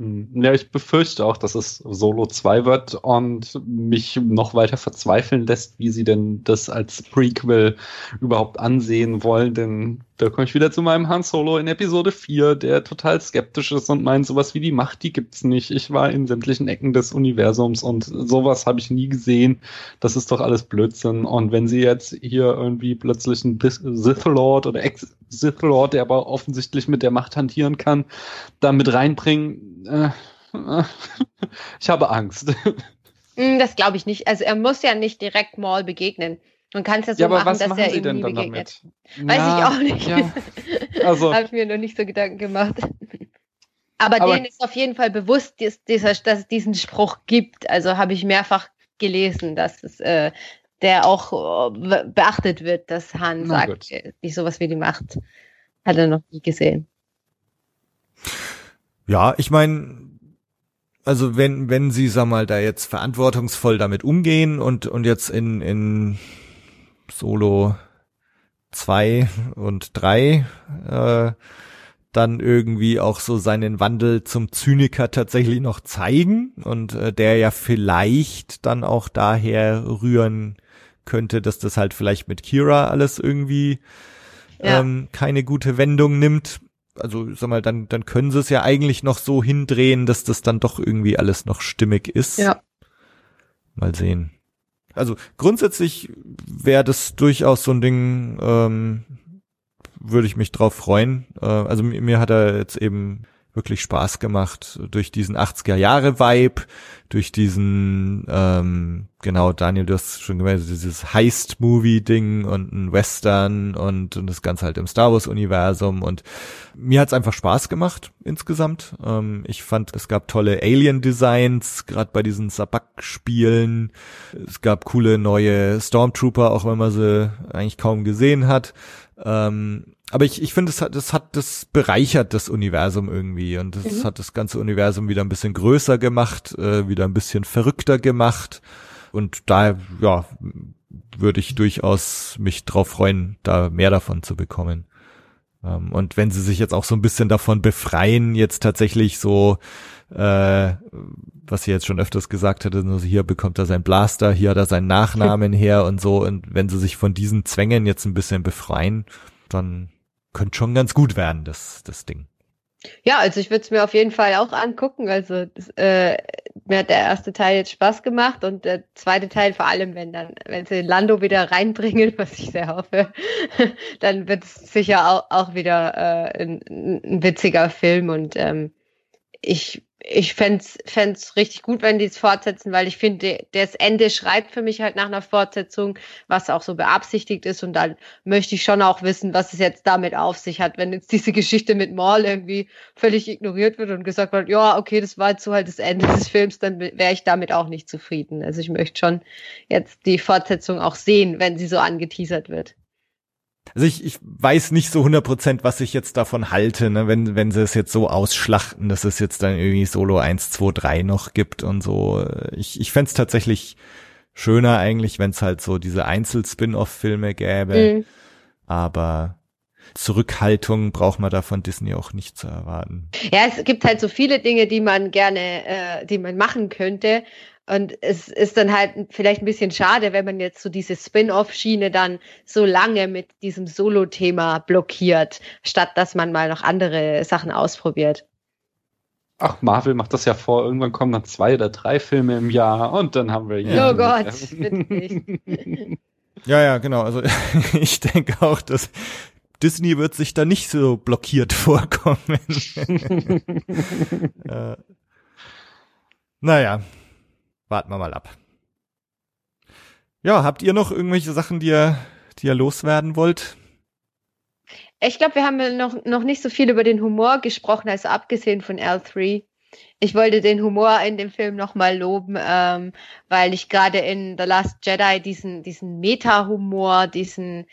Ja, ich befürchte auch, dass es Solo 2 wird und mich noch weiter verzweifeln lässt, wie sie denn das als Prequel überhaupt ansehen wollen, denn da komme ich wieder zu meinem Han Solo in Episode 4, der total skeptisch ist und meint, sowas wie die Macht, die gibt's nicht. Ich war in sämtlichen Ecken des Universums und sowas habe ich nie gesehen. Das ist doch alles Blödsinn. Und wenn sie jetzt hier irgendwie plötzlich einen Sith Lord oder Ex-Sith Lord, der aber offensichtlich mit der Macht hantieren kann, da mit reinbringen, äh, äh, ich habe Angst. Hm, das glaube ich nicht. Also er muss ja nicht direkt Maul begegnen. Man kann es ja so ja, machen, dass er ihm nie begegnet. Damit? Weiß ja, ich auch nicht. Ja. Also. Habe ich mir noch nicht so Gedanken gemacht. Aber, Aber denen ist auf jeden Fall bewusst, dass, dass es diesen Spruch gibt. Also habe ich mehrfach gelesen, dass es, äh, der auch äh, beachtet wird, dass Han Na sagt, gut. äh, nicht sowas wie die Macht. Hat er noch nie gesehen. Ja, ich meine, also wenn, wenn sie, sag mal, da jetzt verantwortungsvoll damit umgehen und, und jetzt in, in Solo zwei und drei äh, dann irgendwie auch so seinen Wandel zum Zyniker tatsächlich noch zeigen und äh, der ja vielleicht dann auch daher rühren könnte, dass das halt vielleicht mit Kira alles irgendwie Ja. ähm, keine gute Wendung nimmt. Also sag mal, dann, dann können sie es ja eigentlich noch so hindrehen, dass das dann doch irgendwie alles noch stimmig ist. Ja. Mal sehen. Also grundsätzlich wäre das durchaus so ein Ding, ähm, würde ich mich drauf freuen. Äh, also mir, mir hat er jetzt eben wirklich Spaß gemacht durch diesen 80er Jahre Vibe, durch diesen ähm, genau Daniel, du hast schon gemeint, dieses Heist Movie Ding und ein Western und, und das Ganze halt im Star Wars Universum und mir hat's einfach Spaß gemacht insgesamt. Ähm, ich fand, es gab tolle Alien Designs, gerade bei diesen Sabak Spielen. Es gab coole neue Stormtrooper, auch wenn man sie eigentlich kaum gesehen hat. Ähm, aber ich, ich finde, es hat, es hat das bereichert das Universum irgendwie und es Mhm. hat das ganze Universum wieder ein bisschen größer gemacht, äh, wieder ein bisschen verrückter gemacht und da, ja, würde ich durchaus mich drauf freuen, da mehr davon zu bekommen. Ähm, und wenn sie sich jetzt auch so ein bisschen davon befreien, jetzt tatsächlich so, äh, was sie jetzt schon öfters gesagt hatte, nur so hier bekommt er seinen Blaster, hier hat er seinen Nachnamen her und so. Und wenn sie sich von diesen Zwängen jetzt ein bisschen befreien, dann könnte schon ganz gut werden, das, das Ding. Ja, also ich würde es mir auf jeden Fall auch angucken. Also das, äh, mir hat der erste Teil jetzt Spaß gemacht und der zweite Teil vor allem, wenn dann, wenn sie Lando wieder reinbringen, was ich sehr hoffe, dann wird es sicher auch, auch wieder äh, ein, ein witziger Film und ähm, ich ich fänd's fänd's richtig gut, wenn die es fortsetzen, weil ich finde, das Ende schreit für mich halt nach einer Fortsetzung, was auch so beabsichtigt ist. Und dann möchte ich schon auch wissen, was es jetzt damit auf sich hat, wenn jetzt diese Geschichte mit Maul irgendwie völlig ignoriert wird und gesagt wird, ja, okay, das war jetzt so halt das Ende des Films, dann wäre ich damit auch nicht zufrieden. Also ich möchte schon jetzt die Fortsetzung auch sehen, wenn sie so angeteasert wird. Also ich, ich weiß nicht so 100 Prozent, was ich jetzt davon halte, ne? wenn, wenn sie es jetzt so ausschlachten, dass es jetzt dann irgendwie Solo 1, 2, 3 noch gibt und so. Ich, ich fänd's tatsächlich schöner eigentlich, wenn es halt so diese Einzel-Spin-Off-Filme gäbe. Mhm. Aber Zurückhaltung braucht man da von Disney auch nicht zu erwarten. Ja, es gibt halt so viele Dinge, die man gerne, äh, die man machen könnte. Und es ist dann halt vielleicht ein bisschen schade, wenn man jetzt so diese Spin-off-Schiene dann so lange mit diesem Solo-Thema blockiert, statt dass man mal noch andere Sachen ausprobiert. Ach, Marvel macht das ja vor. Irgendwann kommen dann zwei oder drei Filme im Jahr und dann haben wir hier. Oh Gott, bitte nicht. Ja, ja, genau. Also ich denke auch, dass Disney wird sich da nicht so blockiert vorkommen. äh, naja, warten wir mal ab. Ja, habt ihr noch irgendwelche Sachen, die ihr, die ihr loswerden wollt? Ich glaube, wir haben noch, noch nicht so viel über den Humor gesprochen, also abgesehen von L3. Ich wollte den Humor in dem Film nochmal loben, ähm, weil ich gerade in The Last Jedi diesen, diesen Meta-Humor, diesen,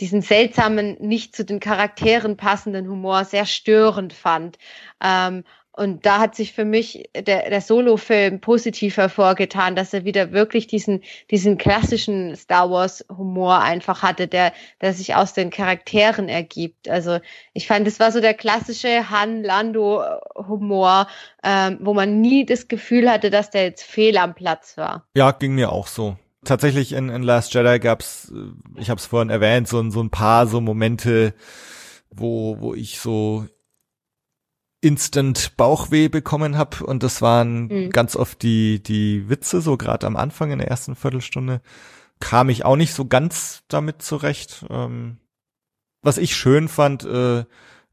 diesen seltsamen, nicht zu den Charakteren passenden Humor sehr störend fand. Ähm, und da hat sich für mich der, der Solo-Film positiv hervorgetan, dass er wieder wirklich diesen, diesen klassischen Star Wars-Humor einfach hatte, der, der sich aus den Charakteren ergibt. Also ich fand, es war so der klassische Han-Lando-Humor, ähm, wo man nie das Gefühl hatte, dass der jetzt fehl am Platz war. Ja, ging mir auch so. Tatsächlich in, in Last Jedi gab's, äh, ich habe es vorhin erwähnt, so, so ein paar so Momente, wo, wo ich so instant Bauchweh bekommen habe und das waren Mhm. ganz oft die die Witze so gerade am Anfang in der ersten Viertelstunde. Kam ich auch nicht so ganz damit zurecht. Ähm, was ich schön fand äh,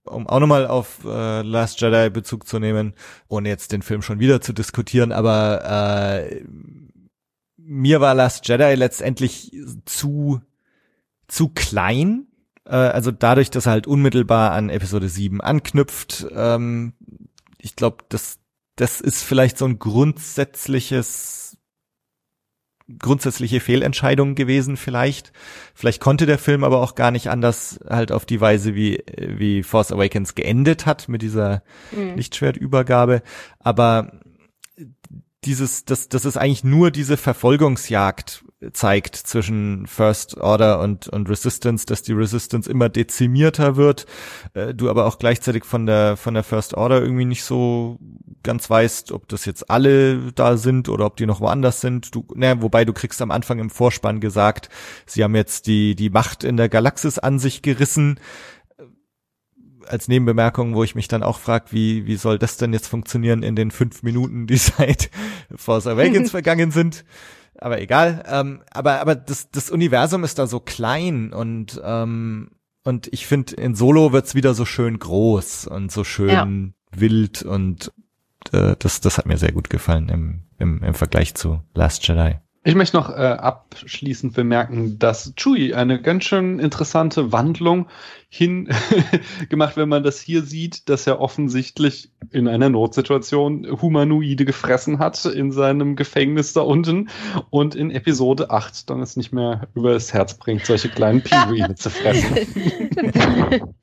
um auch nochmal auf äh, Last Jedi Bezug zu nehmen ohne jetzt den Film schon wieder zu diskutieren aber äh, mir war Last Jedi letztendlich zu zu klein äh, also dadurch, dass er halt unmittelbar an Episode 7 anknüpft, ähm, ich glaube, das, das ist vielleicht so ein grundsätzliches grundsätzliche Fehlentscheidung gewesen vielleicht. Vielleicht konnte der Film aber auch gar nicht anders halt auf die Weise, wie, wie Force Awakens geendet hat mit dieser mhm. Lichtschwertübergabe. Aber dieses, das, das ist eigentlich nur diese Verfolgungsjagd zeigt zwischen First Order und, und Resistance, dass die Resistance immer dezimierter wird, äh, du aber auch gleichzeitig von der, von der First Order irgendwie nicht so ganz weißt, ob das jetzt alle da sind oder ob die noch woanders sind. Du, ne, wobei du kriegst am Anfang im Vorspann gesagt, sie haben jetzt die, die Macht in der Galaxis an sich gerissen als Nebenbemerkung, wo ich mich dann auch frage, wie, wie soll das denn jetzt funktionieren in den fünf Minuten, die seit Force Awakens vergangen sind. Aber egal. Ähm, aber aber das, das Universum ist da so klein und ähm, und ich finde, in Solo wird's wieder so schön groß und so schön ja. wild und äh, das, das hat mir sehr gut gefallen im, im, im Vergleich zu Last Jedi. Ich möchte noch äh, abschließend bemerken, dass Chewie eine ganz schön interessante Wandlung hin gemacht, wenn man das hier sieht, dass er offensichtlich in einer Notsituation Humanoide gefressen hat in seinem Gefängnis da unten und in Episode 8 dann es nicht mehr über das Herz bringt, solche kleinen Pinguine zu fressen.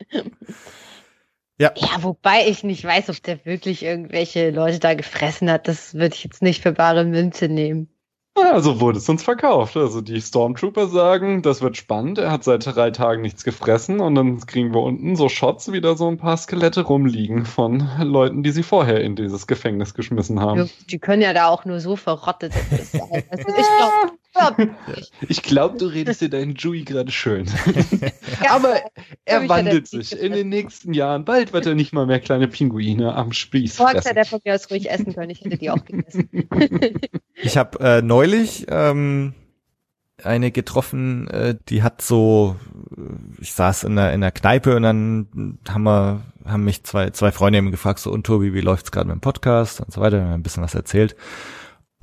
Ja. ja, wobei ich nicht weiß, ob der wirklich irgendwelche Leute da gefressen hat. Das würde ich jetzt nicht für bare Münze nehmen. Ja, so wurde es uns verkauft. Also die Stormtrooper sagen, das wird spannend, er hat seit drei Tagen nichts gefressen und dann kriegen wir unten so Shots wieder so ein paar Skelette rumliegen von Leuten, die sie vorher in dieses Gefängnis geschmissen haben. Die können ja da auch nur so verrottet sein. Also ich glaube, ich glaube, du redest dir deinen Jui gerade schön. Aber er wandelt sich in den nächsten Jahren. Bald wird er nicht mal mehr kleine Pinguine am Spieß fressen. hätte der von mir aus ruhig essen können. Ich hätte die auch gegessen. ich habe äh, neulich ähm, eine getroffen, äh, die hat so, ich saß in der, in der Kneipe und dann haben wir, haben mich zwei, zwei Freunde eben gefragt, so, und Tobi, wie läuft's gerade mit dem Podcast und so weiter, wir haben ein bisschen was erzählt.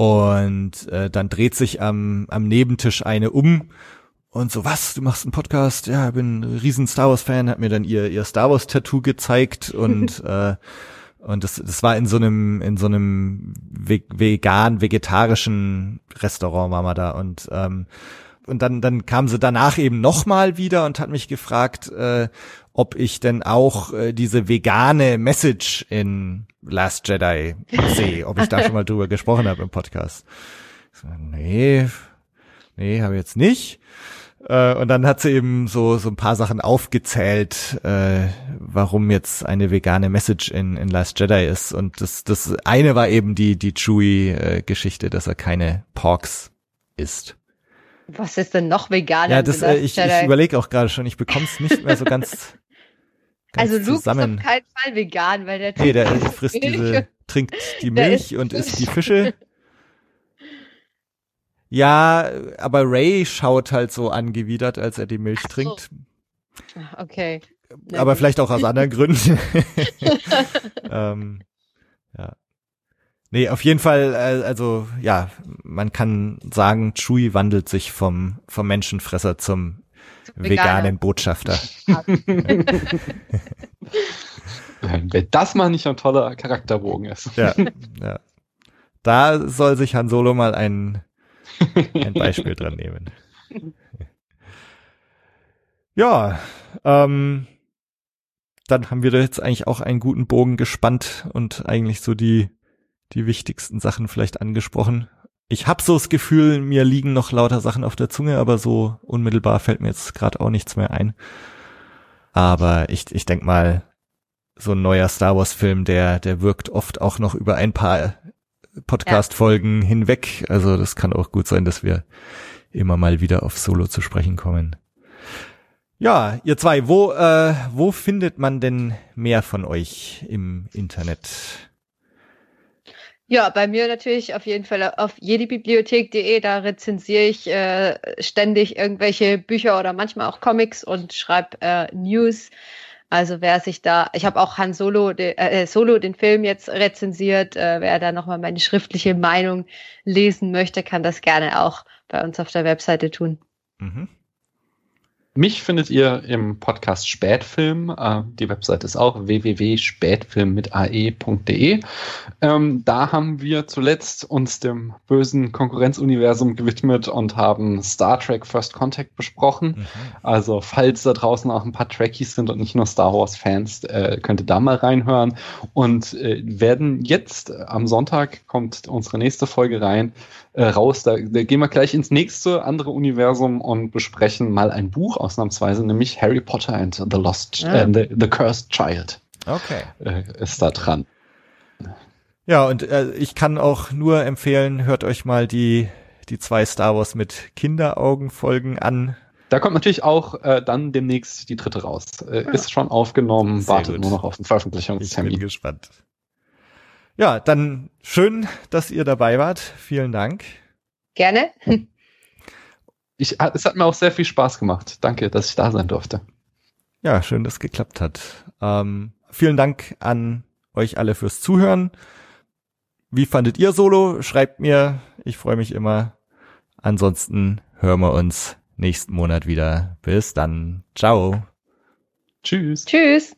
Und äh, dann dreht sich am, am Nebentisch eine um und so, was, du machst einen Podcast? Ja, ich bin ein riesen Star Wars Fan, hat mir dann ihr, ihr Star Wars Tattoo gezeigt und, äh, und das, das war in so einem, in so einem vegan, vegetarischen Restaurant war man da und, ähm, und dann, dann kam sie danach eben nochmal wieder und hat mich gefragt, äh, ob ich denn auch äh, diese vegane Message in Last Jedi sehe, ob ich da schon mal drüber gesprochen habe im Podcast. So, nee, nee, habe ich jetzt nicht. Äh, und dann hat sie eben so so ein paar Sachen aufgezählt, äh, warum jetzt eine vegane Message in, in Last Jedi ist. Und das das eine war eben die die Chewie-Geschichte, dass er keine Porks isst. Was ist denn noch vegan? Ja, das, äh, ich, ich überlege auch gerade schon, ich bekomme es nicht mehr so ganz also Luke zusammen. ist auf keinen Fall vegan, weil der Nee, der frisst diese, trinkt die Milch und isst die Fische. Ja, aber Ray schaut halt so angewidert, als er die Milch so. trinkt. Ah, okay. aber vielleicht auch aus anderen Gründen. ähm, ja. Nee, auf jeden Fall, äh, also ja, man kann sagen, Chewie wandelt sich vom, vom Menschenfresser zum veganen Botschafter. Wenn das mal nicht ein toller Charakterbogen ist. Ja, ja. Da soll sich Han Solo mal ein, ein Beispiel dran nehmen. Ja, ähm, dann haben wir da jetzt eigentlich auch einen guten Bogen gespannt und eigentlich so die, die wichtigsten Sachen vielleicht angesprochen ich habe so das Gefühl, mir liegen noch lauter Sachen auf der Zunge, aber so unmittelbar fällt mir jetzt gerade auch nichts mehr ein. Aber ich, ich denk mal, so ein neuer Star Wars Film, der, der wirkt oft auch noch über ein paar Podcast-Folgen ja. hinweg. Also das kann auch gut sein, dass wir immer mal wieder auf Solo zu sprechen kommen. Ja, ihr zwei, wo, äh, wo findet man denn mehr von euch im Internet? Ja, bei mir natürlich auf jeden Fall auf jedibibliothek.de, da rezensiere ich äh, ständig irgendwelche Bücher oder manchmal auch Comics und schreibe äh, News. Also wer sich da, ich habe auch Han Solo, de, äh, Solo den Film jetzt rezensiert, äh, wer da nochmal meine schriftliche Meinung lesen möchte, kann das gerne auch bei uns auf der Webseite tun. Mhm. Mich findet ihr im Podcast Spätfilm. Äh, die Website ist auch www.spätfilm mit ae.de. Ähm, da haben wir zuletzt uns dem bösen Konkurrenzuniversum gewidmet und haben Star Trek First Contact besprochen. Mhm. Also falls da draußen auch ein paar Trekkies sind und nicht nur Star Wars Fans, äh, könnt ihr da mal reinhören. Und äh, werden jetzt am Sonntag kommt unsere nächste Folge rein raus. Da, da gehen wir gleich ins nächste andere Universum und besprechen mal ein Buch ausnahmsweise, nämlich Harry Potter and the Lost, ah. äh, the, the Cursed Child. Okay. Äh, ist da dran. Ja, und äh, ich kann auch nur empfehlen, hört euch mal die, die zwei Star Wars mit Kinderaugen-Folgen an. Da kommt natürlich auch äh, dann demnächst die dritte raus. Äh, ja. Ist schon aufgenommen, Sehr wartet gut. nur noch auf den Veröffentlichungstermin. Ich bin gespannt. Ja, dann schön, dass ihr dabei wart. Vielen Dank. Gerne. Ich, es hat mir auch sehr viel Spaß gemacht. Danke, dass ich da sein durfte. Ja, schön, dass es geklappt hat. Ähm, vielen Dank an euch alle fürs Zuhören. Wie fandet ihr Solo? Schreibt mir. Ich freue mich immer. Ansonsten hören wir uns nächsten Monat wieder. Bis dann. Ciao. Tschüss. Tschüss.